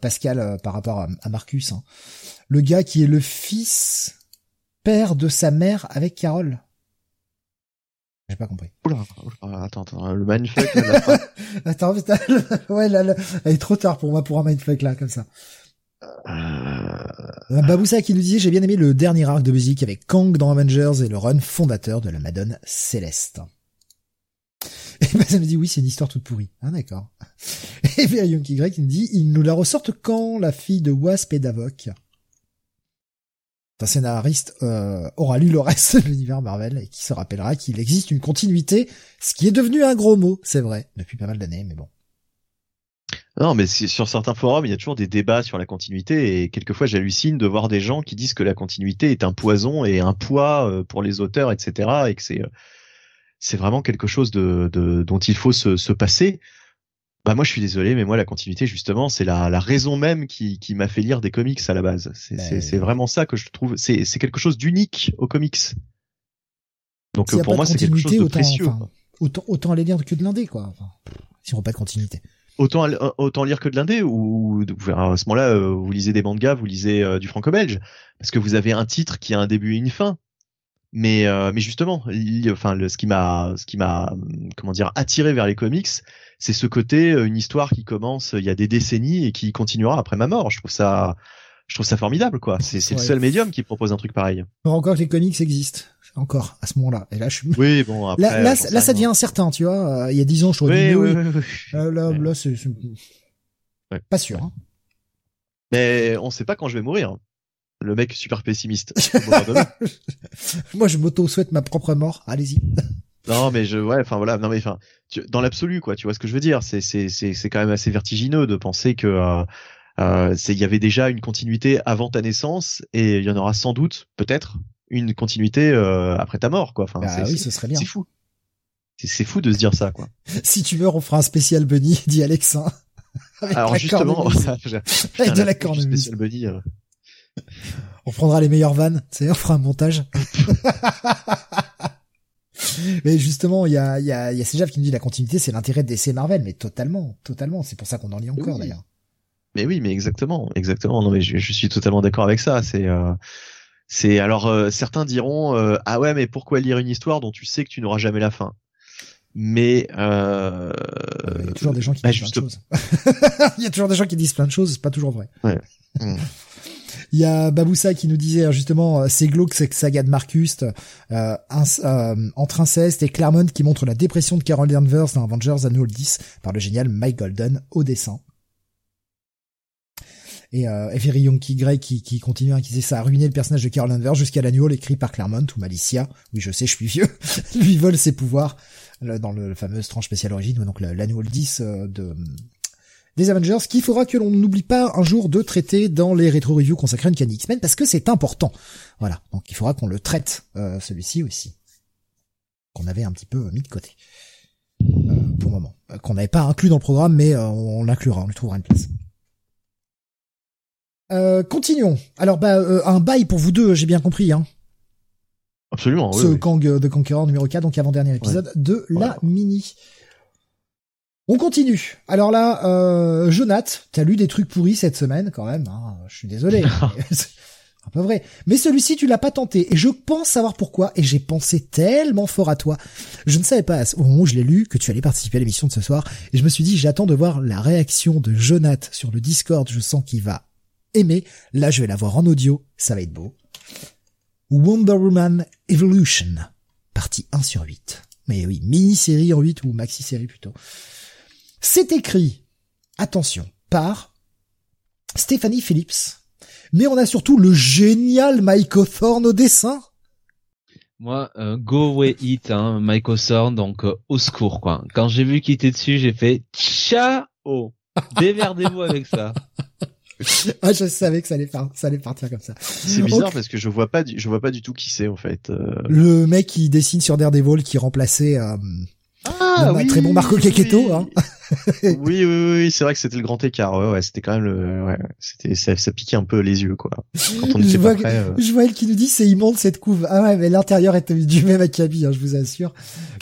Pascal par rapport à, à Marcus. Hein. Le gars qui est le fils père de sa mère avec Carole. J'ai pas compris. Oula, oula, attends, attends, le mindfuck. là, fin. Attends, putain, ouais, là, là, elle est trop tard pour moi pour un mindfuck là, comme ça. Euh, Euh, Baboussa qui nous disait j'ai bien aimé le dernier arc de musique avec Kang dans Avengers et le run fondateur de la Madone Céleste. Et ben ça me dit oui c'est une histoire toute pourrie. Ah d'accord. Et bien Yonky Grey qui nous dit ils nous la ressortent quand la fille de Wasp et d'Avoc? Un scénariste euh, aura lu le reste de l'univers Marvel et qui se rappellera qu'il existe une continuité, ce qui est devenu un gros mot, c'est vrai, depuis pas mal d'années, mais bon. Non, mais sur certains forums, il y a toujours des débats sur la continuité et quelquefois j'hallucine de voir des gens qui disent que la continuité est un poison et un poids euh, pour les auteurs, etc. et que c'est euh, c'est vraiment quelque chose de, de dont il faut se, se passer. Bah moi je suis désolé, mais moi la continuité justement c'est la, la raison même qui, qui m'a fait lire des comics à la base. C'est Ben, c'est vraiment ça que je trouve. C'est quelque chose d'unique aux comics. Donc pour moi c'est quelque chose de autant- précieux. enfin, Autant, autant aller lire que de l'indé, quoi. Enfin, si on pas de continuité. autant autant lire que de l'indé ou ou- à ce moment-là euh, vous lisez des mangas, vous lisez euh, du franco-belge parce que vous avez un titre qui a un début et une fin. Mais euh, mais justement, il- enfin le, ce qui m'a ce qui m'a hum, comment dire attiré vers les comics, c'est ce côté euh, une histoire qui commence euh, il y a des décennies et qui continuera après ma mort. Je trouve ça je trouve ça formidable quoi. C'est c'est Ouais. le seul médium qui propose un truc pareil. Encore que les comics existent. Encore, à ce moment-là. Et là, je suis... Oui, bon après là, là, là, ça devient incertain, tu vois. Euh, il y a dix ans, je dit, Oui, oui, oui. là, Ouais. là, c'est, pas sûr. Hein. Mais on sait pas quand je vais mourir. Le mec super pessimiste. Moi, je m'auto-souhaite ma propre mort. Allez-y. Non, mais je, ouais, enfin voilà, non mais enfin, tu- dans l'absolu, quoi, tu vois ce que je veux dire? C'est, c'est, c'est, c'est quand même assez vertigineux de penser que euh, euh, c'est, il y avait déjà une continuité avant ta naissance et il y en aura sans doute, peut-être, une continuité euh, après ta mort, quoi. Enfin, Bah c'est, oui, ce serait bien. c'est fou. C'est, c'est fou de se dire ça, quoi. Si tu meurs, on fera un spécial Bunny, dit Alexin. Avec Alors la justement, Avec de la cornemuse. spéciale Bunny, euh, On prendra les meilleures vannes, sais, on fera un montage. mais justement, il y a, y a, y qui nous dit la continuité, c'est l'intérêt de DC Marvel, mais totalement, totalement. C'est pour ça qu'on en lit encore, Oui. d'ailleurs. Mais oui, mais exactement, exactement. Non, mais je, je suis totalement d'accord avec ça. C'est, euh, c'est alors euh, certains diront euh, ah ouais, mais pourquoi lire une histoire dont tu sais que tu n'auras jamais la fin? Mais euh, Il y a toujours des gens qui bah, disent plein de choses. Il y a toujours des gens qui disent plein de choses, c'est pas toujours vrai. Ouais. Il y a Baboussa qui nous disait justement, euh, c'est glauque cette saga de Marcus, euh, euh, entre inceste et Claremont qui montre la dépression de Carol Danvers dans Avengers Annual 10 par le génial Mike Golden au dessin. Et euh, Every Yonky Grey qui, qui continue, hein, qui disait ça a ruiné le personnage de Carol Danvers jusqu'à l'annual écrit par Claremont ou Malicia. Oui, je sais, je suis vieux. Lui vole ses pouvoirs le- dans le, fameux tranche spécial origine, donc le- l'annual 10 euh, de des Avengers, qu'il faudra que l'on n'oublie pas un jour de traiter dans les rétro-reviews consacrées à Uncanny X-Men, parce que c'est important. Voilà, donc il faudra qu'on le traite, euh, celui-ci aussi. Qu'on avait un petit peu mis de côté. Euh, pour le moment. Euh, qu'on n'avait pas inclus dans le programme, mais euh, on, on l'inclura, on lui trouvera une place. Euh, continuons. Alors bah euh, un bail pour vous deux, j'ai bien compris. Hein. absolument. oui, Ce oui. Kang euh, de Conqueror numéro 4, donc avant-dernier épisode de la mini. On continue. Alors là, euh, Jonath, t'as lu des trucs pourris cette semaine quand même. Hein. Je suis désolé. C'est un peu vrai. Mais celui-ci, tu l'as pas tenté. Et je pense savoir pourquoi. Et j'ai pensé tellement fort à toi. Je ne savais pas au moment où je l'ai lu que tu allais participer à l'émission de ce soir. Et je me suis dit, j'attends de voir la réaction de Jonath sur le Discord. Je sens qu'il va aimer. Là, je vais la voir en audio. Ça va être beau. Wonder Woman Evolution, partie 1 sur 8. Mais oui, mini-série en 8 ou maxi-série plutôt. C'est écrit, attention, par Stephanie Phillips. Mais on a surtout le génial Mike Hawthorne au dessin. Moi, euh, go away it, hein, Mike donc euh, au secours quoi. Quand j'ai vu qu'il était dessus, j'ai fait ciao. Démerdez-vous avec ça. Ah, je savais que ça allait, ça allait partir comme ça. C'est bizarre parce que je vois pas, du, je vois pas du tout qui c'est en fait. euh. Le mec qui dessine sur Daredevil qui remplaçait euh, Ah le très bon Marco Cacchetto, hein. oui, oui, oui, oui, c'est vrai que c'était le grand écart. Ouais, ouais, c'était quand même le, ouais, c'était, ça, ça piquait un peu les yeux, quoi. Quand on Je vois pas prêt. euh. Je vois elle qui nous dit c'est immonde cette couve. Ah ouais, mais l'intérieur est du même acabit, hein, je vous assure.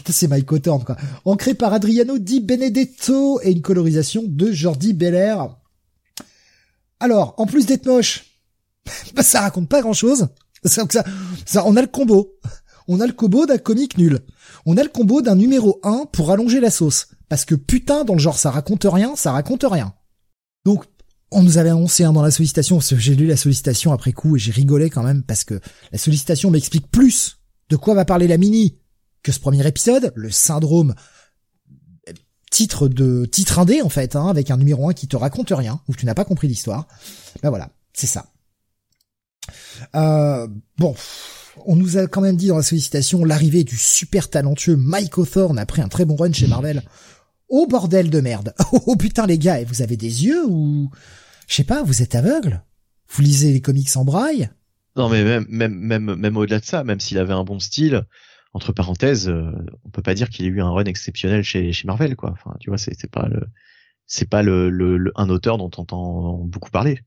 C'est Mike Hawthorne, quoi. Ancré par Adriano Di Benedetto et une colorisation de Jordi Belair. Alors, en plus d'être moche, bah, ça raconte pas grand chose. Ça, on a le combo. on a le combo d'un comique nul. On a le combo d'un numéro 1 pour allonger la sauce. Parce que putain, dans le genre ça raconte rien, ça raconte rien. Donc, on nous avait annoncé hein, dans la sollicitation, parce que j'ai lu la sollicitation après coup et j'ai rigolé quand même parce que la sollicitation m'explique plus de quoi va parler la mini que ce premier épisode, le syndrome titre de titre indé en fait, hein, avec un numéro 1 qui te raconte rien, ou tu n'as pas compris l'histoire. Ben voilà, c'est ça. Euh, bon, on nous a quand même dit dans la sollicitation l'arrivée du super talentueux Mike Hawthorne après un très bon run chez Marvel. Oh bordel de merde. Oh putain les gars, vous avez des yeux ou je sais pas, vous êtes aveugle Vous lisez les comics en braille Non mais même même même même au-delà de ça, même s'il avait un bon style, entre parenthèses, euh, on peut pas dire qu'il ait eu un run exceptionnel chez chez Marvel quoi. Enfin, tu vois, c'est c'est pas le c'est pas le, le, un auteur dont on entend beaucoup parler.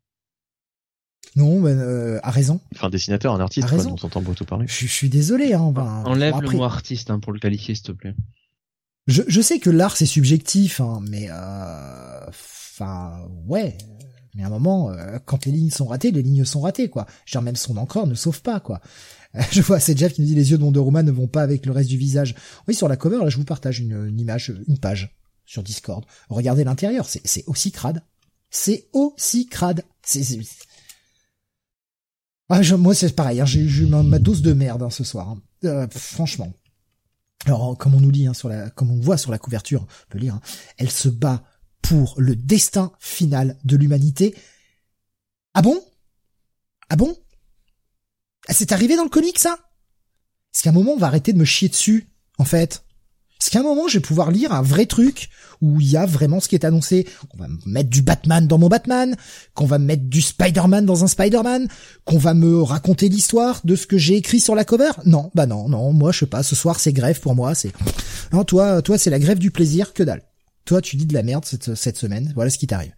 Non, ben, euh, a raison. Enfin, un dessinateur, un artiste, quoi, dont on entend beaucoup parler. Je, je suis désolé. Hein, ben, Enlève le mot artiste hein, pour le qualifier, s'il te plaît. Je, sais que l'art c'est subjectif, hein, mais euh, enfin ouais. Mais à un moment, euh, quand les lignes sont ratées, les lignes sont ratées, quoi. Genre même son encre ne sauve pas, quoi. je vois, c'est Jeff qui nous dit les yeux de Wonder Woman ne vont pas avec le reste du visage. Oui, sur la cover, là, je vous partage une, image, une page sur Discord. Regardez l'intérieur, c'est, aussi crade. C'est aussi crade. C'est, Ah, je, moi, c'est pareil. Hein, j'ai eu ma, dose de merde hein, ce soir. Euh, franchement. Alors, comme on nous lit hein, sur la, comme on voit sur la couverture, on peut lire, hein, elle se bat pour le destin final de l'humanité. Ah bon? Ah bon? Ah, C'est arrivé dans le comic, ça? Est-ce qu'à un moment, on va arrêter de me chier dessus, en fait? Est-ce qu'à un moment, je vais pouvoir lire un vrai truc où il y a vraiment ce qui est annoncé Qu'on va mettre du Batman dans mon Batman, qu'on va mettre du Spider-Man dans un Spider-Man, qu'on va me raconter l'histoire de ce que j'ai écrit sur la cover Non, bah non, non, moi je sais pas, ce soir c'est grève pour moi, c'est... Non, toi, toi c'est la grève du plaisir, que dalle. Toi, tu dis de la merde cette, cette semaine, voilà ce qui t'arrive.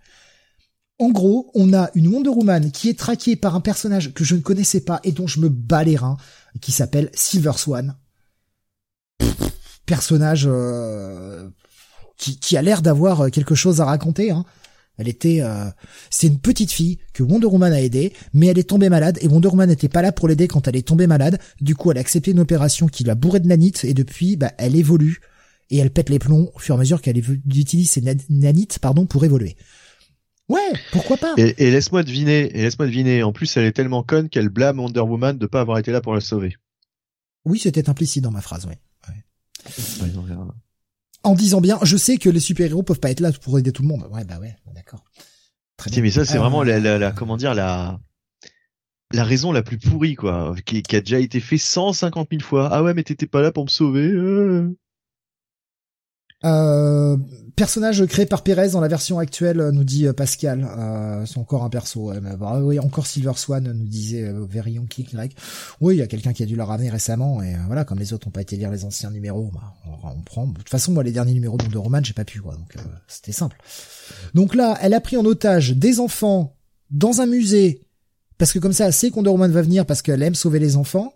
En gros, on a une Wonder Woman qui est traquée par un personnage que je ne connaissais pas et dont je me bats les reins, qui s'appelle Silver Swan. Personnage euh, qui, qui, a l'air d'avoir quelque chose à raconter. Hein. Elle était, euh, c'est une petite fille que Wonder Woman a aidée, mais elle est tombée malade et Wonder Woman n'était pas là pour l'aider quand elle est tombée malade. Du coup, elle a accepté une opération qui l'a bourrée de nanites et depuis, bah, elle évolue et elle pète les plombs au fur et à mesure qu'elle utilise ses nanites, pardon, pour évoluer. Ouais, pourquoi pas Et, et laisse-moi deviner, et laisse-moi deviner. En plus, elle est tellement conne qu'elle blâme Wonder Woman de pas avoir été là pour la sauver. Oui, c'était implicite dans ma phrase, oui. Ouais. en disant bien, je sais que les super-héros peuvent pas être là pour aider tout le monde. Ouais, bah ouais, d'accord. Très Mais ça, c'est euh... vraiment la, la, la, comment dire, la, la raison la plus pourrie, quoi, qui, qui a déjà été fait 150 000 fois. Ah ouais, mais t'étais pas là pour me sauver. Euh... Euh, personnage créé par Perez dans la version actuelle, nous dit euh, Pascal. Euh, c'est encore un perso. Bah, oui, encore Silver Swan nous disait euh, Very Kick Greg. Oui, il y a quelqu'un qui a dû le ramener récemment et euh, voilà, comme les autres n'ont pas été lire les anciens numéros, bah, on, prend. De toute façon, moi, les derniers numéros de Roman, j'ai pas pu quoi, donc euh, c'était simple. Donc là, elle a pris en otage des enfants dans un musée parce que comme ça, elle sait va venir parce qu'elle aime sauver les enfants.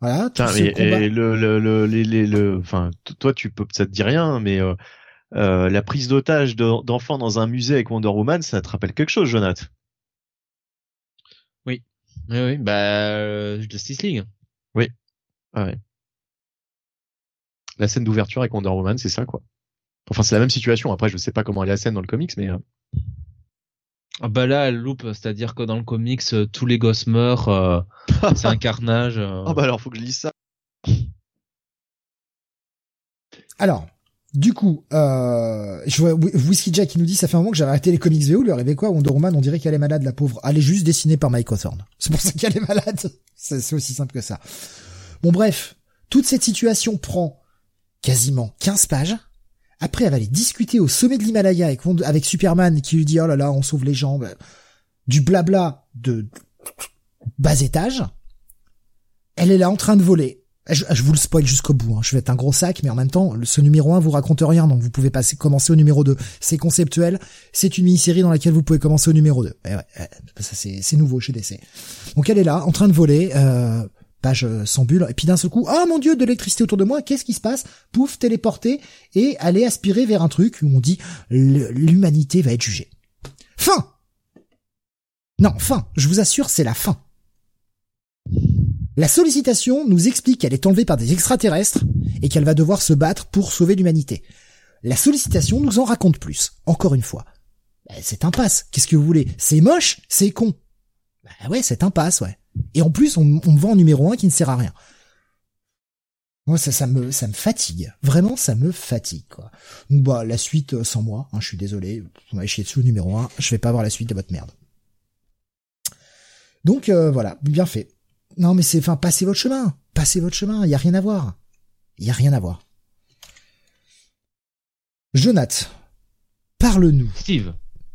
Voilà. Putain, mais, et le, le, le, le, le, enfin, toi, tu peux, ça te dit rien, mais euh, euh, la prise d'otage d'enfants dans un musée avec Wonder Woman, ça te rappelle quelque chose, Jonathan? Oui, oui, oui, bah, euh, Justice League. Oui. Ah ouais. La scène d'ouverture avec Wonder Woman, c'est ça, quoi. Enfin, c'est la même situation. Après, je sais pas comment est la scène dans le comics, mais. Ah bah là, elle loupe, c'est-à-dire que dans le comics, euh, tous les gosses meurent, euh, c'est un carnage. Euh... Ah bah alors, faut que je lise ça. Alors, du coup, euh, je vois Whiskey Jack qui nous dit ça fait un moment que j'avais arrêté les comics VO, lui arrivait quoi? Wonder Woman, on dirait qu'elle est malade, la pauvre. Elle est juste dessinée par Mike Hawthorne. C'est pour ça qu'elle est malade. C'est aussi simple que ça. Bon bref, toute cette situation prend quasiment 15 pages. Après, elle va aller discuter au sommet de l'Himalaya avec, avec Superman qui lui dit oh là là, on sauve les gens, du blabla de bas étage. Elle est là en train de voler. Je, vous le spoil jusqu'au bout. Hein. Je vais être un gros sac, mais en même temps, ce numéro 1 vous raconte rien, donc vous pouvez passer, commencer au numéro 2. C'est conceptuel. C'est une mini-série dans laquelle vous pouvez commencer au numéro 2. Et ouais, ça c'est nouveau chez DC. Donc elle est là, en train de voler. Euh, page sans bulle, et puis d'un seul coup, oh mon dieu, de l'électricité autour de moi, qu'est-ce qui se passe? Pouf, téléporter et aller aspirer vers un truc où on dit l'humanité va être jugée. Fin Non, fin, je vous assure, c'est la fin. La sollicitation nous explique qu'elle est enlevée par des extraterrestres et qu'elle va devoir se battre pour sauver l'humanité. La sollicitation nous en raconte plus, encore une fois. Ben, c'est un passe, qu'est-ce que vous voulez? C'est moche, c'est con. Bah ouais, c'est un passe, ouais. Et en plus, on, on me vend en numéro un qui ne sert à rien. Moi, ça, ça me, ça me fatigue. Vraiment, ça me fatigue, quoi. Donc, bah, la suite, euh, sans moi, hein, je suis désolé. Vous m'avez chié dessus au numéro 1. Je vais pas avoir la suite de votre merde. Donc, euh, voilà. Bien fait. Non, mais c'est, enfin, passez votre chemin. Passez votre chemin. Il y a rien à voir. Il y a rien à voir. Jonath, parle-nous Steve.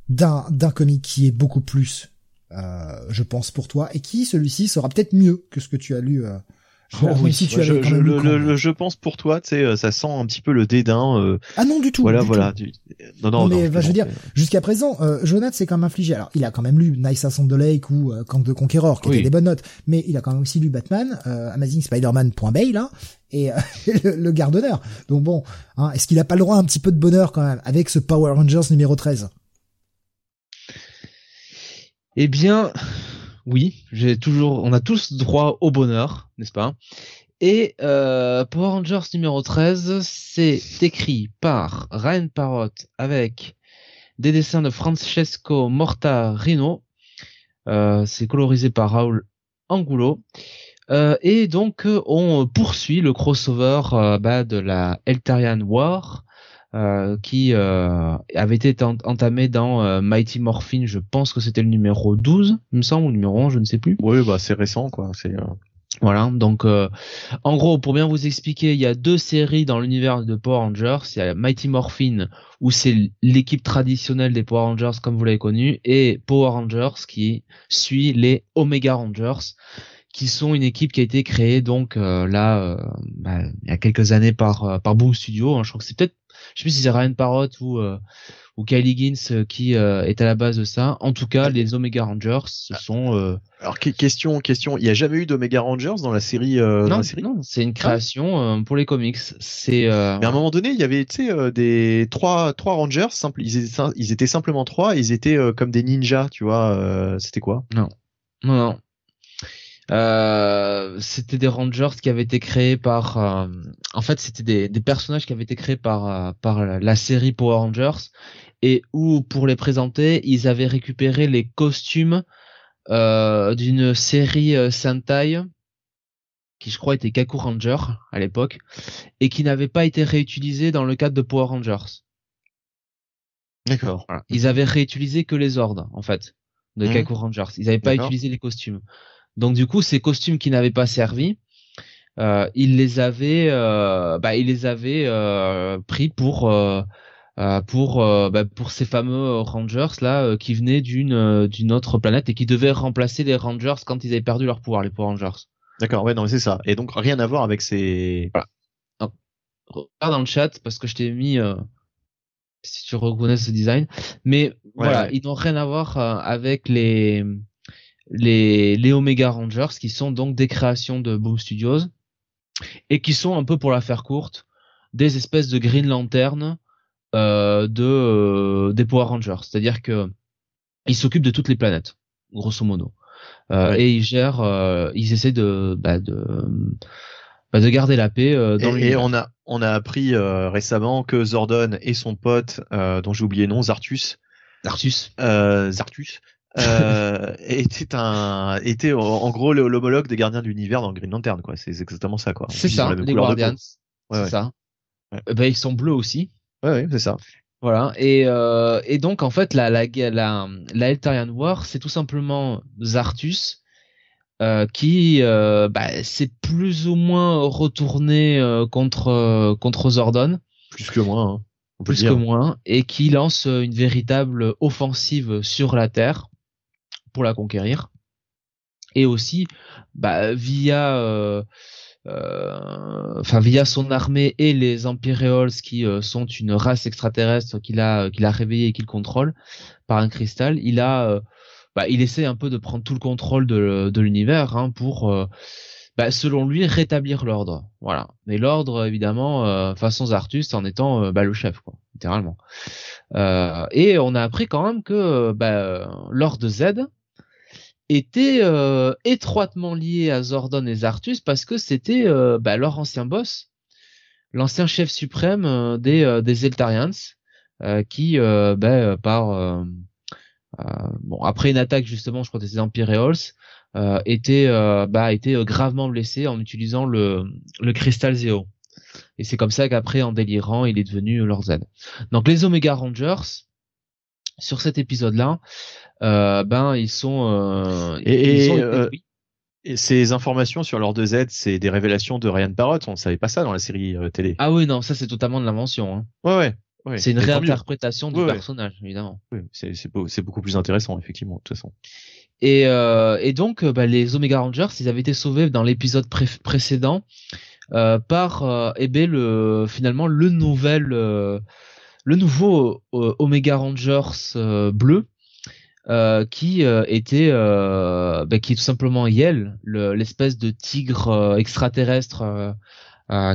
d'un, d'un comic qui est beaucoup plus, euh, je pense, pour toi, et qui, celui-ci, sera peut-être mieux que ce que tu as lu, euh, Oh oui, si tu je, le, le- le- pense pour toi, tu sais, euh, ça sent un petit peu le dédain. euh, Ah non, du tout. voilà, du voilà. tout. du- Non, non, Non, non, mais, bah, je veux dire, Jusqu'à présent, euh, Jonath s'est quand même infligé. Alors, il a quand même lu Nice on the Lake ou euh, Kang the Conqueror, qui Oui. étaient des bonnes notes, mais il a quand même aussi lu Batman, euh, Amazing Spider-Man.bay, là, et euh, le, le garde d'honneur. Donc bon, hein, est-ce qu'il a pas le droit à un petit peu de bonheur quand même avec ce Power Rangers numéro 13 Eh bien, oui, j'ai toujours, on a tous droit au bonheur, n'est-ce pas? Et euh, Power Rangers numéro 13, c'est écrit par Ryan Parrott avec des dessins de Francesco Mortarino. Euh, c'est colorisé par Raoul Angulo. Euh, et donc euh, on poursuit le crossover euh, bah, de la Eltarian War euh, qui euh, avait été ent- entamé dans euh, Mighty Morphin, je pense que c'était le numéro 12, il me semble, ou le numéro 11, je ne sais plus. Oui, bah c'est récent, quoi. C'est euh, Voilà, donc euh, en gros, pour bien vous expliquer, il y a deux séries dans l'univers de Power Rangers. Il y a Mighty Morphin, où c'est l'équipe traditionnelle des Power Rangers comme vous l'avez connu, et Power Rangers qui suit les Omega Rangers, qui sont une équipe qui a été créée donc euh, là euh, bah, il y a quelques années par euh, par Boom Studio. hein. je crois que c'est peut-être, je sais plus si c'est Ryan Parrott ou euh, ou Kylie Gins euh, qui euh, est à la base de ça. En tout cas, les Omega Rangers, ce sont euh, Alors que- question, question. Il y a jamais eu d'Omega Rangers dans la série. euh, dans non, la série? non, c'est une création euh, pour les comics. C'est euh, Mais à un moment donné, il y avait, tu sais, euh, des trois trois Rangers. Simple, ils étaient, sim- ils étaient simplement trois. et Ils étaient euh, comme des ninjas, tu vois. euh, C'était quoi? Non, non. Euh, c'était des Rangers qui avaient été créés par. euh, en fait, c'était des, des personnages qui avaient été créés par euh, par la série Power Rangers et où pour les présenter, ils avaient récupéré les costumes euh, d'une série Sentai qui je crois était Kaku Ranger à l'époque et qui n'avait pas été réutilisé dans le cadre de Power Rangers. D'accord. Voilà. Ils avaient réutilisé que les ordres, en fait, de Mhm. Kaku Rangers. Ils n'avaient pas utilisé les costumes. Donc du coup, ces costumes qui n'avaient pas servi, euh, ils les avaient, euh, bah, ils les avaient euh, pris pour euh, euh, pour euh, bah, pour ces fameux Rangers là euh, qui venaient d'une d'une autre planète et qui devaient remplacer les Rangers quand ils avaient perdu leur pouvoir, les Power Rangers. D'accord. Ouais, non, mais c'est ça. Et donc rien à voir avec ces. regarde dans le chat parce que je t'ai mis euh, si tu reconnais ce design mais voilà ouais. ils n'ont rien à voir avec les les les Omega Rangers qui sont donc des créations de Boom Studios et qui sont un peu pour la faire courte des espèces de Green Lantern euh, de euh, des Power Rangers c'est-à-dire que ils s'occupent de toutes les planètes grosso modo Euh, Ouais. et ils gèrent ils essaient de bah, de bah, de garder la paix dans Et, et on a on a appris récemment que Zordon et son pote, dont j'ai oublié le nom, Zartus, Artus. euh, Zartus, euh, était un était en, gros le- l'homologue des gardiens de l'univers dans Green Lantern, quoi. C'est exactement ça, quoi. C'est ça, les. Guardians. Ouais, c'est ouais. ça. Ouais. Eh ben, ils sont bleus aussi. Ouais, ouais, c'est ça. Voilà. Et, euh, et donc, en fait, la, la, la, la Eltarian War, c'est tout simplement Zartus, euh, qui, euh, bah, s'est plus ou moins retourné euh, contre, euh, contre Zordon, Plus que moins. Hein. Plus que moins, et qui lance une véritable offensive sur la Terre pour la conquérir. Et aussi, bah, via, euh, euh, via son armée et les Imperials qui euh, sont une race extraterrestre qu'il a qu'il a réveillée et qu'il contrôle par un cristal, il a bah, il essaie un peu de prendre tout le contrôle de, l'univers hein, pour bah, selon lui rétablir l'ordre. Voilà. Mais l'ordre évidemment façon Zartus en étant le chef quoi, littéralement. Et on a appris quand même que bah, Lord Z étaient euh, étroitement liés à Zordon et Zartus parce que c'était euh, bah, leur ancien boss, l'ancien chef suprême euh, des euh, des Eltarians, euh, qui euh, bah, par bon après une attaque justement, je crois des Empyreals, euh, était bah était gravement blessé en utilisant le le cristal Zéo. Et c'est comme ça qu'après, en délirant, il est devenu Lord Z. Donc les Omega Rangers, sur cet épisode-là, ben ils sont euh, Et- ils euh, oui. Et ces informations sur Lord Z, c'est des révélations de Ryan Parrott. On savait pas ça dans la série euh, télé. ah oui non ça c'est totalement de l'invention. Hein. Ouais, ouais. ouais. c'est une réinterprétation du Ouais, ouais. personnage évidemment. Oui, c'est c'est beau- c'est beaucoup plus intéressant effectivement de toute façon. Et, euh, et donc euh, bah, les Omega Rangers ils avaient été sauvés dans l'épisode pré- précédent euh, par euh, eh ben, le finalement le nouvel euh, le nouveau euh, Omega Rangers euh, bleu euh, qui euh, était euh, bah, qui est tout simplement Yel, le- l'espèce de tigre euh, extraterrestre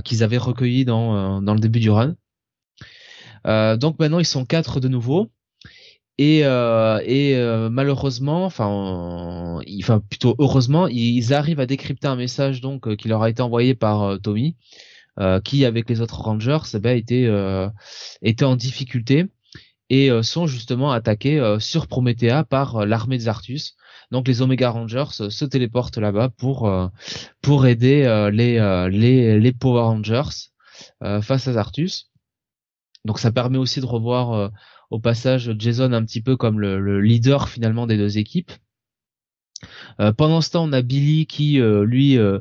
qu'ils avaient recueilli dans dans le début du run. Donc maintenant ils sont quatre de nouveau. Et, euh, et euh, malheureusement, enfin, enfin plutôt heureusement, ils arrivent à décrypter un message donc qui leur a été envoyé par euh, Tommy, qui avec les autres Rangers, eh ben, était était en difficulté et euh, sont justement attaqués euh, sur Promethea par euh, l'armée de Zartus. Donc les Omega Rangers se téléportent là-bas pour pour aider les les les Power Rangers face à Zartus. Donc ça permet aussi de revoir au passage Jason un petit peu comme le leader finalement des deux équipes. Euh, pendant ce temps, on a Billy qui euh, lui euh,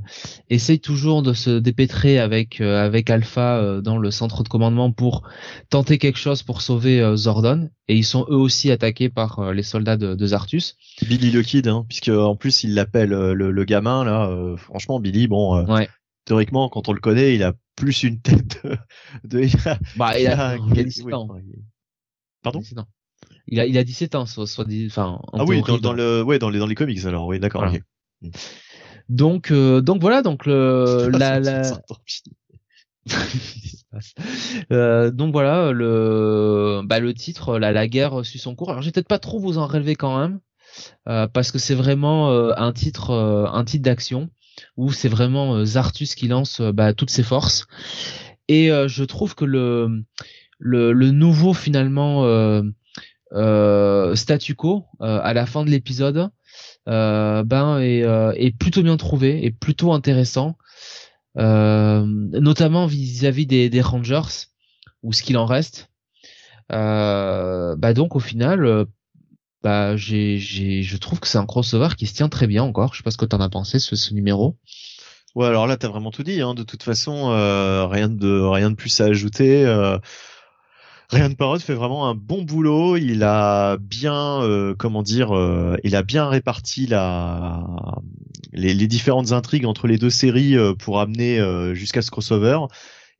essaye toujours de se dépêtrer avec euh, avec Alpha euh, dans le centre de commandement pour tenter quelque chose pour sauver euh, Zordon et ils sont eux aussi attaqués par euh, les soldats de, de Zartus. Billy le Kid, hein, puisque en plus il l'appelle euh, le, le gamin là. euh, franchement, Billy, bon, euh, Ouais. théoriquement quand on le connaît, il a plus une tête de. de- Bah il a, il il a a- 17 oui, ans. ouais, il- Pardon? 17 ans. Il a il a 17 ans soit, soit dit- enfin en Ah oui, dans, dans le, ouais, dans les dans les comics alors. Oui, d'accord. Voilà. ok. Donc euh, donc voilà donc le la, la... 65 ans, putain. Euh, donc voilà le bah le titre la la guerre suit son cours alors je vais peut-être pas trop vous en relever quand même euh, parce que c'est vraiment euh, un titre euh, un titre d'action où c'est vraiment euh, Zartus qui lance euh, bah, toutes ses forces et euh, je trouve que le le, le nouveau finalement euh, statu quo euh, à la fin de l'épisode euh, ben est, plutôt bien trouvé et plutôt intéressant notamment vis-à-vis des, Rangers ou ce qu'il en reste. Bah donc au final, bah j'ai, je trouve que c'est un crossover qui se tient très bien encore. Je sais pas ce que t'en as pensé ce, numéro. Ouais, alors là, t'as vraiment tout dit. Hein. De toute façon, rien de rien de plus à ajouter. Ryan Parrott fait vraiment un bon boulot. Il a bien, euh, comment dire, euh, il a bien réparti la les, les différentes intrigues entre les deux séries euh, pour amener euh, jusqu'à ce crossover.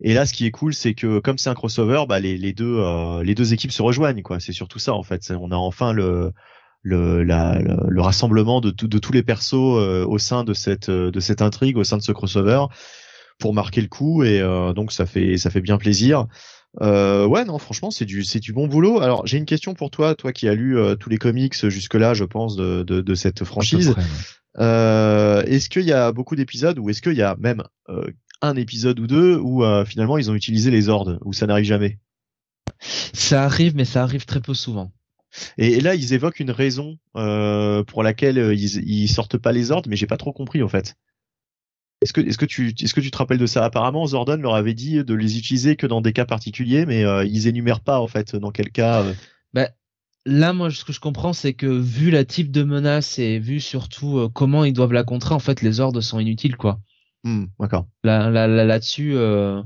Et là, ce qui est cool, c'est que comme c'est un crossover, bah, les, les deux euh, les deux équipes se rejoignent. quoi. C'est surtout ça en fait. On a enfin le le, le, le rassemblement de, de tous les persos euh, au sein de cette de cette intrigue, au sein de ce crossover, pour marquer le coup. Et donc ça fait ça fait bien plaisir. Euh, ouais, non, franchement, c'est du c'est du bon boulot. Alors j'ai une question pour toi, toi qui as lu euh, tous les comics jusque là, je pense de de, de cette franchise. Euh, est-ce qu'il y a beaucoup d'épisodes ou est-ce qu'il y a même euh, un épisode ou deux où euh, finalement ils ont utilisé les ordres ou ça n'arrive jamais? Ça arrive, mais ça arrive très peu souvent. et, et là ils évoquent une raison euh, pour laquelle euh, ils, ils sortent pas les ordres, mais j'ai pas trop compris en fait. Est-ce que est-ce que tu est-ce que tu te rappelles de ça? Apparemment Zordon leur avait dit de les utiliser que dans des cas particuliers, mais euh, ils énumèrent pas en fait dans quel cas. euh. Là, moi, ce que je comprends, c'est que vu la type de menace et vu surtout euh, comment ils doivent la contrer, en fait, les ordres sont inutiles, quoi. Hmm, D'accord. Là, là, là, là-dessus, euh,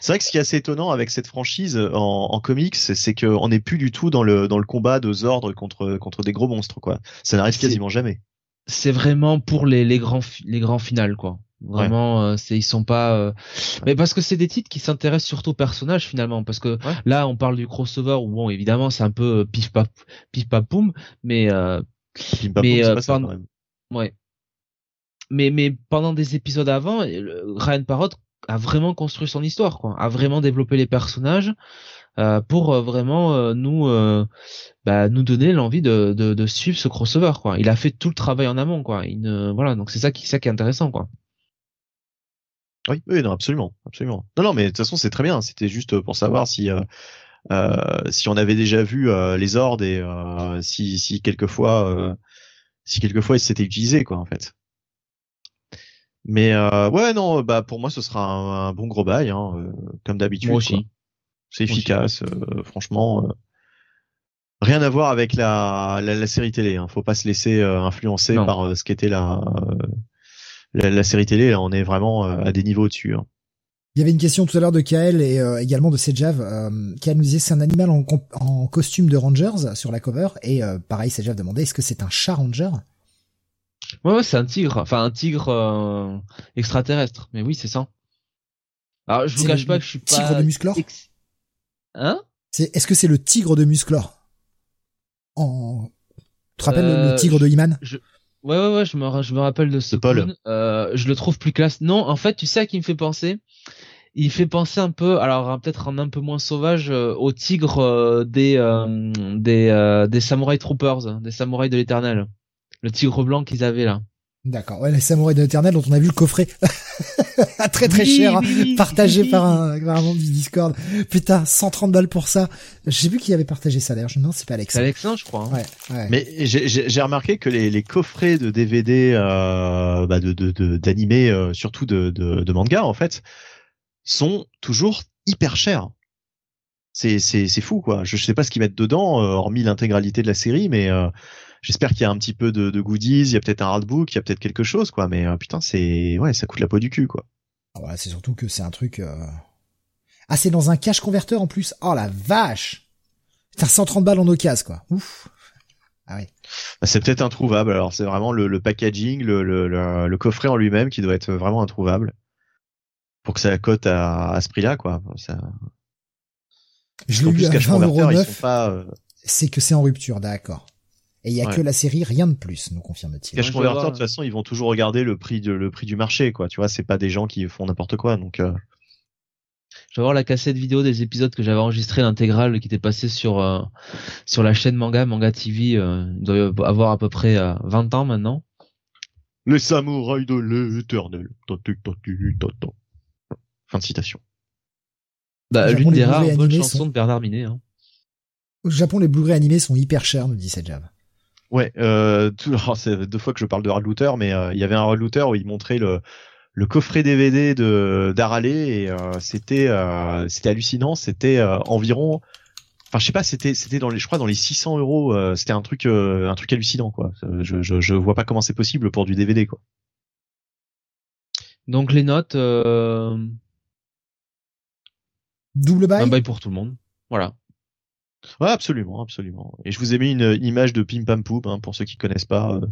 C'est vrai que ce qui est assez étonnant avec cette franchise en, en comics, c'est qu'on n'est plus du tout dans le dans le combat de Zord contre contre des gros monstres quoi. Ça n'arrive quasiment jamais. c'est vraiment pour les, les grands les grands finales, quoi. Vraiment, euh, c'est ils sont pas. euh, Mais parce que c'est des titres qui s'intéressent surtout aux personnages finalement, parce que Ouais. là, on parle du crossover où bon, évidemment, c'est un peu euh, pif paf pif paf poum, mais euh, Pim, pam, Mais, euh, pas ça. Ouais. Mais mais pendant des épisodes avant, Ryan Parrott a vraiment construit son histoire, quoi. A vraiment développé les personnages. euh, pour euh, vraiment euh, nous bah, nous donner l'envie de, de, de, suivre ce crossover quoi. Il a fait tout le travail en amont quoi. Il ne, voilà donc c'est ça qui ça qui est intéressant quoi. Oui, oui, non, absolument, absolument. Non, non, mais de toute façon, c'est très bien. C'était juste pour savoir si euh, euh, si on avait déjà vu euh, les ordres et si si quelquefois si quelquefois ils s'étaient utilisés quoi en fait. Mais ouais, non, bah pour moi, ce sera un, bon gros bail, hein, comme d'habitude. Moi aussi. C'est efficace, franchement. Rien à voir avec la, la, série télé. Hein. Faut pas se laisser influencer par ce qu'était la la, série télé, là, on est vraiment euh, à des niveaux au-dessus. Hein. Il y avait une question tout à l'heure de Kael et euh, également de Sejav. Euh, Kael nous disait c'est un animal en, en, costume de Rangers sur la cover et euh, pareil Sejav demandait est-ce que c'est un chat ranger? Ouais, ouais c'est un tigre, enfin un tigre extraterrestre. Mais oui c'est ça. Alors je vous cache pas que je suis pas tigre de Musclor. Hein? C'est est-ce que c'est le tigre de Musclor En tu te rappelles le tigre de Iman? Ouais, ouais, ouais, je me, je me rappelle de ce Paul. Euh, je le trouve plus classe. Non, en fait, tu sais à qui il me fait penser? Il fait penser un peu, alors hein, peut-être un, un peu moins sauvage, euh, au tigre euh, des euh, des euh, des samouraïs troopers, des samouraïs de l'éternel. Le tigre blanc qu'ils avaient là. D'accord. Ouais, les samouraïs de l'éternel dont on a vu le coffret très très cher, hein, partagé par un, par un membre du Discord. Putain, 130 balles pour ça. Je sais plus qui avait partagé ça d'ailleurs. Non, c'est pas Alex. C'est Alexandre, je crois. Hein. Ouais, ouais. Mais j'ai remarqué que les, les coffrets de DVD, euh, bah de d'animés, de, euh, surtout de, de, de manga en fait, sont toujours hyper chers. C'est c'est c'est fou quoi. Je sais pas ce qu'ils mettent dedans, euh, hormis l'intégralité de la série, mais euh, j'espère qu'il y a un petit peu de, de goodies, il y a peut-être un artbook, il y a peut-être quelque chose, quoi. Mais euh, putain, c'est ouais, ça coûte la peau du cul, quoi. Ah c'est surtout que c'est un truc. Euh... Ah, c'est dans un cache converteur en plus. Oh la vache T'as 130 balles en occasion, quoi. Ouf. Ah oui. Bah, c'est peut-être introuvable. Alors c'est vraiment le, le packaging, le, le, le, coffret en lui-même qui doit être vraiment introuvable pour que ça cote à, à ce prix-là, quoi. Ça... Je l'ai lu à 20,9. Euh, c'est que c'est en rupture, d'accord. Et il y a que la série, rien de plus, nous confirme-t-il. Cash converteur, de toute façon, ils vont toujours regarder le prix de le prix du marché, quoi. Tu vois, c'est pas des gens qui font n'importe quoi, donc. Euh... Je vais voir la cassette vidéo des épisodes que j'avais enregistré l'intégrale qui était passé sur euh, sur la chaîne Manga Manga TV. Euh, il doit avoir à peu près 20 euh, ans maintenant. Les samouraïs de l'éternel. Fin de citation. Bah, l'une des rares bonnes chansons de Bernard Minet. Hein. Au Japon, les Blu-ray animés sont hyper chers, nous dit Sedjav. Ouais, euh, tout, c'est deux fois que je parle de Hard Looter, mais euh, il y avait un Hard Looter où il montrait le, le coffret DVD de d'Arale et euh, c'était euh, c'était hallucinant. C'était euh, environ, enfin je sais pas, c'était c'était dans les, je crois dans les 600 euros. c'était un truc un truc hallucinant quoi. Je, je je vois pas comment c'est possible pour du DVD quoi. Donc les notes. Double bail? Un bail pour tout le monde. Voilà. Ouais, absolument, absolument. Et je vous ai mis une, image de Pim Pam Poum, hein, pour ceux qui connaissent pas. Euh,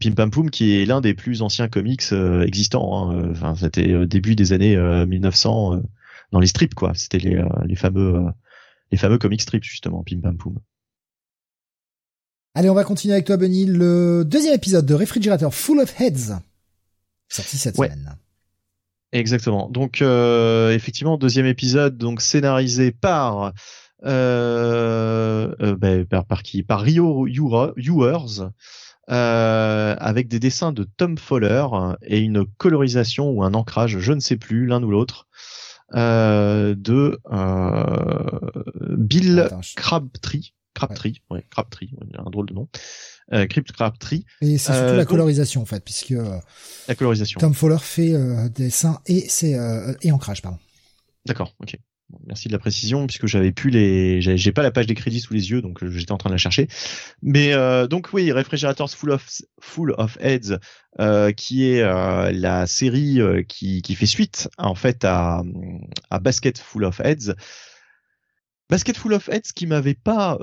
Pim Pam Poum, qui est l'un des plus anciens comics euh, existants. Hein. Enfin, c'était euh, début des années 1900 dans les strips, quoi. C'était les, les fameux les fameux comics strips justement, Pim Pam Poum. Allez, on va continuer avec toi, Benny. Le deuxième épisode de Réfrigérateur Full of Heads, sorti cette semaine. Exactement. Donc euh, effectivement, deuxième épisode, donc scénarisé par euh, euh, ben, par, qui? Par Rio Ewers, euh, avec des dessins de Tom Fowler et une colorisation ou un ancrage, je ne sais plus, l'un ou l'autre, euh, de euh, Bill Crabtree. Crabtree, ouais. Crabtree, un drôle de nom. Euh, Crypt Crabtree. Et c'est surtout la colorisation en fait, puisque la colorisation. Tom Fowler fait dessin et c'est et ancrage, pardon. D'accord, ok merci de la précision puisque j'avais plus les, j'ai pas la page des crédits sous les yeux donc euh, j'étais en train de la chercher. Mais euh, donc oui, Refrigerators Full of Full of Heads, euh, qui est la série qui, qui fait suite en fait à, à Basket Full of Heads. Basket Full of Heads qui m'avait pas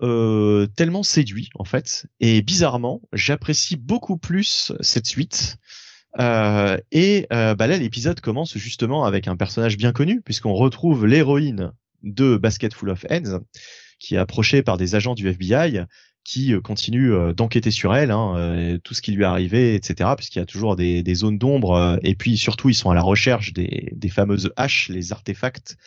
tellement séduit en fait et bizarrement j'apprécie beaucoup plus cette suite euh, et euh, bah là, l'épisode commence justement avec un personnage bien connu, puisqu'on retrouve l'héroïne de Basket Full of Heads, qui est approchée par des agents du FBI, qui euh, continuent euh, d'enquêter sur elle, hein, tout ce qui lui est arrivé, etc. Puisqu'il y a toujours des, zones d'ombre, et puis surtout, ils sont à la recherche des, des fameuses haches, les artefacts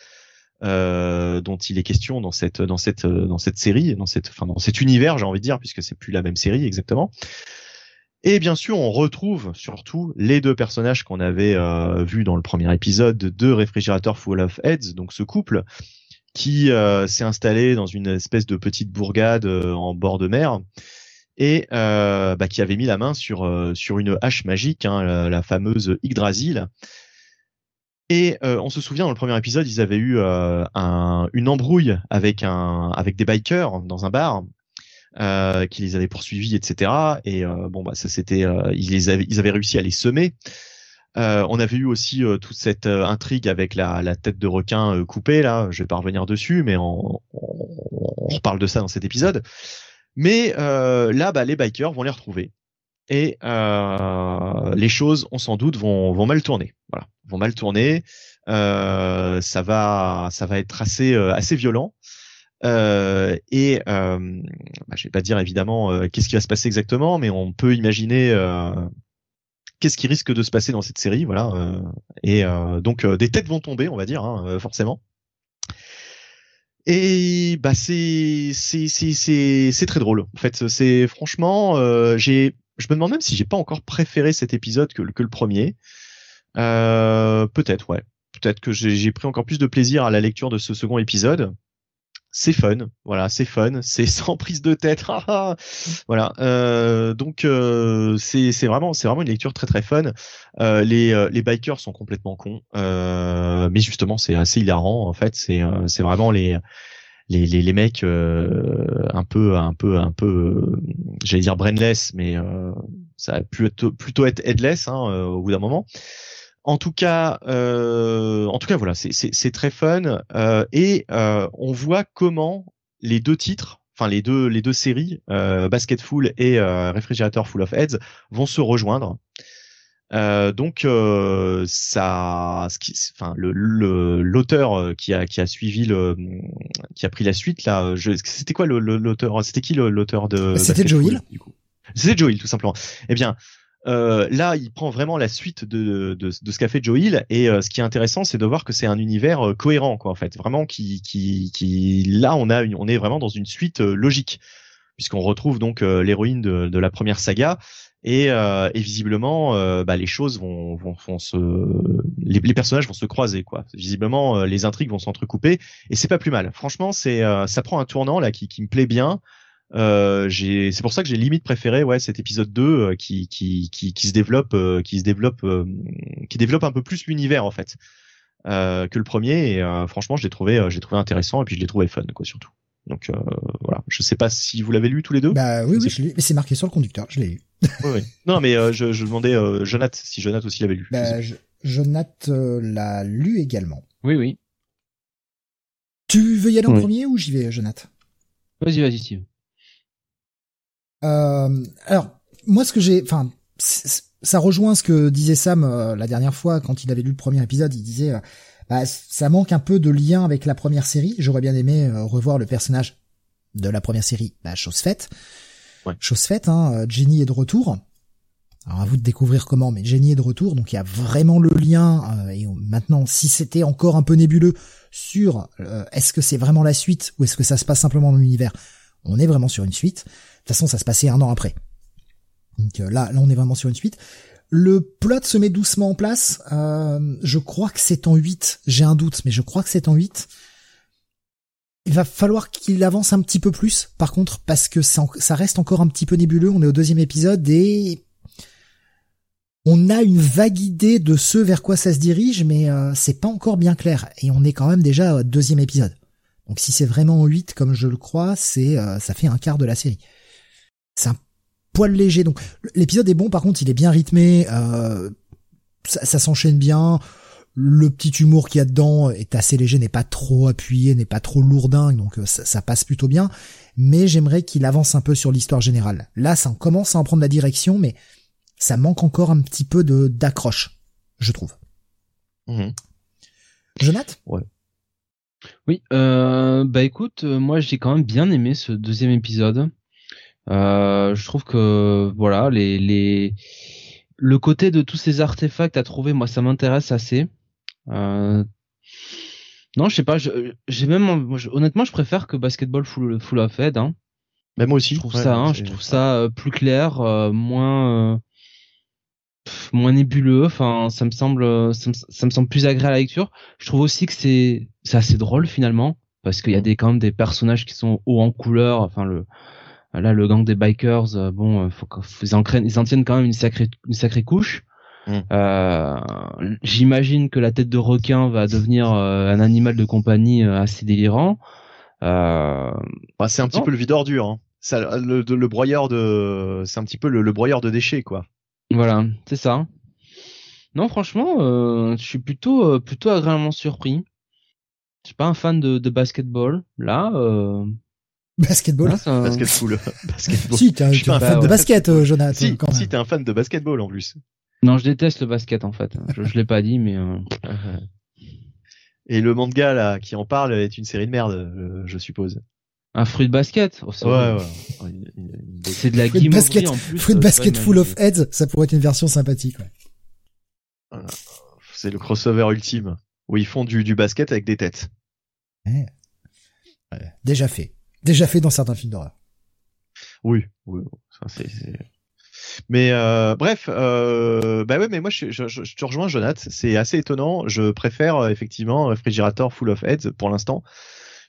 euh, dont il est question dans cette dans cette dans cette série, dans cette enfin dans cet univers, j'ai envie de dire, puisque c'est plus la même série exactement. Et bien sûr, on retrouve surtout les deux personnages qu'on avait euh, vus dans le premier épisode de Réfrigérateur Full of Heads, donc ce couple qui euh, s'est installé dans une espèce de petite bourgade euh, en bord de mer et bah, qui avait mis la main sur sur une hache magique, hein, la, fameuse Yggdrasil. Et on se souvient dans le premier épisode, ils avaient eu un, une embrouille avec un avec des bikers dans un bar euh, qui les avaient poursuivis, etc. Et euh, bon, bah ça c'était, euh, ils les avaient, ils avaient réussi à les semer. on avait eu aussi toute cette intrigue avec la, la, tête de requin coupée là. Je vais pas revenir dessus, mais on, on, on reparle de ça dans cet épisode. Mais là, bah, les bikers vont les retrouver et les choses, on s'en doute, vont, vont mal tourner. Voilà, vont mal tourner. ça va, ça va être assez, assez violent. Euh, et euh, bah, je vais pas dire évidemment euh, qu'est-ce qui va se passer exactement, mais on peut imaginer euh, qu'est-ce qui risque de se passer dans cette série, voilà. Euh, et donc des têtes vont tomber, on va dire, hein, forcément. Et bah c'est c'est c'est c'est c'est très drôle. En fait, c'est franchement, j'ai je me demande même si j'ai pas encore préféré cet épisode que que le premier. Peut-être, ouais. Peut-être que j'ai pris encore plus de plaisir à la lecture de ce second épisode c'est fun, voilà, c'est fun, c'est sans prise de tête, voilà. Euh, donc euh, c'est vraiment c'est vraiment une lecture très très fun. Euh, les euh, les bikers sont complètement cons, euh, mais justement c'est assez hilarant en fait. C'est euh, c'est vraiment les les, les, les mecs un peu un peu un peu j'allais dire brainless, mais ça a plutôt plutôt être headless hein, au bout d'un moment. En tout cas, euh, en tout cas, voilà, c'est très fun euh, et euh, on voit comment les deux titres, enfin les deux les deux séries, euh, Basket Full et euh, Réfrigérateur Full of Heads, vont se rejoindre. Euh, donc ça, ce qui, enfin le l'auteur qui a qui a suivi le qui a pris la suite là, c'était quoi l'auteur? C'était qui l'auteur de C'était Joel. C'était Joel tout simplement. Eh bien, euh, là, il prend vraiment la suite de, de, de ce qu'a fait Joe et euh, ce qui est intéressant, c'est de voir que c'est un univers euh, cohérent, quoi, en fait, vraiment qui, qui, qui, là, on a, on est vraiment dans une suite logique, puisqu'on retrouve donc l'héroïne de, de, la première saga et, et visiblement, bah, les choses vont, vont, vont se, les, les, personnages vont se croiser, quoi. Visiblement, les intrigues vont s'entrecouper et c'est pas plus mal. Franchement, c'est, ça prend un tournant là qui, qui me plaît bien. Euh, c'est pour ça que j'ai limite préféré ouais cet épisode 2 euh, qui, qui, qui, qui se développe euh, qui se développe euh, qui développe un peu plus l'univers en fait que le premier. Et franchement je l'ai trouvé j'ai trouvé intéressant et puis je l'ai trouvé fun quoi surtout. Donc voilà. Je sais pas si vous l'avez lu tous les deux. Bah oui oui je l'ai mais c'est marqué sur le conducteur. Je l'ai lu. Oui, oui. non mais je, je demandais Jonath si Jonath aussi l'avait lu. Bah, Jonath l'a lu également. Oui oui. Tu veux y aller en premier ou j'y vais Jonath? Vas-y vas-y Steve. euh, alors, moi, ce que j'ai, enfin, ça rejoint ce que disait Sam euh, la dernière fois quand il avait lu le premier épisode. Il disait, euh, bah, ça manque un peu de lien avec la première série. J'aurais bien aimé euh, revoir le personnage de la première série. Bah, chose faite. Ouais. Chose faite. Hein, Jenny est de retour. Alors à vous de découvrir comment, mais Jenny est de retour, donc il y a vraiment le lien. et maintenant, si c'était encore un peu nébuleux sur est-ce que c'est vraiment la suite ou est-ce que ça se passe simplement dans l'univers, on est vraiment sur une suite. De toute façon, ça se passait un an après. Donc euh, là, là, on est vraiment sur une suite. Le plot se met doucement en place. Euh, je crois que c'est en 8. J'ai un doute, mais je crois que c'est en 8. Il va falloir qu'il avance un petit peu plus, par contre, parce que ça, reste encore un petit peu nébuleux. On est au deuxième épisode et on a une vague idée de ce vers quoi ça se dirige, mais euh, c'est pas encore bien clair. Et on est quand même déjà au deuxième épisode. Donc si c'est vraiment en 8 comme je le crois, c'est ça fait un quart de la série c'est un poil léger. Donc l'épisode est bon, par contre il est bien rythmé, euh, ça, s'enchaîne bien. Le petit humour qu'il y a dedans est assez léger, n'est pas trop appuyé, n'est pas trop lourdin, donc euh, ça, passe plutôt bien. Mais j'aimerais qu'il avance un peu sur l'histoire générale. Là, ça commence à en prendre la direction, mais ça manque encore un petit peu de d'accroche, je trouve. Mmh. Jonathan Ouais. Oui, euh, bah écoute, moi j'ai quand même bien aimé ce deuxième épisode. Euh, je trouve que voilà les les le côté de tous ces artefacts à trouver, moi ça m'intéresse assez. Euh, Non, je sais pas. J'ai même, moi, je- honnêtement, je préfère que Basketball Full, full of Head. Hein. Mais moi aussi. Je trouve Ouais, ça, hein, je trouve ça euh, plus clair, euh, moins, euh, pff, moins nébuleux. Enfin, ça me semble, euh, ça me, ça me semble plus agréable à la lecture. Je trouve aussi que c'est, c'est assez drôle finalement, parce qu'il y a des quand même des personnages qui sont hauts en couleur. Enfin, le, là, le gang des bikers, euh, bon, euh, faut, ils en, craignent- ils en tiennent quand même une sacrée, une sacrée couche. Mm. Euh, J'imagine que la tête de requin va devenir euh, un animal de compagnie euh, assez délirant. Euh, Bah, c'est un petit peu le vide ordure. Hein. Ça, le, broyeur de, c'est un petit peu le, le broyeur de déchets, quoi. Voilà, c'est ça. Non, franchement, euh, je suis plutôt euh, plutôt agréablement surpris. Je suis pas un fan de, de basketball. Là, euh, Basketball. là, ça- Basket full. Basketball. Si, t'es un, fan de ouais. basket, euh, Jonathan, Si, quand si même. t'es un fan de basketball en plus. Non, je déteste le basket en fait. Je, je l'ai pas dit, mais euh, Et le manga là qui en parle est une série de merde, euh, je suppose. un fruit de basket. oh, une- une- C'est de la Fruit de basket- en plus. Fruit de basket full of heads, ça pourrait être une version sympathique. ouais. C'est le crossover ultime où ils font du, du basket avec des têtes. Ouais. Ouais. Déjà fait. Déjà fait dans certains films d'horreur. Oui, oui. ça, c'est- Mais euh, bref, euh, bah ouais, mais moi je, je, je, je te rejoins, Jonath. C'est assez étonnant. Je préfère euh, effectivement Réfrigérateur Full of Heads pour l'instant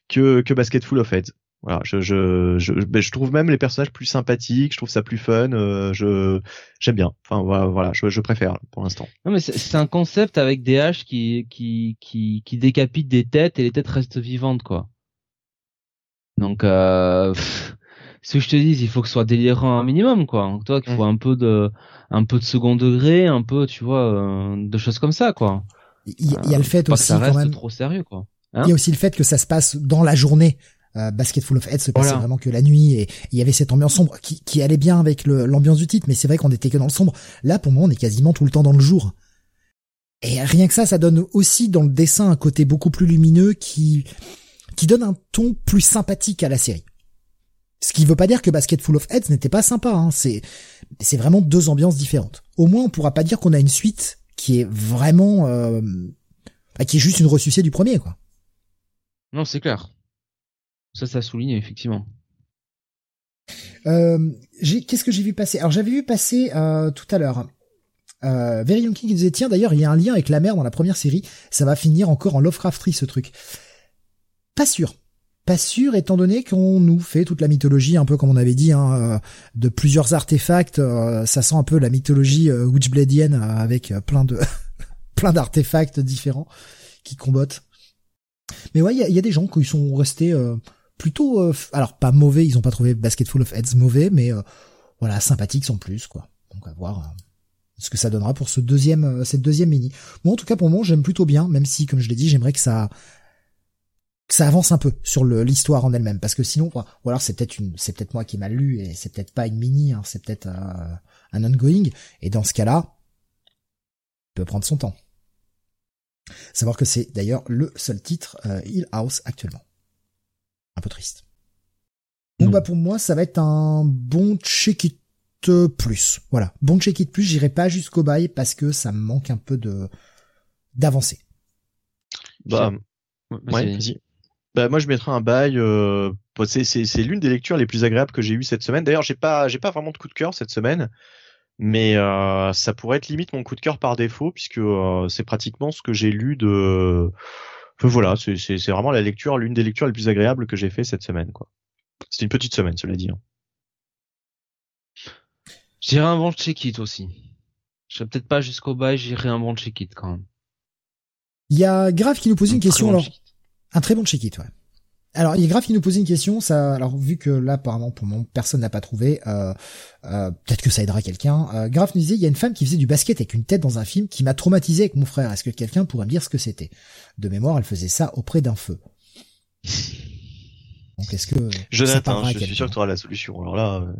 que que Basket Full of Heads. Voilà, je je je, je trouve même les personnages plus sympathiques. Je trouve ça plus fun. euh, je j'aime bien. Enfin voilà, voilà je, je préfère pour l'instant. Non mais c'est- c'est un concept avec des haches qui qui qui qui décapitent des têtes et les têtes restent vivantes quoi. Donc euh, pff, ce que je te dis, il faut que ce soit délirant un minimum quoi. Donc toi qu'il faut un peu de un peu de second degré, un peu tu vois euh, de choses comme ça quoi. Il y, a le fait Pas que aussi ça quand reste même. trop sérieux quoi. Il y a aussi le fait que ça se passe dans la journée. Euh, Basket Full of Heads se passait Voilà. vraiment que la nuit et il y avait cette ambiance sombre qui, qui allait bien avec l'ambiance du titre, mais c'est vrai qu'on était que dans le sombre. Là, pour moi, on est quasiment tout le temps dans le jour. Et rien que ça, ça donne aussi dans le dessin un côté beaucoup plus lumineux qui, qui donne un ton plus sympathique à la série. Ce qui veut pas dire que Basket Full of Heads n'était pas sympa, hein. c'est, c'est vraiment deux ambiances différentes. Au moins, on pourra pas dire qu'on a une suite qui est vraiment, euh, bah, qui est juste une ressucée du premier, quoi. Non c'est clair. Ça ça souligne effectivement. Euh, qu'est-ce que j'ai vu passer? Alors j'avais vu passer euh, tout à l'heure. Euh, Very Young King qui disait tiens d'ailleurs il y a un lien avec la mer dans la première série, ça va finir encore en Lovecrafterie ce truc. Pas sûr. Pas sûr étant donné qu'on nous fait toute la mythologie un peu comme on avait dit hein, euh, de plusieurs artefacts, euh, ça sent un peu la mythologie euh, Witchbladienne avec plein de plein d'artefacts différents qui combattent. Mais ouais, il y a, il y a des gens qui sont restés plutôt, alors pas mauvais, ils ont pas trouvé Basket Full of Heads mauvais, mais euh, voilà, sympathiques sans plus, quoi. Donc à voir ce que ça donnera pour ce deuxième, cette deuxième mini. Moi, en tout cas, pour moi, j'aime plutôt bien, même si, comme je l'ai dit, j'aimerais que ça, que ça avance un peu sur le- l'histoire en elle-même, parce que sinon, ou alors c'est peut-être une, c'est peut-être moi qui ai mal lu et c'est peut-être pas une mini, hein, c'est peut-être euh, un ongoing. Et dans ce cas-là, il peut prendre son temps. Savoir que c'est d'ailleurs le seul titre euh, Hill House actuellement. Un peu triste. Donc bah pour moi ça va être un bon check it plus. Voilà, bon check it plus. J'irai pas jusqu'au bail parce que ça me manque un peu de d'avancée. Bah, Ouais, Ouais, vas-y. Bah moi je mettrais un bail. Euh, c'est c'est c'est l'une des lectures les plus agréables que j'ai eues cette semaine. D'ailleurs j'ai pas j'ai pas vraiment de coup de cœur cette semaine, mais euh, ça pourrait être limite mon coup de cœur par défaut puisque euh, c'est pratiquement ce que j'ai lu de. Enfin, voilà, c'est c'est c'est vraiment la lecture l'une des lectures les plus agréables que j'ai fait cette semaine quoi. C'était une petite semaine cela dit. hein. J'irai un bon check it aussi. Je serai peut-être pas jusqu'au bail, j'irai un bon check it quand même. Il y a Grave qui nous pose une question bon alors. Check-it. Un très bon check it, ouais. Alors, il y a Grave qui nous posait une question, ça, alors, vu que là, apparemment, pour le moment, personne n'a pas trouvé, euh, euh, peut-être que ça aidera quelqu'un. Euh, Grave nous disait, il y a une femme qui faisait du basket avec une tête dans un film qui m'a traumatisé avec mon frère. Est-ce que quelqu'un pourrait me dire ce que c'était? De mémoire, elle faisait ça auprès d'un feu. Donc, est-ce que, Jonathan, je suis sûr que tu auras la solution. Alors là, euh,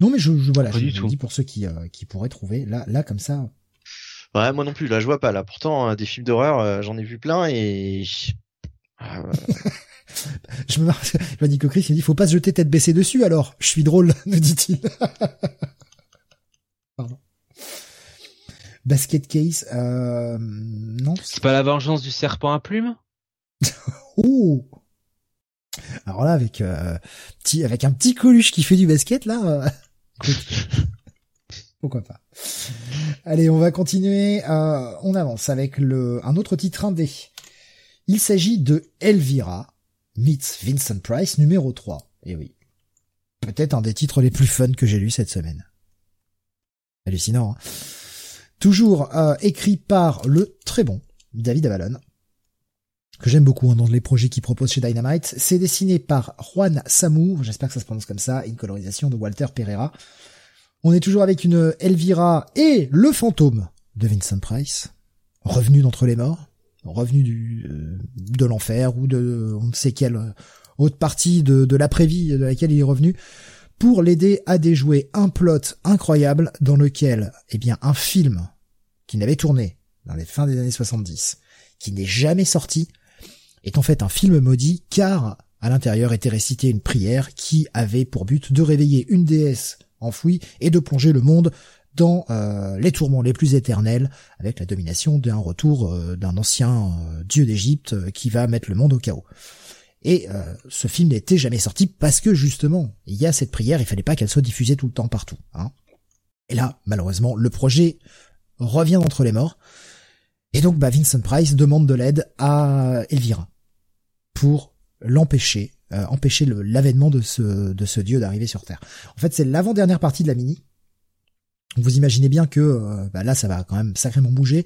Non, mais je, je voilà, je, je dis pour ceux qui, euh, qui pourraient trouver. Là, là, comme ça. ouais, moi non plus. Là, je vois pas. Là, pourtant, des films d'horreur, euh, j'en ai vu plein et Ah, ouais. Je me marre, je me dis que Chris, il me dit, faut pas se jeter tête baissée dessus, alors. Je suis drôle, nous dit-il. Pardon. Basket case, euh, non. C'est pas la vengeance du serpent à plumes? Ouh Alors là, avec euh, petit, avec un petit Coluche qui fait du basket, là, euh, pourquoi pas. Allez, on va continuer. euh, on avance avec le un autre titre indé. Il s'agit de Elvira meets Vincent Price numéro 3. Et oui. Peut-être un des titres les plus fun que j'ai lu cette semaine. Hallucinant. Hein Toujours euh, écrit par le très bon David Avalon, que j'aime beaucoup hein, dans les projets qu'il propose chez Dynamite. C'est dessiné par Juan Samu, j'espère que ça se prononce comme ça, une colorisation de Walter Pereira. On est toujours avec une Elvira et le fantôme de Vincent Price, revenu d'entre les morts, revenu du, euh, de l'enfer ou de on ne sait quelle euh, autre partie de, de l'après-vie de laquelle il est revenu, pour l'aider à déjouer un plot incroyable dans lequel, eh bien, un film qu'il avait tourné dans les fins des années 70, qui n'est jamais sorti, est en fait un film maudit car à l'intérieur était récitée une prière qui avait pour but de réveiller une déesse enfouie et de plonger le monde dans euh, les tourments les plus éternels avec la domination d'un retour euh, d'un ancien euh, dieu d'Égypte qui va mettre le monde au chaos. Et ce film n'était jamais sorti parce que justement, il y a cette prière, il fallait pas qu'elle soit diffusée tout le temps partout. Hein. Et là, malheureusement, le projet revient d'entre les morts. Et donc, bah, Vincent Price demande de l'aide à Elvira pour l'empêcher, empêcher l'avènement de ce dieu d'arriver sur Terre. En fait, c'est l'avant-dernière partie de la mini. Vous imaginez bien que euh, bah, là, ça va quand même sacrément bouger.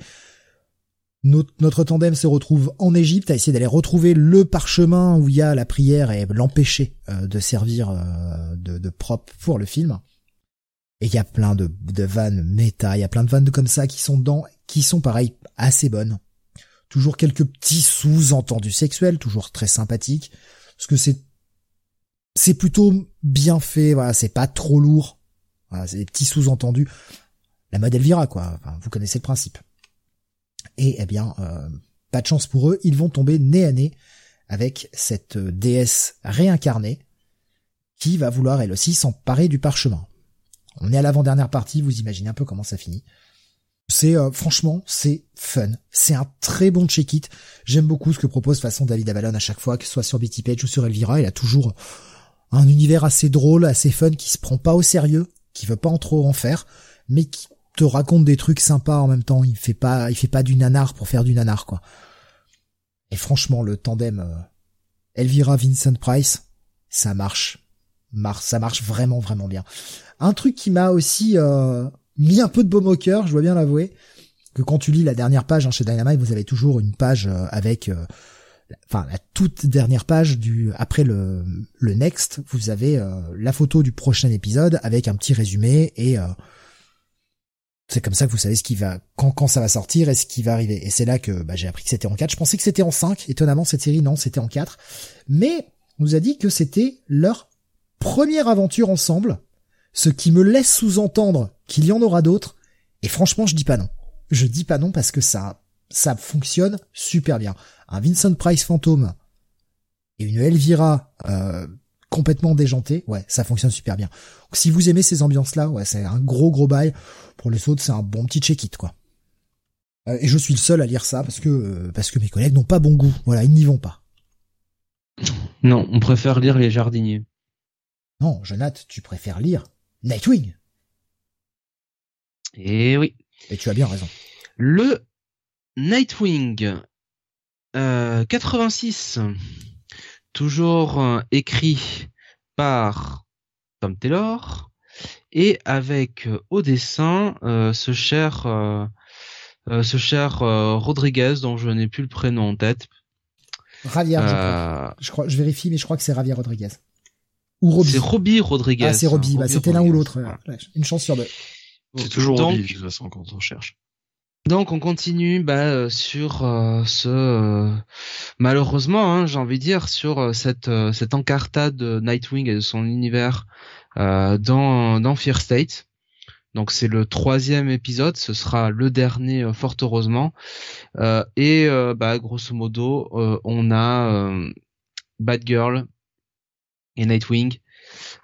Notre, tandem se retrouve en Égypte à essayer d'aller retrouver le parchemin où il y a la prière et l'empêcher euh, de servir euh, de, de prop pour le film. Et il y a plein de, vannes méta, il y a plein de vannes comme ça qui sont dedans, qui sont pareil assez bonnes. Toujours quelques petits sous-entendus sexuels, toujours très sympathiques, parce que c'est c'est plutôt bien fait, voilà, c'est pas trop lourd. Voilà, c'est des petits sous-entendus. La mode Elvira, quoi. Vous connaissez le principe. Et eh bien, euh, pas de chance pour eux, ils vont tomber nez à nez avec cette euh, déesse réincarnée qui va vouloir elle aussi s'emparer du parchemin. On est à l'avant-dernière partie, vous imaginez un peu comment ça finit. C'est euh, franchement, c'est fun. C'est un très bon check-it. J'aime beaucoup ce que propose façon David Avalon à chaque fois, que ce soit sur BT Page ou sur Elvira. Il a toujours un univers assez drôle, assez fun, qui se prend pas au sérieux, qui veut pas en trop en faire, mais qui te raconte des trucs sympas en même temps. Il fait pas, il fait pas du nanar pour faire du nanar, quoi. Et franchement, le tandem euh, Elvira Vincent Price, ça marche, Mar- ça marche vraiment vraiment bien. Un truc qui m'a aussi euh, mis un peu de baume au cœur, je dois bien l'avouer, que quand tu lis la dernière page hein, chez Dynamite, vous avez toujours une page euh, avec, euh, enfin la toute dernière page du après le le next, vous avez euh, la photo du prochain épisode avec un petit résumé et euh, c'est comme ça que vous savez ce qui va quand quand ça va sortir et ce qui va arriver. Et c'est là que bah, j'ai appris que c'était en 4. Je pensais que c'était en 5. Étonnamment cette série non, c'était en 4. Mais on nous a dit que c'était leur première aventure ensemble, ce qui me laisse sous-entendre qu'il y en aura d'autres. Et franchement, je dis pas non. Je dis pas non parce que ça ça fonctionne super bien. Un Vincent Price fantôme et une Elvira euh, complètement déjantée, ouais, ça fonctionne super bien. Donc, si vous aimez ces ambiances-là, ouais, c'est un gros gros bail. Pour les autres, c'est un bon petit check-it, quoi. Euh, et je suis le seul à lire ça parce que euh, parce que mes collègues n'ont pas bon goût. Voilà, ils n'y vont pas. Non, on préfère lire Les Jardiniers. Non, Jonathan, tu préfères lire Nightwing. Et oui. Et tu as bien raison. Le Nightwing euh, 86, toujours euh, écrit par Tom Taylor et avec euh, au dessin euh, ce cher euh, euh, ce cher euh, Rodriguez dont je n'ai plus le prénom en tête. Javier, je crois. Euh, Je crois, je vérifie, mais je crois que c'est Javier Rodriguez. Ou Robbie. c'est Robbie Rodriguez. Ah, c'est Robbie. Bah, c'était l'un ou l'autre. Ouais, Une chance sur deux. C'est toujours Donc- Robbie, de toute façon, quand on cherche. Donc on continue bah, euh, sur euh, ce euh, malheureusement hein, j'ai envie de dire sur euh, cette euh, cette encartade de Nightwing et de son univers euh, dans dans Fear State. Donc c'est le troisième épisode, ce sera le dernier fort heureusement. Et bah grosso modo on a Batgirl et Nightwing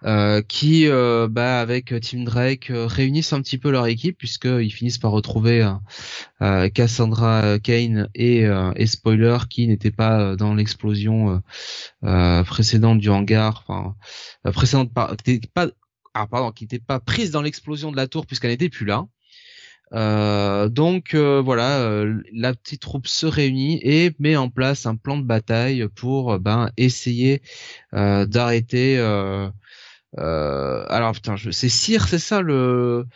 euh, qui, euh, bah, avec Tim Drake, euh, réunissent un petit peu leur équipe puisqu'ils finissent par retrouver Cassandra Kane et, et Spoiler qui n'étaient pas dans l'explosion précédente du hangar, enfin précédente pas, pas ah pardon, qui n'était pas prise dans l'explosion de la tour puisqu'elle n'était plus là. Euh, donc euh, voilà, euh, la petite troupe se réunit et met en place un plan de bataille pour ben essayer d'arrêter. Alors putain, je... c'est Cyr, c'est ça le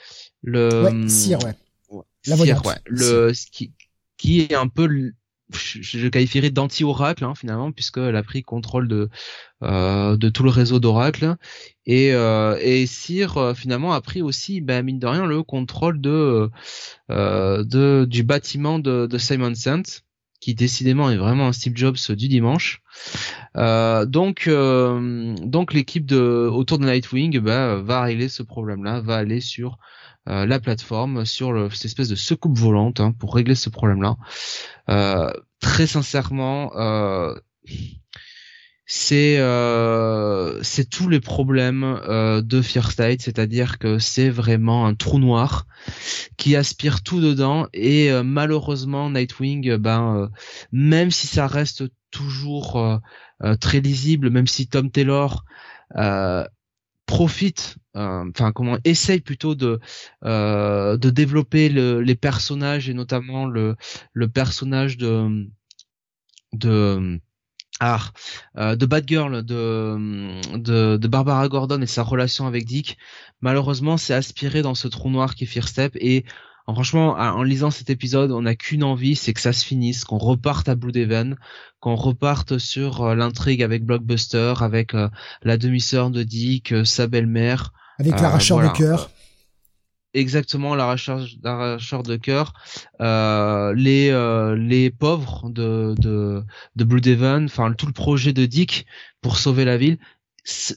le. Ouais, Cyr, ouais. La Cyr, ouais. Le qui qui est un peu je, je qualifierais d'anti-oracle hein, finalement puisqu'elle a pris contrôle de euh, de tout le réseau d'oracle et euh, et Cyr euh, finalement a pris aussi ben, mine de rien le contrôle de euh, de du bâtiment de, de Simon Saint qui décidément est vraiment un Steve Jobs du dimanche. Euh, donc, euh, donc l'équipe de autour de Nightwing bah, va régler ce problème-là, va aller sur euh, la plateforme sur le, cette espèce de secoupe volante hein, pour régler ce problème-là. Très sincèrement, euh, c'est c'est tous les problèmes de Fear State, c'est-à-dire que c'est vraiment un trou noir qui aspire tout dedans et malheureusement Nightwing, ben même si ça reste toujours très lisible, même si Tom Taylor profite, euh, enfin comment essaye plutôt de euh, de développer les personnages et notamment le le personnage de de ah, euh, de Batgirl de, de de Barbara Gordon et sa relation avec Dick malheureusement c'est aspiré dans ce trou noir qui est Fear Step et franchement, en lisant cet épisode, on n'a qu'une envie, c'est que ça se finisse, qu'on reparte à Blue Devon, qu'on reparte sur euh, l'intrigue avec Blockbuster, avec euh, la demi-sœur de Dick, euh, sa belle-mère. Avec l'arracheur de cœur. Exactement, l'arracheur, de cœur. les les pauvres de de, de Blue Devon, enfin tout le projet de Dick pour sauver la ville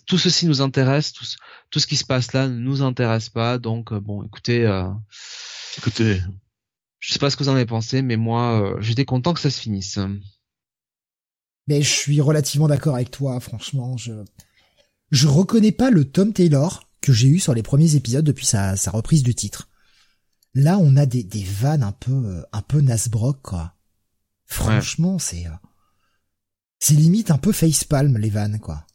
tout ceci nous intéresse, tout, tout, ce qui se passe là ne nous intéresse pas. Donc bon, écoutez, Écoutez, je sais pas ce que vous en avez pensé, mais moi, euh, j'étais content que ça se finisse. Mais je suis relativement d'accord avec toi, franchement. Je je reconnais pas le Tom Taylor que j'ai eu sur les premiers épisodes depuis sa, sa reprise du titre. Là, on a des, des vannes un peu euh, un peu Nasbrock, quoi. Franchement, c'est euh, c'est limite un peu facepalm les vannes, quoi.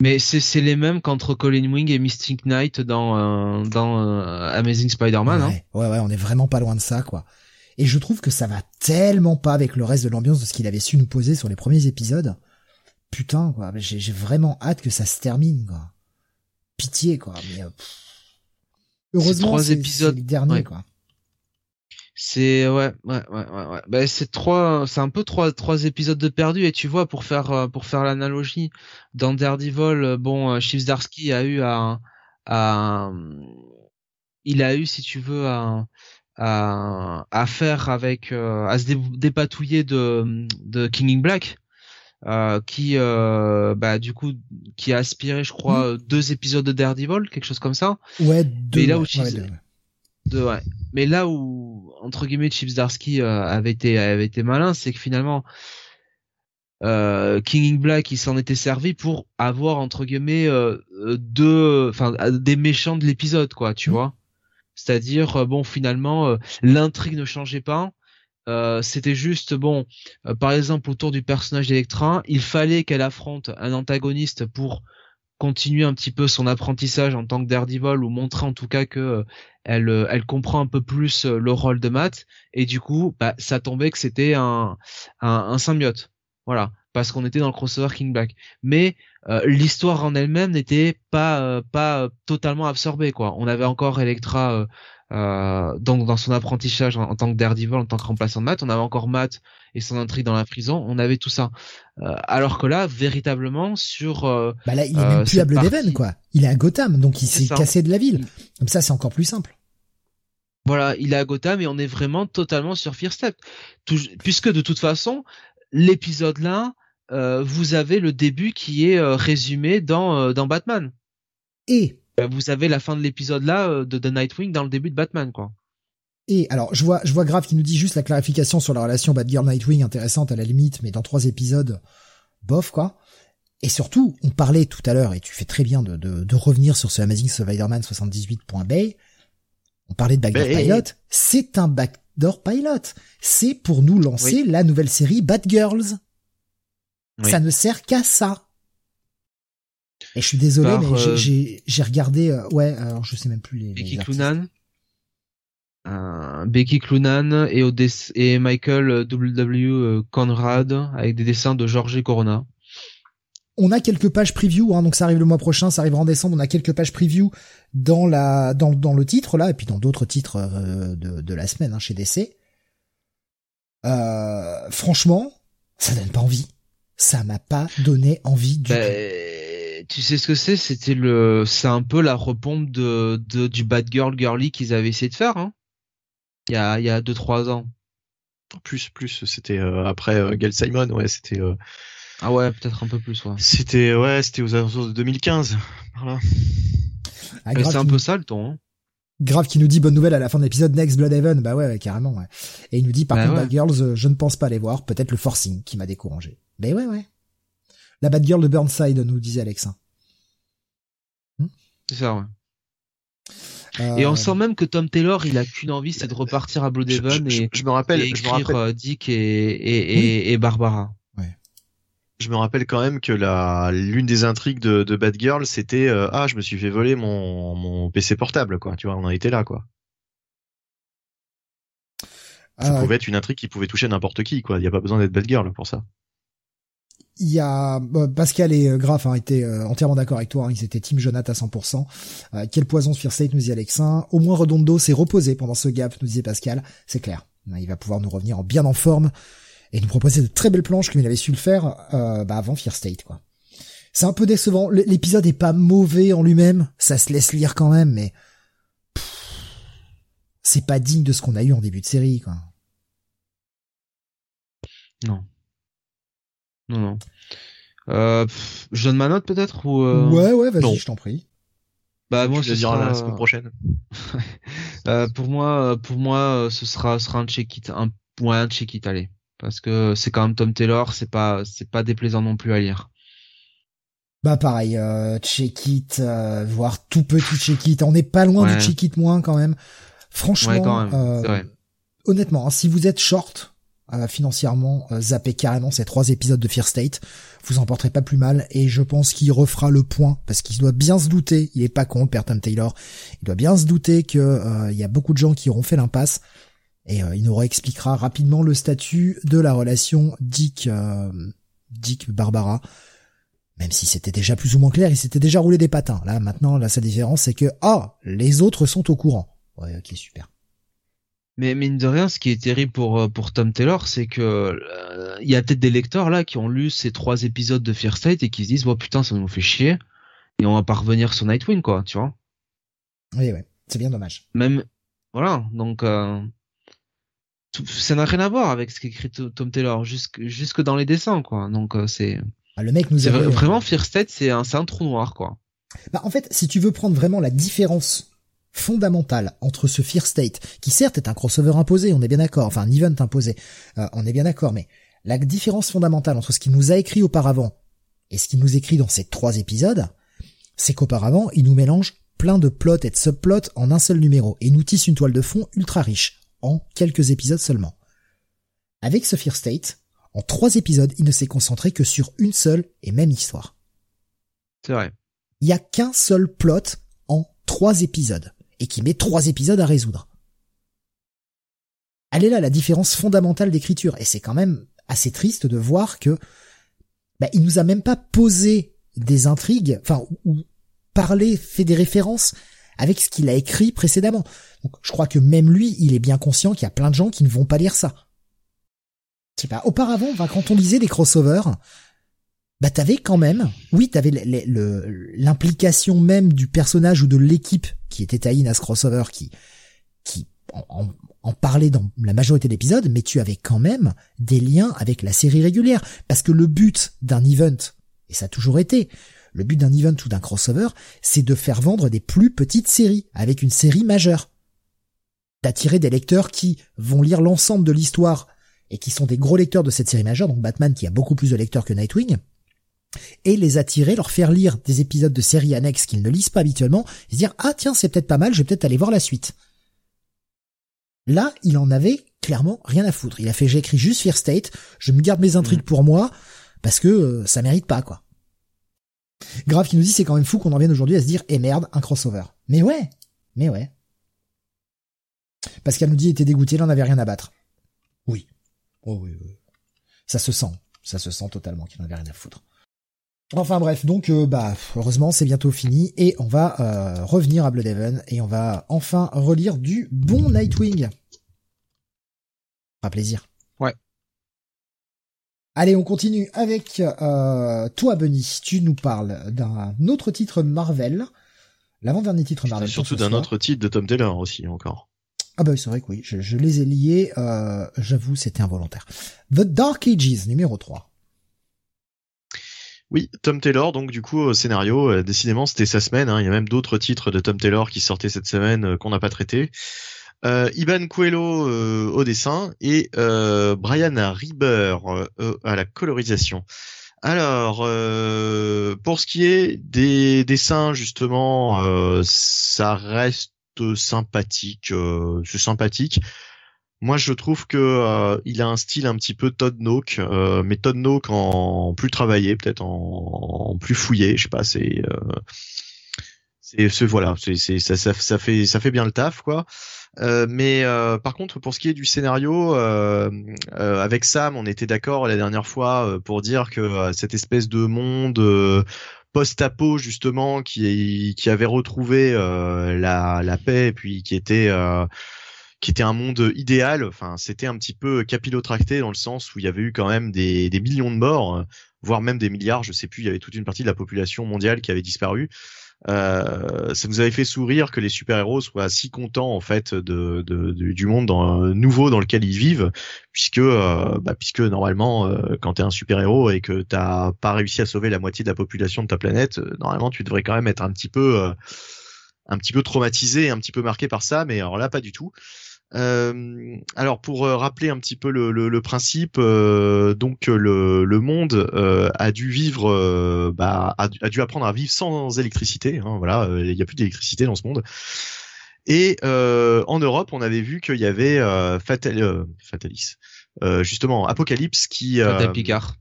Mais c'est les mêmes qu'entre Colin Wing et Mystic Knight dans euh, dans euh, Amazing Spider-Man. Hein. Ouais, ouais, on est vraiment pas loin de ça, quoi. Et je trouve que ça va tellement pas avec le reste de l'ambiance de ce qu'il avait su nous poser sur les premiers épisodes. Putain, quoi. J'ai vraiment hâte que ça se termine, quoi. Pitié, quoi. Mais euh, heureusement, c'est le dernier, quoi. C'est ouais, ouais, ouais, ouais, ouais. Ben, c'est trois, c'est un peu trois, trois épisodes de perdu. Et tu vois, pour faire, euh, pour faire l'analogie, dans Daredevil, euh, bon, Chief euh, Darsky a eu un, il a eu, si tu veux, un, à faire avec, à se dépatouiller de, de King in Black. Euh, qui euh, bah du coup qui a aspiré je crois hmm. deux épisodes de Daredevil quelque chose comme ça ouais deux, là où ouais. Mais là où entre guillemets Chips Darsky euh, avait été avait été malin, c'est que finalement euh, King in Black il s'en était servi pour avoir entre guillemets euh, deux enfin des méchants de l'épisode quoi, tu mmh. vois. C'est-à-dire bon finalement l'intrigue ne changeait pas. C'était juste bon par exemple autour du personnage d'Electra il fallait qu'elle affronte un antagoniste pour continuer un petit peu son apprentissage en tant que Daredevil ou montrer en tout cas que euh, elle euh, elle comprend un peu plus euh, le rôle de Matt. Et du coup bah ça tombait que c'était un, un, un symbiote. Voilà. Parce qu'on était dans le crossover King Black. Mais l'histoire en elle-même n'était pas pas totalement absorbée quoi. On avait encore Electra euh, donc dans son apprentissage en, tant que Daredevil, en tant que remplaçant de Matt, on avait encore Matt et son intrigue dans la prison, on avait tout ça. Euh, alors que là, véritablement, sur... Euh, bah là, il est même plus à Bloodaven, quoi. Il est à Gotham, donc il s'est cassé de la ville. Comme ça, c'est encore plus simple. Voilà, il est à Gotham et on est vraiment totalement sur Fear Step. puisque de toute façon, l'épisode là, vous avez le début qui est résumé dans, dans Batman. Et euh, vous avez la fin de l'épisode là euh, de The Nightwing dans le début de Batman, quoi. Et alors, je vois, je vois Grave qui nous dit juste la clarification sur la relation Batgirl Nightwing intéressante à la limite, mais dans trois épisodes, bof quoi. Et surtout, on parlait tout à l'heure, et tu fais très bien de, de, de revenir sur ce Amazing Spider-Man 78.bay. On parlait de Backdoor Bay. Pilot. C'est un Backdoor Pilot. C'est pour nous lancer la nouvelle série Bad Girls. Oui. Ça ne sert qu'à ça. Et je suis désolé, Par, mais j'ai- euh, regardé, euh, ouais, alors je sais même plus les. les Becky artistes. Clunan. Euh, Becky Clunan et, au et Michael W. Conrad avec des dessins de Georges Corona. On a quelques pages preview, hein, donc ça arrive le mois prochain, ça arrivera en décembre. On a quelques pages preview dans la dans, dans le titre là, et puis dans d'autres titres euh, de, de la semaine hein, chez DC. Euh, franchement, ça donne pas envie. Ça m'a pas donné envie du tout. Tu sais ce que c'est? C'était le, c'est un peu la repompe de, de du Bad Girl Girly qu'ils avaient essayé de faire, hein. Il y a, il y a deux trois ans. Plus, plus, c'était euh, après euh, Gail Simon, ouais, c'était, euh, Ah ouais, peut-être un peu plus, ouais. c'était, ouais, c'était aux alentours de 2015. Voilà. Ah, c'est un qui, peu ça le ton. Hein. grave qui nous dit bonne nouvelle à la fin de l'épisode Next Blood Heaven. Bah ouais, ouais, carrément. Ouais. Et il nous dit par Bah contre ouais. Bad Girls, euh, je ne pense pas les voir. Peut-être le forcing qui m'a découragé. Mais ouais, ouais. La Bad Girl de Burnside, nous disait Alex. C'est ça, ouais. Euh, Et on sent même que Tom Taylor, il a qu'une envie, c'est de repartir à Bloodhaven je- et, je me rappelle, et je me écrire rappelle, euh, Dick et, et, et, et Barbara. je me rappelle quand même que la, l'une des intrigues de, de Bad Girl, c'était, euh, ah, je me suis fait voler mon, mon PC portable, quoi. Tu vois, on en était là, quoi. Ça euh, pouvait être une intrigue qui pouvait toucher n'importe qui, quoi. Il y a pas besoin d'être Bad Girl pour ça. Il y a bah, Pascal et euh, Graf hein, étaient euh, entièrement d'accord avec toi. hein, ils étaient Team Jonathan à 100%. Euh, quel poison Fear State nous dit Alexin. Au moins Redondo s'est reposé pendant ce gap, nous disait Pascal. C'est clair. Il va pouvoir nous revenir en bien en forme et nous proposer de très belles planches comme il avait su le faire euh, bah, avant Fear State. quoi. C'est un peu décevant. L'épisode est pas mauvais en lui-même. Ça se laisse lire quand même, mais c'est pas digne de ce qu'on a eu en début de série. quoi. Non. Non, non. Euh, pff, je donne ma note peut-être ou euh, Ouais, ouais, vas-y, je t'en prie. Bah moi ce le sera, la semaine prochaine. euh, pour moi, euh, pour moi, euh, ce sera, ce sera un check it, un ouais, un check it, allez, parce que c'est quand même Tom Taylor, c'est pas, c'est pas déplaisant non plus à lire. Bah pareil, euh, check it, euh, voire tout petit check it. On n'est pas loin Ouais. du check it moins quand même. Franchement, Ouais, quand même, euh, honnêtement, hein, si vous êtes short financièrement, euh, zappez carrément ces trois épisodes de Fear State. Vous en porterez pas plus mal et je pense qu'il refera le point parce qu'il doit bien se douter. Il est pas con, le père Tom Taylor. Il doit bien se douter que euh, il y a beaucoup de gens qui auront fait l'impasse et euh, il nous réexpliquera rapidement le statut de la relation Dick euh, Dick Barbara. Même si c'était déjà plus ou moins clair, il s'était déjà roulé des patins. Là, maintenant, la seule différence, c'est que, ah, les autres sont au courant. Ouais, ok, super. Mais mine de rien, ce qui est terrible pour euh, pour Tom Taylor, c'est que euh, il y a peut-être des lecteurs là qui ont lu ces trois épisodes de Fear State et qui se disent bon putain ça nous fait chier et on va pas revenir sur Nightwing quoi, tu vois. Oui, ouais, c'est bien dommage. Même voilà donc euh, tout- ça n'a rien à voir avec ce qu'écrit To- Tom Taylor jusque jusque dans les dessins quoi. Donc euh, c'est Ah, le mec nous euh, vraiment Fear State c'est un c'est un trou noir quoi. Bah, en fait, si tu veux prendre vraiment la différence fondamentale entre ce Fear State, qui certes est un crossover imposé, on est bien d'accord, enfin un event imposé, euh, on est bien d'accord, mais la différence fondamentale entre ce qu'il nous a écrit auparavant et ce qu'il nous écrit dans ces trois épisodes, c'est qu'auparavant, il nous mélange plein de plots et de subplots en un seul numéro, et nous tisse une toile de fond ultra riche, en quelques épisodes seulement. Avec ce Fear State, en trois épisodes, il ne s'est concentré que sur une seule et même histoire C'est vrai. il y a qu'un seul plot en trois épisodes et qui met trois épisodes à résoudre. Elle est là la différence fondamentale d'écriture et c'est quand même assez triste de voir que bah, il nous a même pas posé des intrigues, enfin ou, parlé, fait des références avec ce qu'il a écrit précédemment. Je crois que même lui, il est bien conscient qu'il y a plein de gens qui ne vont pas lire ça. Pas. Auparavant, enfin, quand on lisait des crossovers, bah t'avais quand même, oui, t'avais l'implication même du personnage ou de l'équipe qui était taïne à ce crossover qui, qui en, en- parlait dans la majorité d'épisodes, mais tu avais quand même des liens avec la série régulière, parce que le but d'un event, et ça a toujours été, le but d'un event ou d'un crossover, c'est de faire vendre des plus petites séries avec une série majeure, d'attirer des lecteurs qui vont lire l'ensemble de l'histoire et qui sont des gros lecteurs de cette série majeure, donc Batman qui a beaucoup plus de lecteurs que Nightwing, et les attirer, leur faire lire des épisodes de séries annexes qu'ils ne lisent pas habituellement, et se dire ah tiens c'est peut-être pas mal, je vais peut-être aller voir la suite. Là, il en avait clairement rien à foutre. Il a fait j'écris juste Fear State, je me garde mes intrigues pour moi parce que euh, ça mérite pas quoi. Grave qui nous dit c'est quand même fou qu'on en vienne aujourd'hui à se dire eh merde un crossover. Mais ouais, mais ouais. Pascal nous dit il était dégoûté, il en avait rien à battre. Oui. Oh oui, oui. Ça se sent, ça se sent totalement qu'il n'en avait rien à foutre. Enfin bref, donc euh, bah heureusement c'est bientôt fini et on va euh, revenir à Bloodhaven et on va enfin relire du bon Nightwing. Pas plaisir. Ouais. Allez, on continue avec euh, toi, Bunny. Tu nous parles d'un autre titre Marvel, l'avant-dernier titre Marvel. Surtout d'un autre titre de Tom Taylor aussi encore. Ah bah c'est vrai que oui, je, je les ai liés. J'avoue, c'était involontaire. The Dark Ages numéro 3. Oui, Tom Taylor, donc du coup, au scénario, euh, décidément, c'était sa semaine. Hein. Il y a même d'autres titres de Tom Taylor qui sortaient cette semaine euh, qu'on n'a pas traités. Euh, Iban Coelho au dessin et Brian Rieber à la colorisation. Alors, pour ce qui est des dessins, justement, ça reste sympathique. c'est sympathique. Moi, je trouve que euh, il a un style un petit peu Todd Nook, euh, mais Todd Nook en, plus travaillé, peut-être en, plus fouillé. Je sais pas, c'est euh, c'est voilà, c'est ça, ça, ça fait ça fait bien le taf quoi. Euh, mais par contre, pour ce qui est du scénario, avec Sam, on était d'accord la dernière fois pour dire que cette espèce de monde post-apo justement qui qui avait retrouvé la la paix, puis qui était qui était un monde idéal. Enfin, c'était un petit peu capillotracté dans le sens où il y avait eu quand même des, des millions de morts, voire même des milliards. Je sais plus. Il y avait toute une partie de la population mondiale qui avait disparu. Euh, ça nous avait fait sourire que les super-héros soient si contents en fait de, de, du monde dans, nouveau dans lequel ils vivent, puisque euh, bah, puisque normalement euh, quand t'es un super-héros et que t'as pas réussi à sauver la moitié de la population de ta planète, euh, normalement tu devrais quand même être un petit peu euh, un petit peu traumatisé, un petit peu marqué par ça, mais alors là pas du tout. Euh, alors pour euh, rappeler un petit peu le, principe, euh, donc le, monde a dû vivre, bah, a, a, dû apprendre à vivre sans électricité. Hein, voilà, il n'y a plus d'électricité dans ce monde. Et en Europe, on avait vu qu'il y avait Fatal, Fatalis, justement Apocalypse qui Fatal Picard.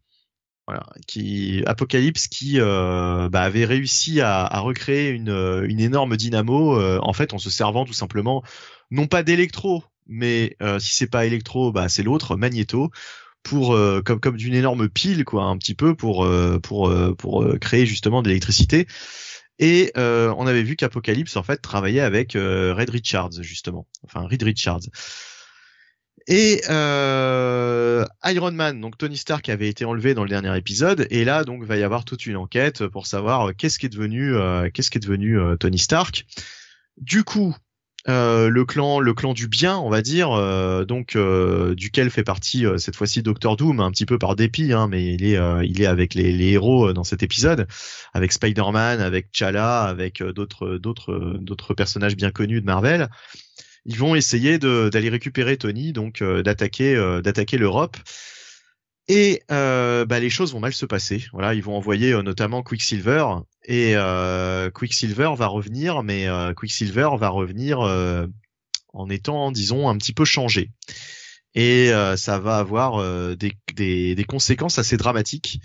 Voilà, qui Apocalypse qui bah, avait réussi à, à recréer une, une énorme dynamo en fait en se servant tout simplement non pas d'électro, mais euh, si c'est pas électro, bah c'est l'autre, magnéto, pour euh, comme comme d'une énorme pile quoi, un petit peu pour euh, pour pour créer justement de l'électricité. Et on avait vu qu'Apocalypse en fait travaillait avec Red Richards justement, enfin Reed Richards. Et Iron Man, donc Tony Stark avait été enlevé dans le dernier épisode, et là donc va y avoir toute une enquête pour savoir qu'est-ce qui est devenu qu'est-ce qui est devenu Tony Stark. Du coup, euh, le clan, le clan du bien, on va dire, euh, donc euh, duquel fait partie cette fois-ci Doctor Doom, un petit peu par dépit, hein, mais il est, il est avec les, les, héros dans cet épisode, avec Spider-Man, avec Chala, avec d'autres, d'autres, d'autres personnages bien connus de Marvel. Ils vont essayer d'aller récupérer Tony, donc d'attaquer, d'attaquer l'Europe. Et euh, bah, les choses vont mal se passer. Voilà, ils vont envoyer euh, notamment Quicksilver et euh, Quicksilver va revenir, mais euh, Quicksilver va revenir euh, en étant, disons, un petit peu changé. Et ça va avoir des, des, des, conséquences assez dramatiques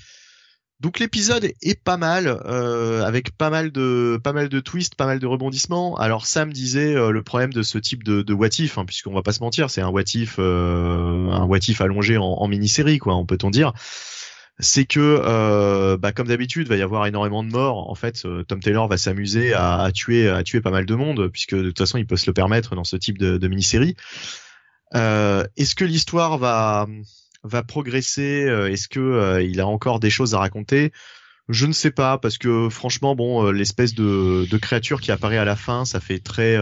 donc l'épisode est pas mal, euh, avec pas mal de pas mal de twists, pas mal de rebondissements. Alors Sam disait euh, le problème de ce type de, de what if, hein, puisqu'on va pas se mentir, c'est un what if, euh, un what allongé en, mini-série, quoi, on peut-on dire. C'est que, bah, comme d'habitude, va y avoir énormément de morts. En fait, Tom Taylor va s'amuser à, tuer, à tuer pas mal de monde, puisque de toute façon, il peut se le permettre dans ce type de, de mini-série. Est-ce que l'histoire va va progresser euh, Est-ce que euh, il a encore des choses à raconter? Je ne sais pas parce que franchement bon euh, l'espèce de, de, créature qui apparaît à la fin ça fait très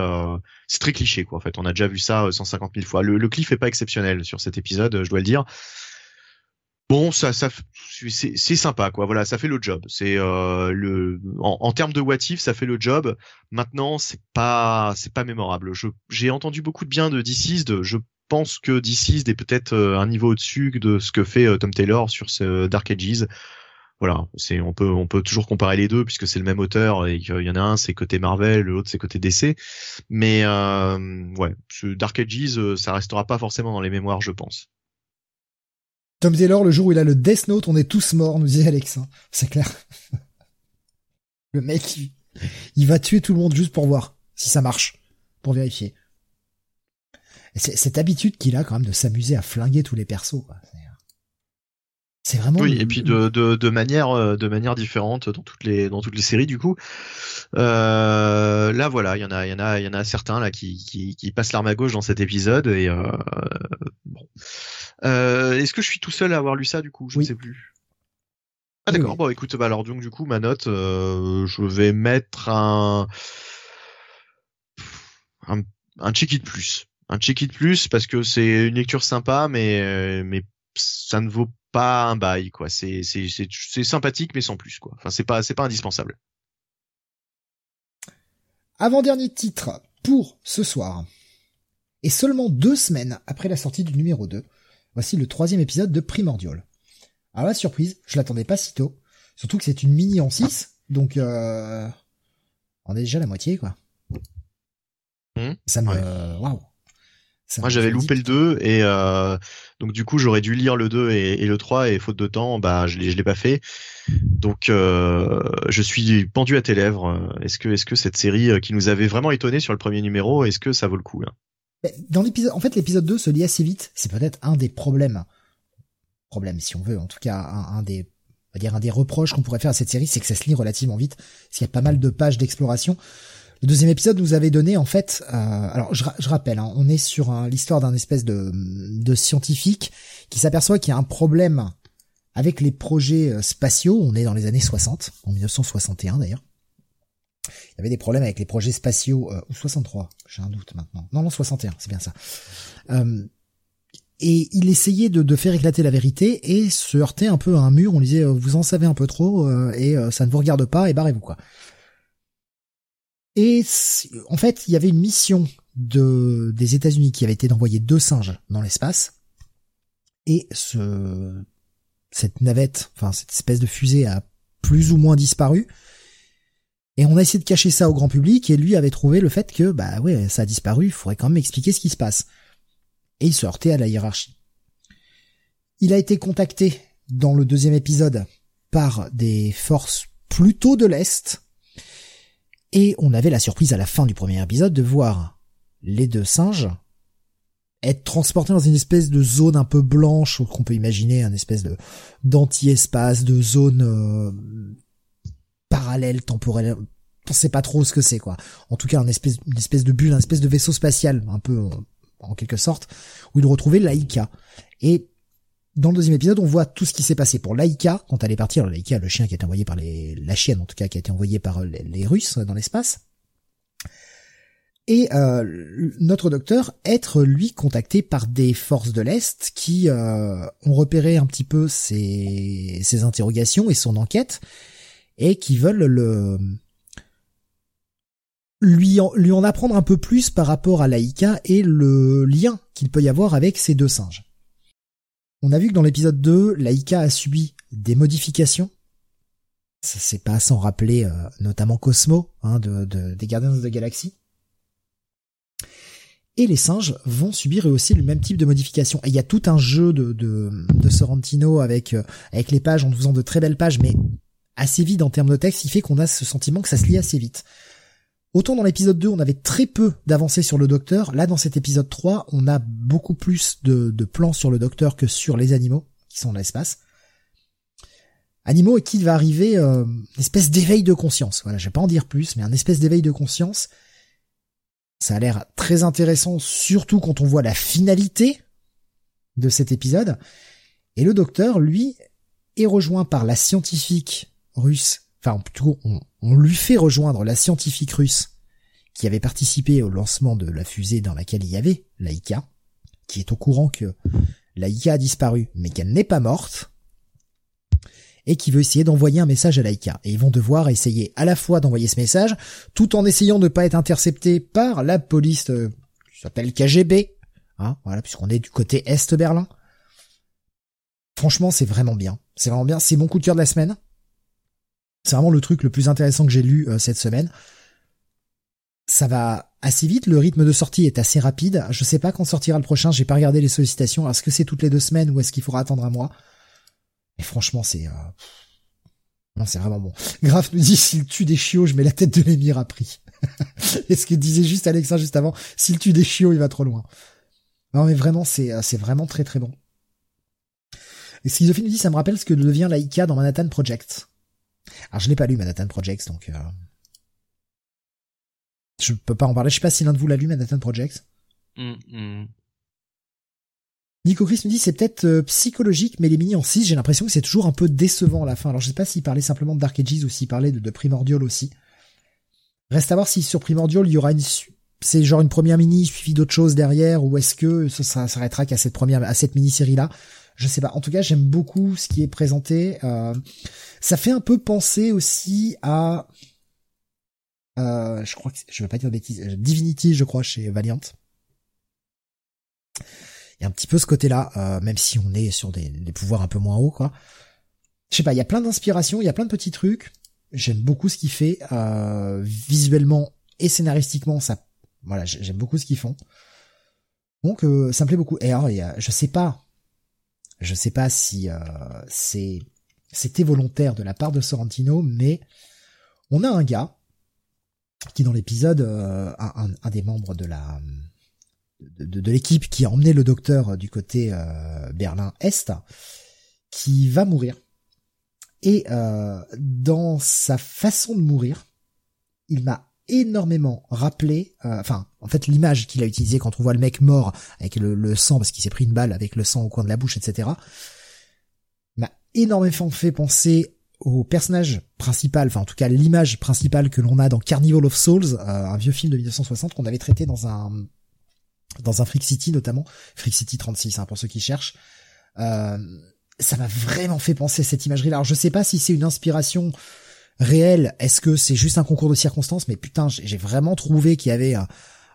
c'est très cliché quoi en fait. On a déjà vu ça 150 000 fois. Le, le cliff est pas exceptionnel sur cet épisode je dois le dire. Bon ça ça c'est sympa quoi. Voilà ça fait le job. C'est le en, en, termes de what if ça fait le job. Maintenant c'est pas c'est pas mémorable. J'ai entendu beaucoup de bien de Deceased je pense que DC est peut-être euh, un niveau au-dessus de ce que fait euh, Tom Taylor sur ce Dark Ages. voilà, on peut toujours comparer les deux puisque c'est le même auteur et qu'il y en a un c'est côté Marvel, l'autre c'est côté DC. Mais euh, ouais, ce Dark Ages, euh, ça restera pas forcément dans les mémoires, je pense. Tom Taylor, le jour où il a le Death Note, on est tous morts, nous disait Alex. Hein. C'est clair. le mec, il va tuer tout le monde juste pour voir si ça marche, pour vérifier. Cette habitude qu'il a quand même de s'amuser à flinguer tous les persos. C'est- vraiment. Oui, le- et puis de, de, de manière euh, de manière différente dans toutes les dans toutes les séries du coup. Euh, là voilà, il y en a il y en a il y en a certains là qui qui, qui passent l'arme à gauche dans cet épisode et euh, bon. Euh, Est-ce que je suis tout seul à avoir lu ça du coup? Je Oui. ne sais plus. Ah Oui, d'accord. oui. Bon écoute, bah alors donc du coup ma note, je vais mettre un un, un it plus, un check it plus parce que c'est une lecture sympa, mais euh, mais ça ne vaut pas un bail quoi. C'est c'est c'est c'est sympathique mais sans plus quoi. Enfin c'est pas c'est pas indispensable. Avant-dernier titre pour ce soir. Et seulement deux semaines après la sortie du numéro 2, voici le troisième épisode de Primordial. Alors la surprise, je l'attendais pas si tôt. Surtout que c'est une mini en 6, donc euh, on est déjà à la moitié quoi. Mhm. Ça me... Ouais. Waouh. Moi j'avais loupé le 2 et euh, donc du coup j'aurais dû lire le 2 et, et le 3 et faute de temps bah je l'ai je l'ai pas fait. Donc euh, je suis pendu à tes lèvres. Est-ce que est-ce que cette série euh, qui nous avait vraiment étonné sur le premier numéro, est-ce que ça vaut le coup Mais Dans l'épisode, en fait, l'épisode 2 se lit assez vite. C'est peut-être un des problèmes. Problème, si on veut. En tout cas, un, un des, on va dire, un des reproches qu'on pourrait faire à cette série, c'est que ça se lit relativement vite. Parce qu'il y a pas mal de pages d'exploration. Le deuxième épisode nous avait donné, en fait, euh, alors je, ra- je rappelle, hein, on est sur l'histoire d'un espèce de, scientifique qui s'aperçoit qu'il y a un problème avec les projets euh, spatiaux. On est dans les années 60, en 1961 d'ailleurs. Il y avait des problèmes avec les projets spatiaux, euh, ou 63, j'ai un doute maintenant. Non, non, 61, c'est bien ça. Euh, et il essayait de, faire éclater la vérité et se heurtait un peu à un mur. On disait, euh, vous en savez un peu trop et ça ne vous regarde pas et barrez-vous quoi. Et en fait, il y avait une mission de des États-Unis qui avait été d'envoyer deux singes dans l'espace. Et ce cette navette, enfin cette espèce de fusée a plus ou moins disparu. Et on a essayé de cacher ça au grand public et lui avait trouvé le fait que bah ouais ça a disparu, il faudrait quand même expliquer ce qui se passe. Et il se heurtait à la hiérarchie. Il a été contacté dans le deuxième épisode par des forces plutôt de l'Est. Et on avait la surprise à la fin du premier épisode de voir les deux singes être transportés dans une espèce de zone un peu blanche qu'on peut imaginer, un espèce de d'anti-espace, de zone euh, parallèle, temporelle. On sait pas trop ce que c'est quoi. En tout cas, une espèce, une de bulle, un espèce de vaisseau spatial, un peu en quelque sorte, où il retrouvait Laïka. Et dans le deuxième épisode, on voit tout ce qui s'est passé pour Laïka quand elle est partie. Alors Laïka, le chien qui a été envoyé par les, la chienne en tout cas, qui a été envoyée par les, les Russes dans l'espace. Et euh, notre docteur être lui contacté par des forces de l'Est qui euh, ont repéré un petit peu ses, interrogations et son enquête et qui veulent le lui en, lui en apprendre un peu plus par rapport à Laïka et le lien qu'il peut y avoir avec ces deux singes. On a vu que dans l'épisode 2, Laïka a subi des modifications. Ça c'est pas sans rappeler euh, notamment Cosmo hein, de, de- des Guardians of the Galaxy. Et les singes vont subir eux aussi le même type de modification. Et il y a tout un jeu de, de, de Sorrentino avec, euh, avec les pages en faisant de très belles pages, mais assez vide en termes de texte, il fait qu'on a ce sentiment que ça se lit assez vite. Autant dans l'épisode 2, on avait très peu d'avancées sur le docteur, là dans cet épisode 3, on a beaucoup plus de, plans sur le docteur que sur les animaux qui sont dans l'espace. Animaux et qui va arriver euh, une espèce d'éveil de conscience. Voilà, je vais pas en dire plus, mais un espèce d'éveil de conscience. Ça a l'air très intéressant, surtout quand on voit la finalité de cet épisode. Et le docteur, lui, est rejoint par la scientifique russe. Enfin, plutôt, on, on lui fait rejoindre la scientifique russe qui avait participé au lancement de la fusée dans laquelle il y avait Laïka, qui est au courant que Laïka a disparu, mais qu'elle n'est pas morte, et qui veut essayer d'envoyer un message à Laïka. Et ils vont devoir essayer à la fois d'envoyer ce message, tout en essayant de ne pas être intercepté par la police euh, qui s'appelle KGB, hein, voilà, puisqu'on est du côté Est Berlin. Franchement, c'est vraiment bien. C'est vraiment bien. C'est mon coup de cœur de la semaine. C'est vraiment le truc le plus intéressant que j'ai lu euh, cette semaine. Ça va assez vite, le rythme de sortie est assez rapide. Je sais pas quand sortira le prochain, j'ai pas regardé les sollicitations. Est-ce que c'est toutes les deux semaines ou est-ce qu'il faudra attendre un mois? Mais franchement, c'est euh, non, c'est vraiment bon. Graf nous dit s'il tue des chiots, je mets la tête de l'émir à prix. est ce que disait juste Alexa juste avant, s'il tue des chiots, il va trop loin. Non mais vraiment, c'est euh, c'est vraiment très très bon. Et Schizophile nous dit ça me rappelle ce que devient Laika dans Manhattan Project. Alors je n'ai pas lu Manhattan Project, donc euh... je peux pas en parler. Je sais pas si l'un de vous l'a lu Manhattan Project. Mm, mm. Nico Chris nous dit c'est peut-être euh, psychologique, mais les mini en 6, j'ai l'impression que c'est toujours un peu décevant à la fin. Alors je sais pas s'il parlait simplement de Dark Ages ou s'il parlait de, de Primordial aussi. Reste à voir si sur Primordial il y aura une c'est genre une première mini suivie d'autres choses derrière ou est-ce que ça, s'arrêtera qu'à cette première à cette mini série là je sais pas en tout cas j'aime beaucoup ce qui est présenté euh, ça fait un peu penser aussi à euh, je crois que je veux pas dire de bêtises Divinity je crois chez Valiant il y a un petit peu ce côté-là, euh, même si on est sur des, pouvoirs un peu moins hauts, quoi. Je sais pas, il y a plein d'inspirations, il y a plein de petits trucs. J'aime beaucoup ce qu'il fait, euh, visuellement et scénaristiquement, ça, voilà, j'aime beaucoup ce qu'ils font. Donc euh, ça me plaît beaucoup. Et alors, je sais pas, je sais pas si c'est c'était volontaire de la part de Sorrentino, mais on a un gars qui dans l'épisode, un, des membres de la de, l'équipe qui a emmené le docteur du côté euh, Berlin-Est, qui va mourir. Et euh, dans sa façon de mourir, il m'a énormément rappelé, euh, enfin, en fait, l'image qu'il a utilisée quand on voit le mec mort avec le, le sang parce qu'il s'est pris une balle avec le sang au coin de la bouche, etc. m'a énormément fait penser au personnage principal, enfin en tout cas l'image principale que l'on a dans Carnival of Souls, un vieux film de 1960 qu'on avait traité dans un dans un Freak City notamment, Freak City 36 hein, pour ceux qui cherchent. Euh, ça m'a vraiment fait penser à cette imagerie-là. Alors je sais pas si c'est une inspiration réelle, est-ce que c'est juste un concours de circonstances, mais putain, j'ai vraiment trouvé qu'il y avait une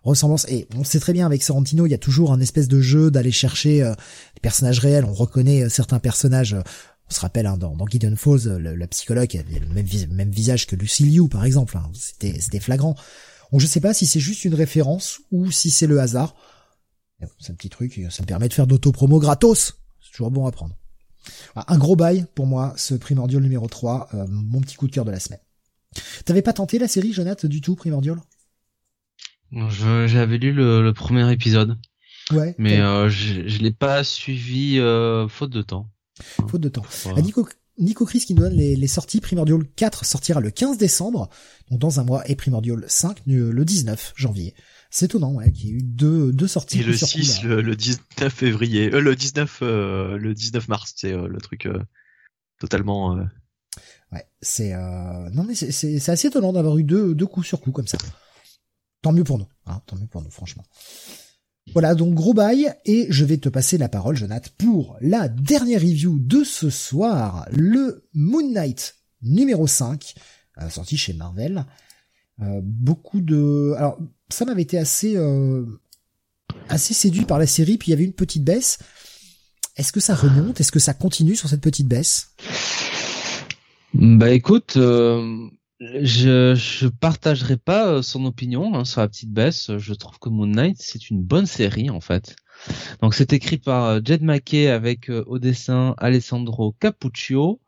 ressemblance. Et on sait très bien avec Sorrentino, il y a toujours un espèce de jeu d'aller chercher euh, des personnages réels. On reconnaît euh, certains personnages. on se rappelle hein, dans, dans Gideon Falls, le, psychologue avait le même, visage que Lucy Liu, par exemple. Hein. C'était c'était flagrant. Donc je sais pas si c'est juste une référence ou si c'est le hasard. C'est un petit truc, ça me permet de faire d'auto-promo gratos. C'est toujours bon à prendre. Un gros bail pour moi, ce Primordial numéro 3, euh, mon petit coup de cœur de la semaine. T'avais pas tenté la série, Jonathan, du tout, Primordial? J'avais lu le, premier épisode. Ouais. Mais euh, je, je l'ai pas suivi euh, faute de temps. Faute de temps. Nico, Nico Chris qui nous donne les, sorties. Primordial 4 sortira le 15 décembre, donc dans un mois, et Primordial 5 le 19 janvier. C'est étonnant, ouais, qu'il y ait eu deux, deux sorties. Et le 6, le, 19 février, euh, le 19, euh, le 19 mars, c'est euh, le truc euh, totalement. Euh, ouais, c'est non mais c'est assez étonnant d'avoir eu deux, deux coups sur coup comme ça. Tant mieux pour nous, hein, tant mieux pour nous, franchement. Voilà, donc gros bail, et je vais te passer la parole, Jonathan, pour la dernière review de ce soir, le Moon Knight numéro 5, sorti chez Marvel. Euh, beaucoup de, alors ça m'avait été assez euh, assez séduit par la série, puis il y avait une petite baisse. Est-ce que ça remonte? Est-ce que ça continue sur cette petite baisse? Bah écoute, euh, je je partagerai pas son opinion hein, sur la petite baisse. Je trouve que Moon Knight c'est une bonne série en fait. Donc c'est écrit par Jed McKay avec au dessin Alessandro Capuccio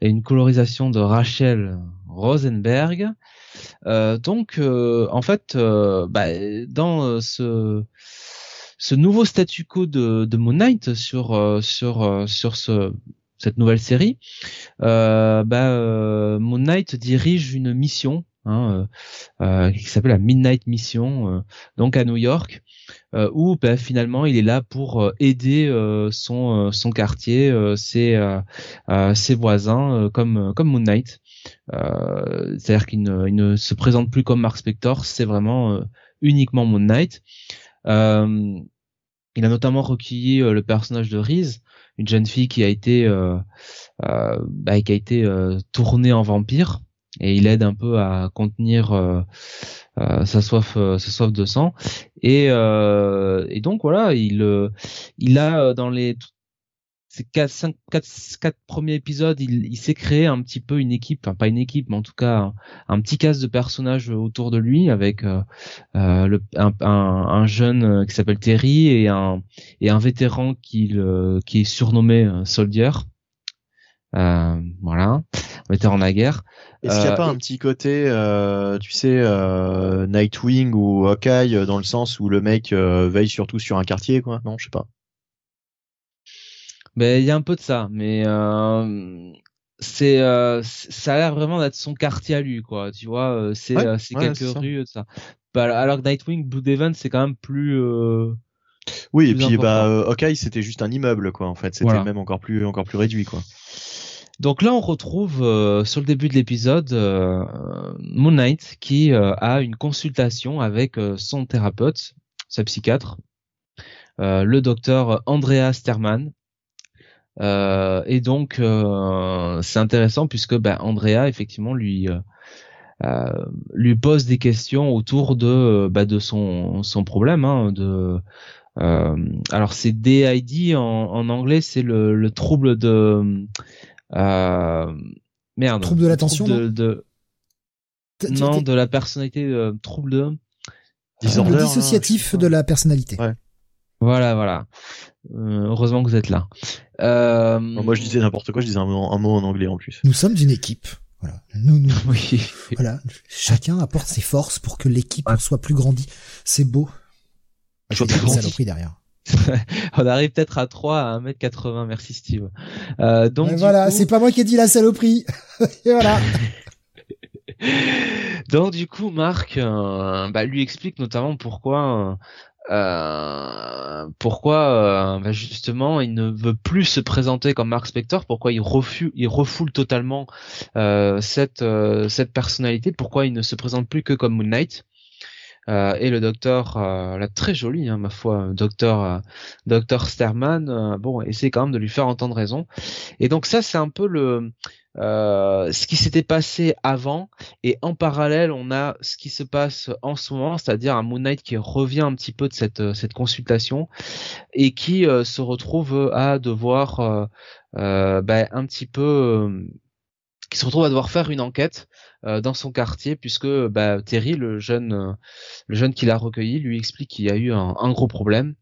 et une colorisation de Rachel Rosenberg. Euh, donc, euh, en fait, euh, bah, dans ce nouveau statu quo de, Moon Knight sur sur sur ce cette nouvelle série, bah, Moon Knight dirige une mission hein, qui s'appelle la Midnight Mission, donc à New York, où bah, finalement il est là pour aider son quartier, ses voisins comme Moon Knight. Euh, c'est-à-dire qu'il ne, se présente plus comme Mark Spector, c'est vraiment euh, uniquement Moon Knight. Euh, il a notamment recueilli le personnage de Reese, une jeune fille qui a été bah, qui a été tournée en vampire et il aide un peu à contenir sa soif sa soif de sang et, et donc voilà il il a dans les ces quatre, cinq, quatre, quatre premiers épisodes, il, il s'est créé un petit peu une équipe, enfin pas une équipe, mais en tout cas un, un petit casse de personnages autour de lui, avec euh, euh, le, un, un, un, jeune euh, qui s'appelle Terry et un et un vétéran qui le, qui est surnommé euh, Soldier. Euh, voilà, vétéran de la guerre. Est-ce qu'il n'y a Euh, pas et- un petit côté, euh, tu sais, euh, Nightwing ou Hawkeye euh, dans le sens où le mec euh, veille surtout sur un quartier, quoi? Non, je sais pas. Ben il y a un peu de ça, mais euh, c'est euh, ça a l'air vraiment d'être son quartier à lui, quoi. Tu vois, euh, c'est Ouais, euh, c'est ouais, quelques rues, ça. Bah, alors que Nightwing, Blue Devon, c'est quand même plus. euh, Oui, et puis bah important. euh, Hawkeye c'était juste un immeuble, quoi. En fait, c'était Voilà. même encore plus encore plus réduit, quoi. Donc là, on retrouve euh, sur le début de l'épisode euh, Moon Knight qui euh, a une consultation avec euh, son thérapeute, sa psychiatre, euh, le docteur Andrea Sterman. Euh, et donc, euh, c'est intéressant puisque ben, Andrea, effectivement, lui euh, euh, lui pose des questions autour de bah, de son son problème, hein, de euh, alors c'est DID en, en anglais, c'est le, le trouble de euh, merde. Trouble de l'attention, de, de- non de la personnalité, euh, trouble de Disorder, dissociatif de la personnalité. Ouais. Voilà voilà. Euh, heureusement que vous êtes là. Euh, moi je disais n'importe quoi, je disais un mot, un mot en anglais en plus. Nous sommes une équipe. Voilà. Nous, nous, oui. voilà. Chacun apporte ses forces pour que l'équipe Ouais. soit plus grandie. C'est beau. Je Soit vais plus saloperie derrière. On arrive peut-être à 3 à 1m80, merci Steve. Euh, donc voilà, coup- c'est pas moi qui ai dit la saloperie. Et voilà. Donc du coup, Marc euh, bah, lui explique notamment pourquoi, euh, pourquoi euh, bah, justement il ne veut plus se présenter comme Mark Spector, pourquoi il refuse, il refoule totalement euh, cette euh, cette personnalité, pourquoi il ne se présente plus que comme Moon Knight? Euh, et le docteur, euh, là très joli, hein, ma foi, docteur, euh, docteur Sterman, euh, bon, essaie quand même de lui faire entendre raison. Et donc ça, c'est un peu le euh, ce qui s'était passé avant, et en parallèle, on a ce qui se passe en ce moment, c'est-à-dire un Moon Knight qui revient un petit peu de cette euh, cette consultation et qui euh, se retrouve à devoir euh, euh, bah, un petit peu qui se retrouve à devoir faire une enquête euh, dans son quartier puisque bah, Terry, le jeune, le jeune qui l'a recueilli, lui explique qu'il y a eu un, gros problème,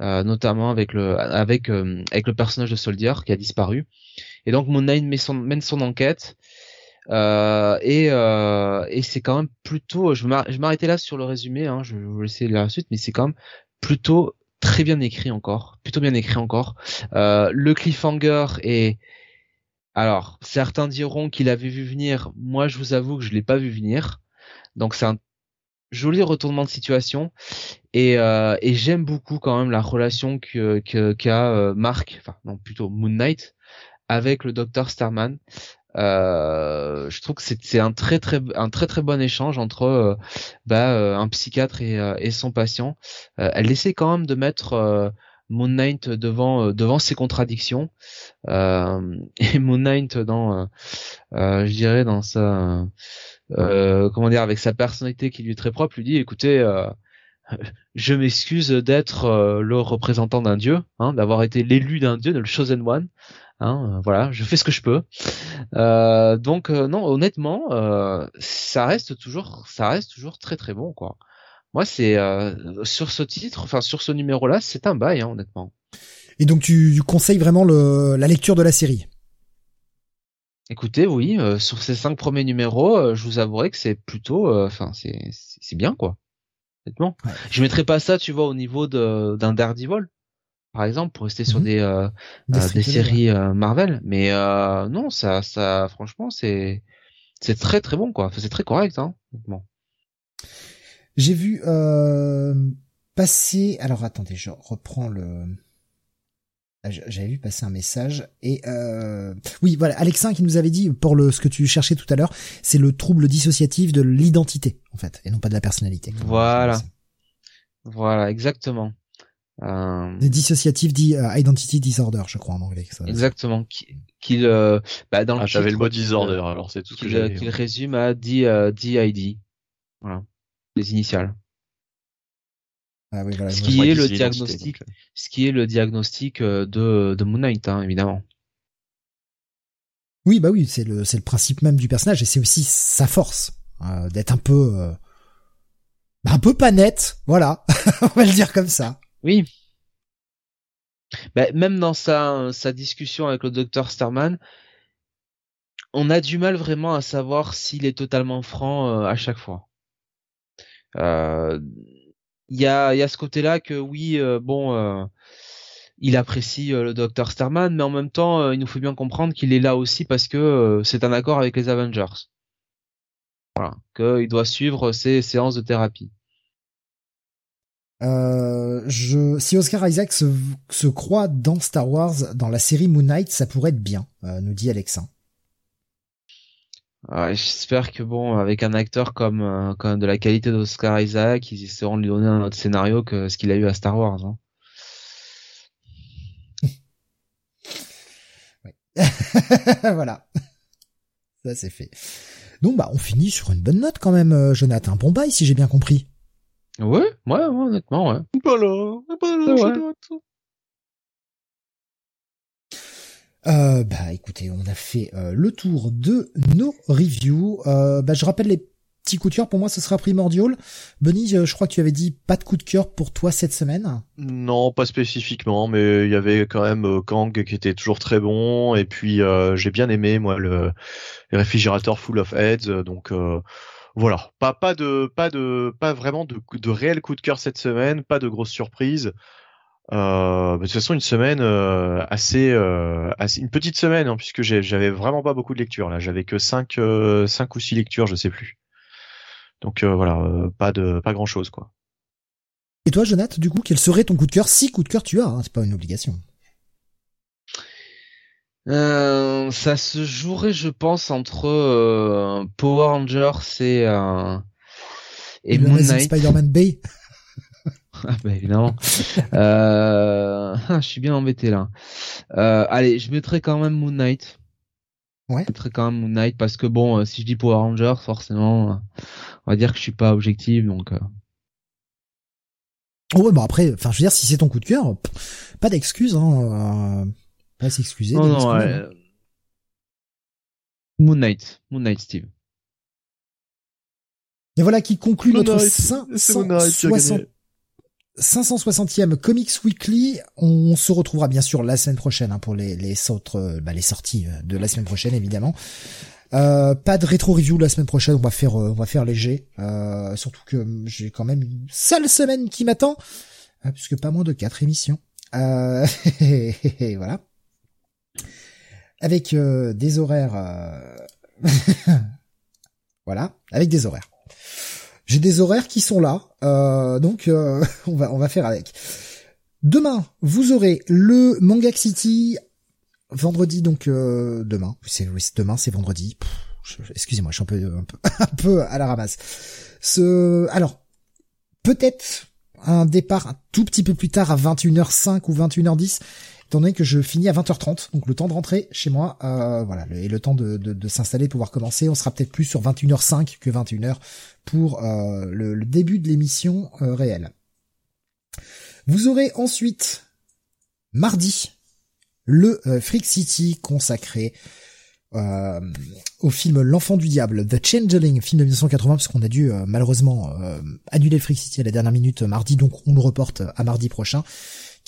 euh, notamment avec le avec euh, avec le personnage de Soldier qui a disparu. Et donc Moon mène son enquête. Euh, et euh, et c'est quand même plutôt, je vais là sur le résumé, hein, je vais vous laisser la suite, mais c'est quand même plutôt très bien écrit encore, plutôt bien écrit encore. Le cliffhanger est alors, certains diront qu'il avait vu venir. Moi, je vous avoue que je l'ai pas vu venir. Donc, c'est un joli retournement de situation. Et, euh, et j'aime beaucoup quand même la relation que qu'a euh, Mark, enfin non plutôt Moon Knight, avec le docteur Starman. Euh, je trouve que c'est un très très un très très bon échange entre euh, bah, un psychiatre et, et son patient. Elle essaie quand même de mettre Moon Knight devant euh, devant ses contradictions. Euh, et Moon Knight dans euh, je dirais dans sa comment dire avec sa personnalité qui lui est très propre lui dit écoutez je m'excuse d'être le représentant d'un dieu hein, d'avoir été l'élu d'un dieu de le chosen one hein, voilà je fais ce que je peux donc euh, non honnêtement ça reste toujours ça reste toujours très très bon quoi moi c'est euh, sur ce titre enfin sur ce numéro là c'est un bail hein, honnêtement Et donc tu, tu conseilles vraiment le, la lecture de la série? Écoutez, oui, euh, sur ces cinq premiers numéros, euh, je vous avouerai que c'est plutôt, euh, enfin, c'est c'est bien quoi. Honnêtement, Ouais. je mettrais pas ça, tu vois, au niveau de d'un Daredevil, par exemple, pour rester sur Mhm. des euh, Des des séries Marvel. Mais euh, non, ça, ça, franchement, c'est c'est très très bon quoi. Enfin, c'est très correct, hein. honnêtement. J'ai vu euh, passer. Alors attendez, je reprends le. Ah, J'avais vu passer un message et euh... oui voilà Alexin qui nous avait dit pour le ce que tu cherchais tout à l'heure c'est le trouble dissociatif de l'identité en fait et non pas de la personnalité. Voilà. Voilà, exactement. Euh, Le dissociatif dit euh, identity disorder je crois en anglais. Ça. exactement. Qui- Qu'il, euh, bah, dans le Ah, j'avais le mot disorder, alors c'est tout ce que qu'il j'avais. qu'il résume à D, euh, DID. Voilà. Les initiales. Ah oui, voilà. Ce qui est le diagnostic. donc, euh. Ce qui est le diagnostic de, de Moon Knight, hein, évidemment. Oui, bah oui, c'est le c'est le principe même du personnage et c'est aussi sa force euh, d'être un peu euh, bah, un peu pas net, voilà, on va le dire comme ça. Oui. Bah, même dans sa, sa discussion avec le docteur Starman, on a du mal vraiment à savoir s'il est totalement franc euh, à chaque fois. Euh, Il y, a, ce côté-là que oui, euh, bon, euh, il apprécie le docteur Starman, mais en même temps, il nous faut bien comprendre qu'il est là aussi parce que c'est un accord avec les Avengers. Voilà, qu'il doit suivre ses séances de thérapie. Si Oscar Isaac se, croit dans Star Wars, dans la série Moon Knight, ça pourrait être bien, nous dit Alexin. Ouais, J'espère que bon, avec un acteur comme, euh, comme de la qualité d'Oscar Isaac, ils essaieront de lui donner un autre scénario que ce qu'il a eu à Star Wars. Hein. voilà. Ça c'est fait. Donc bah on finit sur une bonne note quand même, euh, Jonathan. Bon bail si j'ai bien compris. Ouais, ouais, ouais, honnêtement, ouais. Voilà, voilà, C'est Euh, bah écoutez, on a fait euh, le tour de nos reviews. Euh, bah, je rappelle les petits coups de cœur. Pour moi, ce sera primordial. Benny, je crois que tu avais dit pas de coup de cœur pour toi cette semaine. Non, pas spécifiquement, mais il y avait quand même Kang qui était toujours très bon, et puis j'ai bien aimé moi le, les réfrigérateurs full of heads, donc voilà, pas pas de pas de pas vraiment de de réel coup de cœur cette semaine, pas de grosses surprises. Euh, de toute façon, une semaine euh, assez, euh, assez, une petite semaine, hein, puisque j'avais vraiment pas beaucoup de lectures là. J'avais que cinq, euh, cinq ou six lectures, je sais plus. Donc euh, voilà, euh, pas de, pas grand chose quoi. Et toi, Jonathan, du coup, quel serait ton coup de cœur? Si coup de cœur tu as, hein, c'est pas une obligation. Euh, ça se jouerait, je pense, entre euh, Power Rangers et, euh, et Moon Knight. Spider-Man Bay. Ah bah évidemment. euh, je suis bien embêté là. Euh, allez, je mettrai quand même Moon Knight. Ouais. Je mettrai quand même Moon Knight parce que bon, euh, si je dis Power Rangers, forcément, euh, on va dire que je suis pas objectif, donc. euh, Oh ouais, bah après, enfin, je veux dire, si c'est ton coup de cœur, pff, pas d'excuses, hein. Euh, pas s'excuser. Non, non, excuses, hein. Moon Knight, Moon Knight, Steve. Et voilà qui conclut Moon notre Knight, c'est Moon Knight qui a 560 gagné. 560e Comics Weekly. On se retrouvera bien sûr la semaine prochaine hein, pour les, autres, euh, bah, les sorties euh, de la semaine prochaine évidemment. Euh, pas de rétro review la semaine prochaine, on va faire, on va faire léger. Surtout que j'ai quand même une seule semaine qui m'attend, puisque pas moins de quatre émissions. Voilà. Avec des horaires, voilà, avec des horaires. J'ai des horaires qui sont là, donc euh, on va on va faire avec. Demain, vous aurez le Manga City. Vendredi, donc euh, demain. C'est demain, c'est vendredi. Excusez-moi, je suis un peu un peu un peu à la ramasse. Ce alors peut-être un départ un tout petit peu plus tard à 21h05 ou 21h10 étant donné que je finis à 20h30, donc le temps de rentrer chez moi, euh, voilà, et le temps de, de, de s'installer, pouvoir commencer, on sera peut-être plus sur 21h05 que 21h pour euh, le, le début de l'émission euh, réelle. Vous aurez ensuite mardi le euh, Freak City consacré euh, au film L'Enfant du Diable, The Changeling, film de 1980, parce qu'on a dû euh, malheureusement euh, annuler le Freak City à la dernière minute euh, mardi, donc on le reporte à mardi prochain,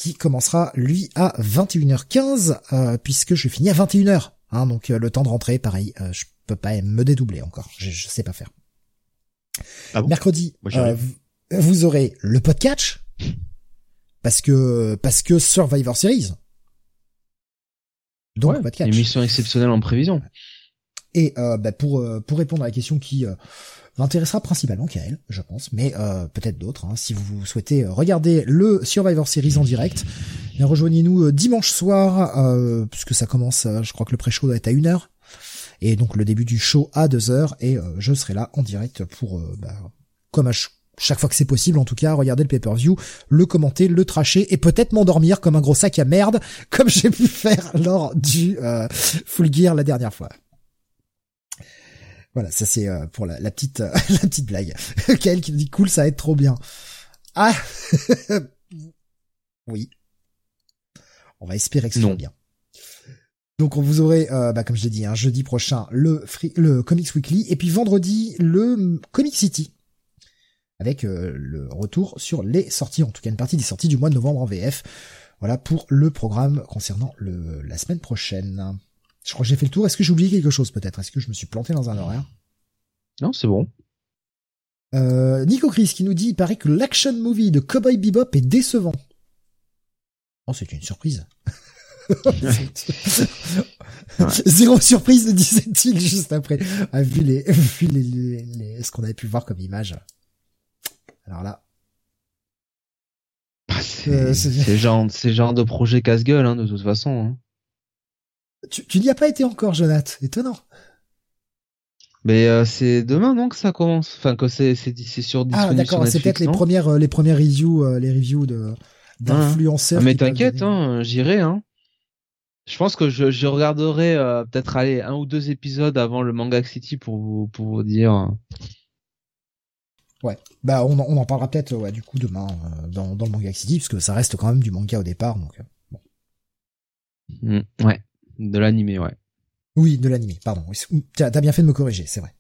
qui commencera lui à 21h15, euh, puisque je finis à 21h. Hein, donc euh, le temps de rentrer, pareil, euh, je peux pas me dédoubler encore, je, je sais pas faire. Ah bon? Mercredi, Moi, euh, vous, aurez le podcast, parce que parce que Survivor Series. Donc Ouais, podcast. émission exceptionnelle en prévision. Et euh, bah, pour pour répondre à la question qui euh, intéressera principalement Kael, je pense, mais euh, peut-être d'autres. hein. si vous souhaitez regarder le Survivor Series en direct, eh rejoignez-nous euh, dimanche soir, euh, puisque ça commence. euh, je crois que le pré-show doit être à 1h et donc le début du show à 2h et euh, je serai là en direct pour euh, bah, comme à ch- chaque fois que c'est possible en tout cas regarder le pay-per-view, le commenter, le tracher et peut-être m'endormir comme un gros sac à merde comme j'ai pu faire lors du euh, Full Gear la dernière fois. Voilà, ça c'est euh, pour la, la petite euh, la petite blague. Kael qui nous dit cool, ça va être trop bien. Ah Oui. On va espérer que ce soit bien. Donc on vous aurez, euh, bah, comme je l'ai dit, un jeudi prochain le free, le Comics Weekly et puis vendredi le Comic City avec euh, le retour sur les sorties, en tout cas une partie des sorties du mois de novembre en VF. Voilà pour le programme concernant le, la semaine prochaine. Je crois que j'ai fait le tour. Est-ce que j'ai oublié quelque chose peut-être? Est-ce que je me suis planté dans un horaire? Non, c'est bon. euh, Nico Chris qui nous dit il paraît que l'action movie de Cowboy Bebop est décevant. Oh, c'est une surprise. Zéro surprise, disait-il juste après. Ah, vu les, vu les, les- les- ce qu'on avait pu voir comme image. Alors là, Bah, C'est Euh, genre, c'est genre de projet casse-gueule, hein, de toute façon. hein. Tu, tu n'y as pas été encore, Jonathan. Étonnant. Mais euh, c'est demain, non, que ça commence. Enfin, que c'est c'est c'est sur Ah, d'accord. C'est peut-être les premières, euh, les premières reviews, euh, les reviews de, d'influenceurs. Ah, mais t'inquiète, hein, j'irai. Hein. Je pense que je, je regarderai euh, peut-être aller un ou deux épisodes avant le Manga City pour vous pour vous dire. euh, Bah, on, en- on en parlera peut-être, ouais, du coup, demain, euh, dans, dans le Manga City, parce que ça reste quand même du manga au départ, donc. euh, hmm, ouais, de l'animé, ouais. Oui, de l'animé, pardon. T'as bien fait de me corriger, c'est vrai.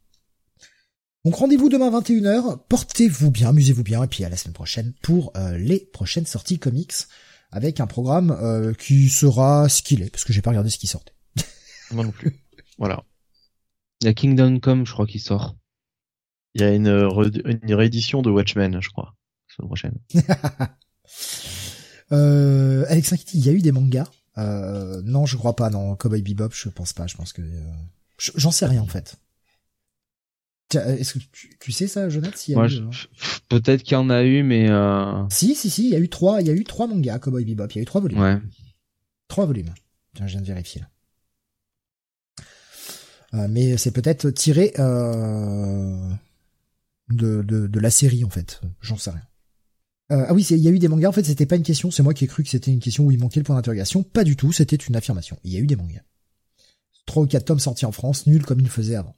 Donc rendez-vous demain 21h, portez-vous bien, amusez-vous bien, et puis à la semaine prochaine pour euh, les prochaines sorties comics, avec un programme euh, qui sera ce qu'il est, parce que j'ai pas regardé ce qui sortait. Moi non plus. voilà. Il y a Kingdom Come, je crois, qui sort. Il y a une, réédition de Watchmen, je crois, la semaine prochaine. Euh, Alex il y a eu des mangas? Euh, Non, je crois pas, non. Cowboy Bebop, je pense pas, je pense que... euh, je- J'en sais rien, en fait. Tiens, Est-ce que tu, tu sais ça, Jonathan s'il y a Moi, eu, je- euh, peut-être qu'il y en a eu, mais euh... Si, si, si, il y a eu trois, il y a eu trois mangas Cowboy Bebop, il y a eu trois volumes. ouais. Trois volumes. Tiens, je viens de vérifier là. Euh, mais c'est peut-être tiré euh, de, de, de la série en fait. J'en sais rien. Euh, ah oui, c'est- il y a eu des mangas. En fait, c'était pas une question. C'est moi qui ai cru que c'était une question où il manquait le point d'interrogation. Pas du tout. C'était une affirmation. Il y a eu des mangas. Trois ou quatre tomes sortis en France, nuls comme il faisait avant.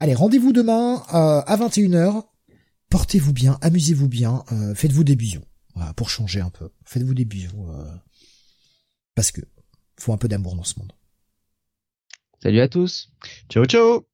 Allez, rendez-vous demain euh, à 21h. Portez-vous bien, amusez-vous bien, euh, faites-vous des bisous. Voilà, pour changer un peu. Faites-vous des bisous. euh, parce que faut un peu d'amour dans ce monde. Salut à tous. Ciao, ciao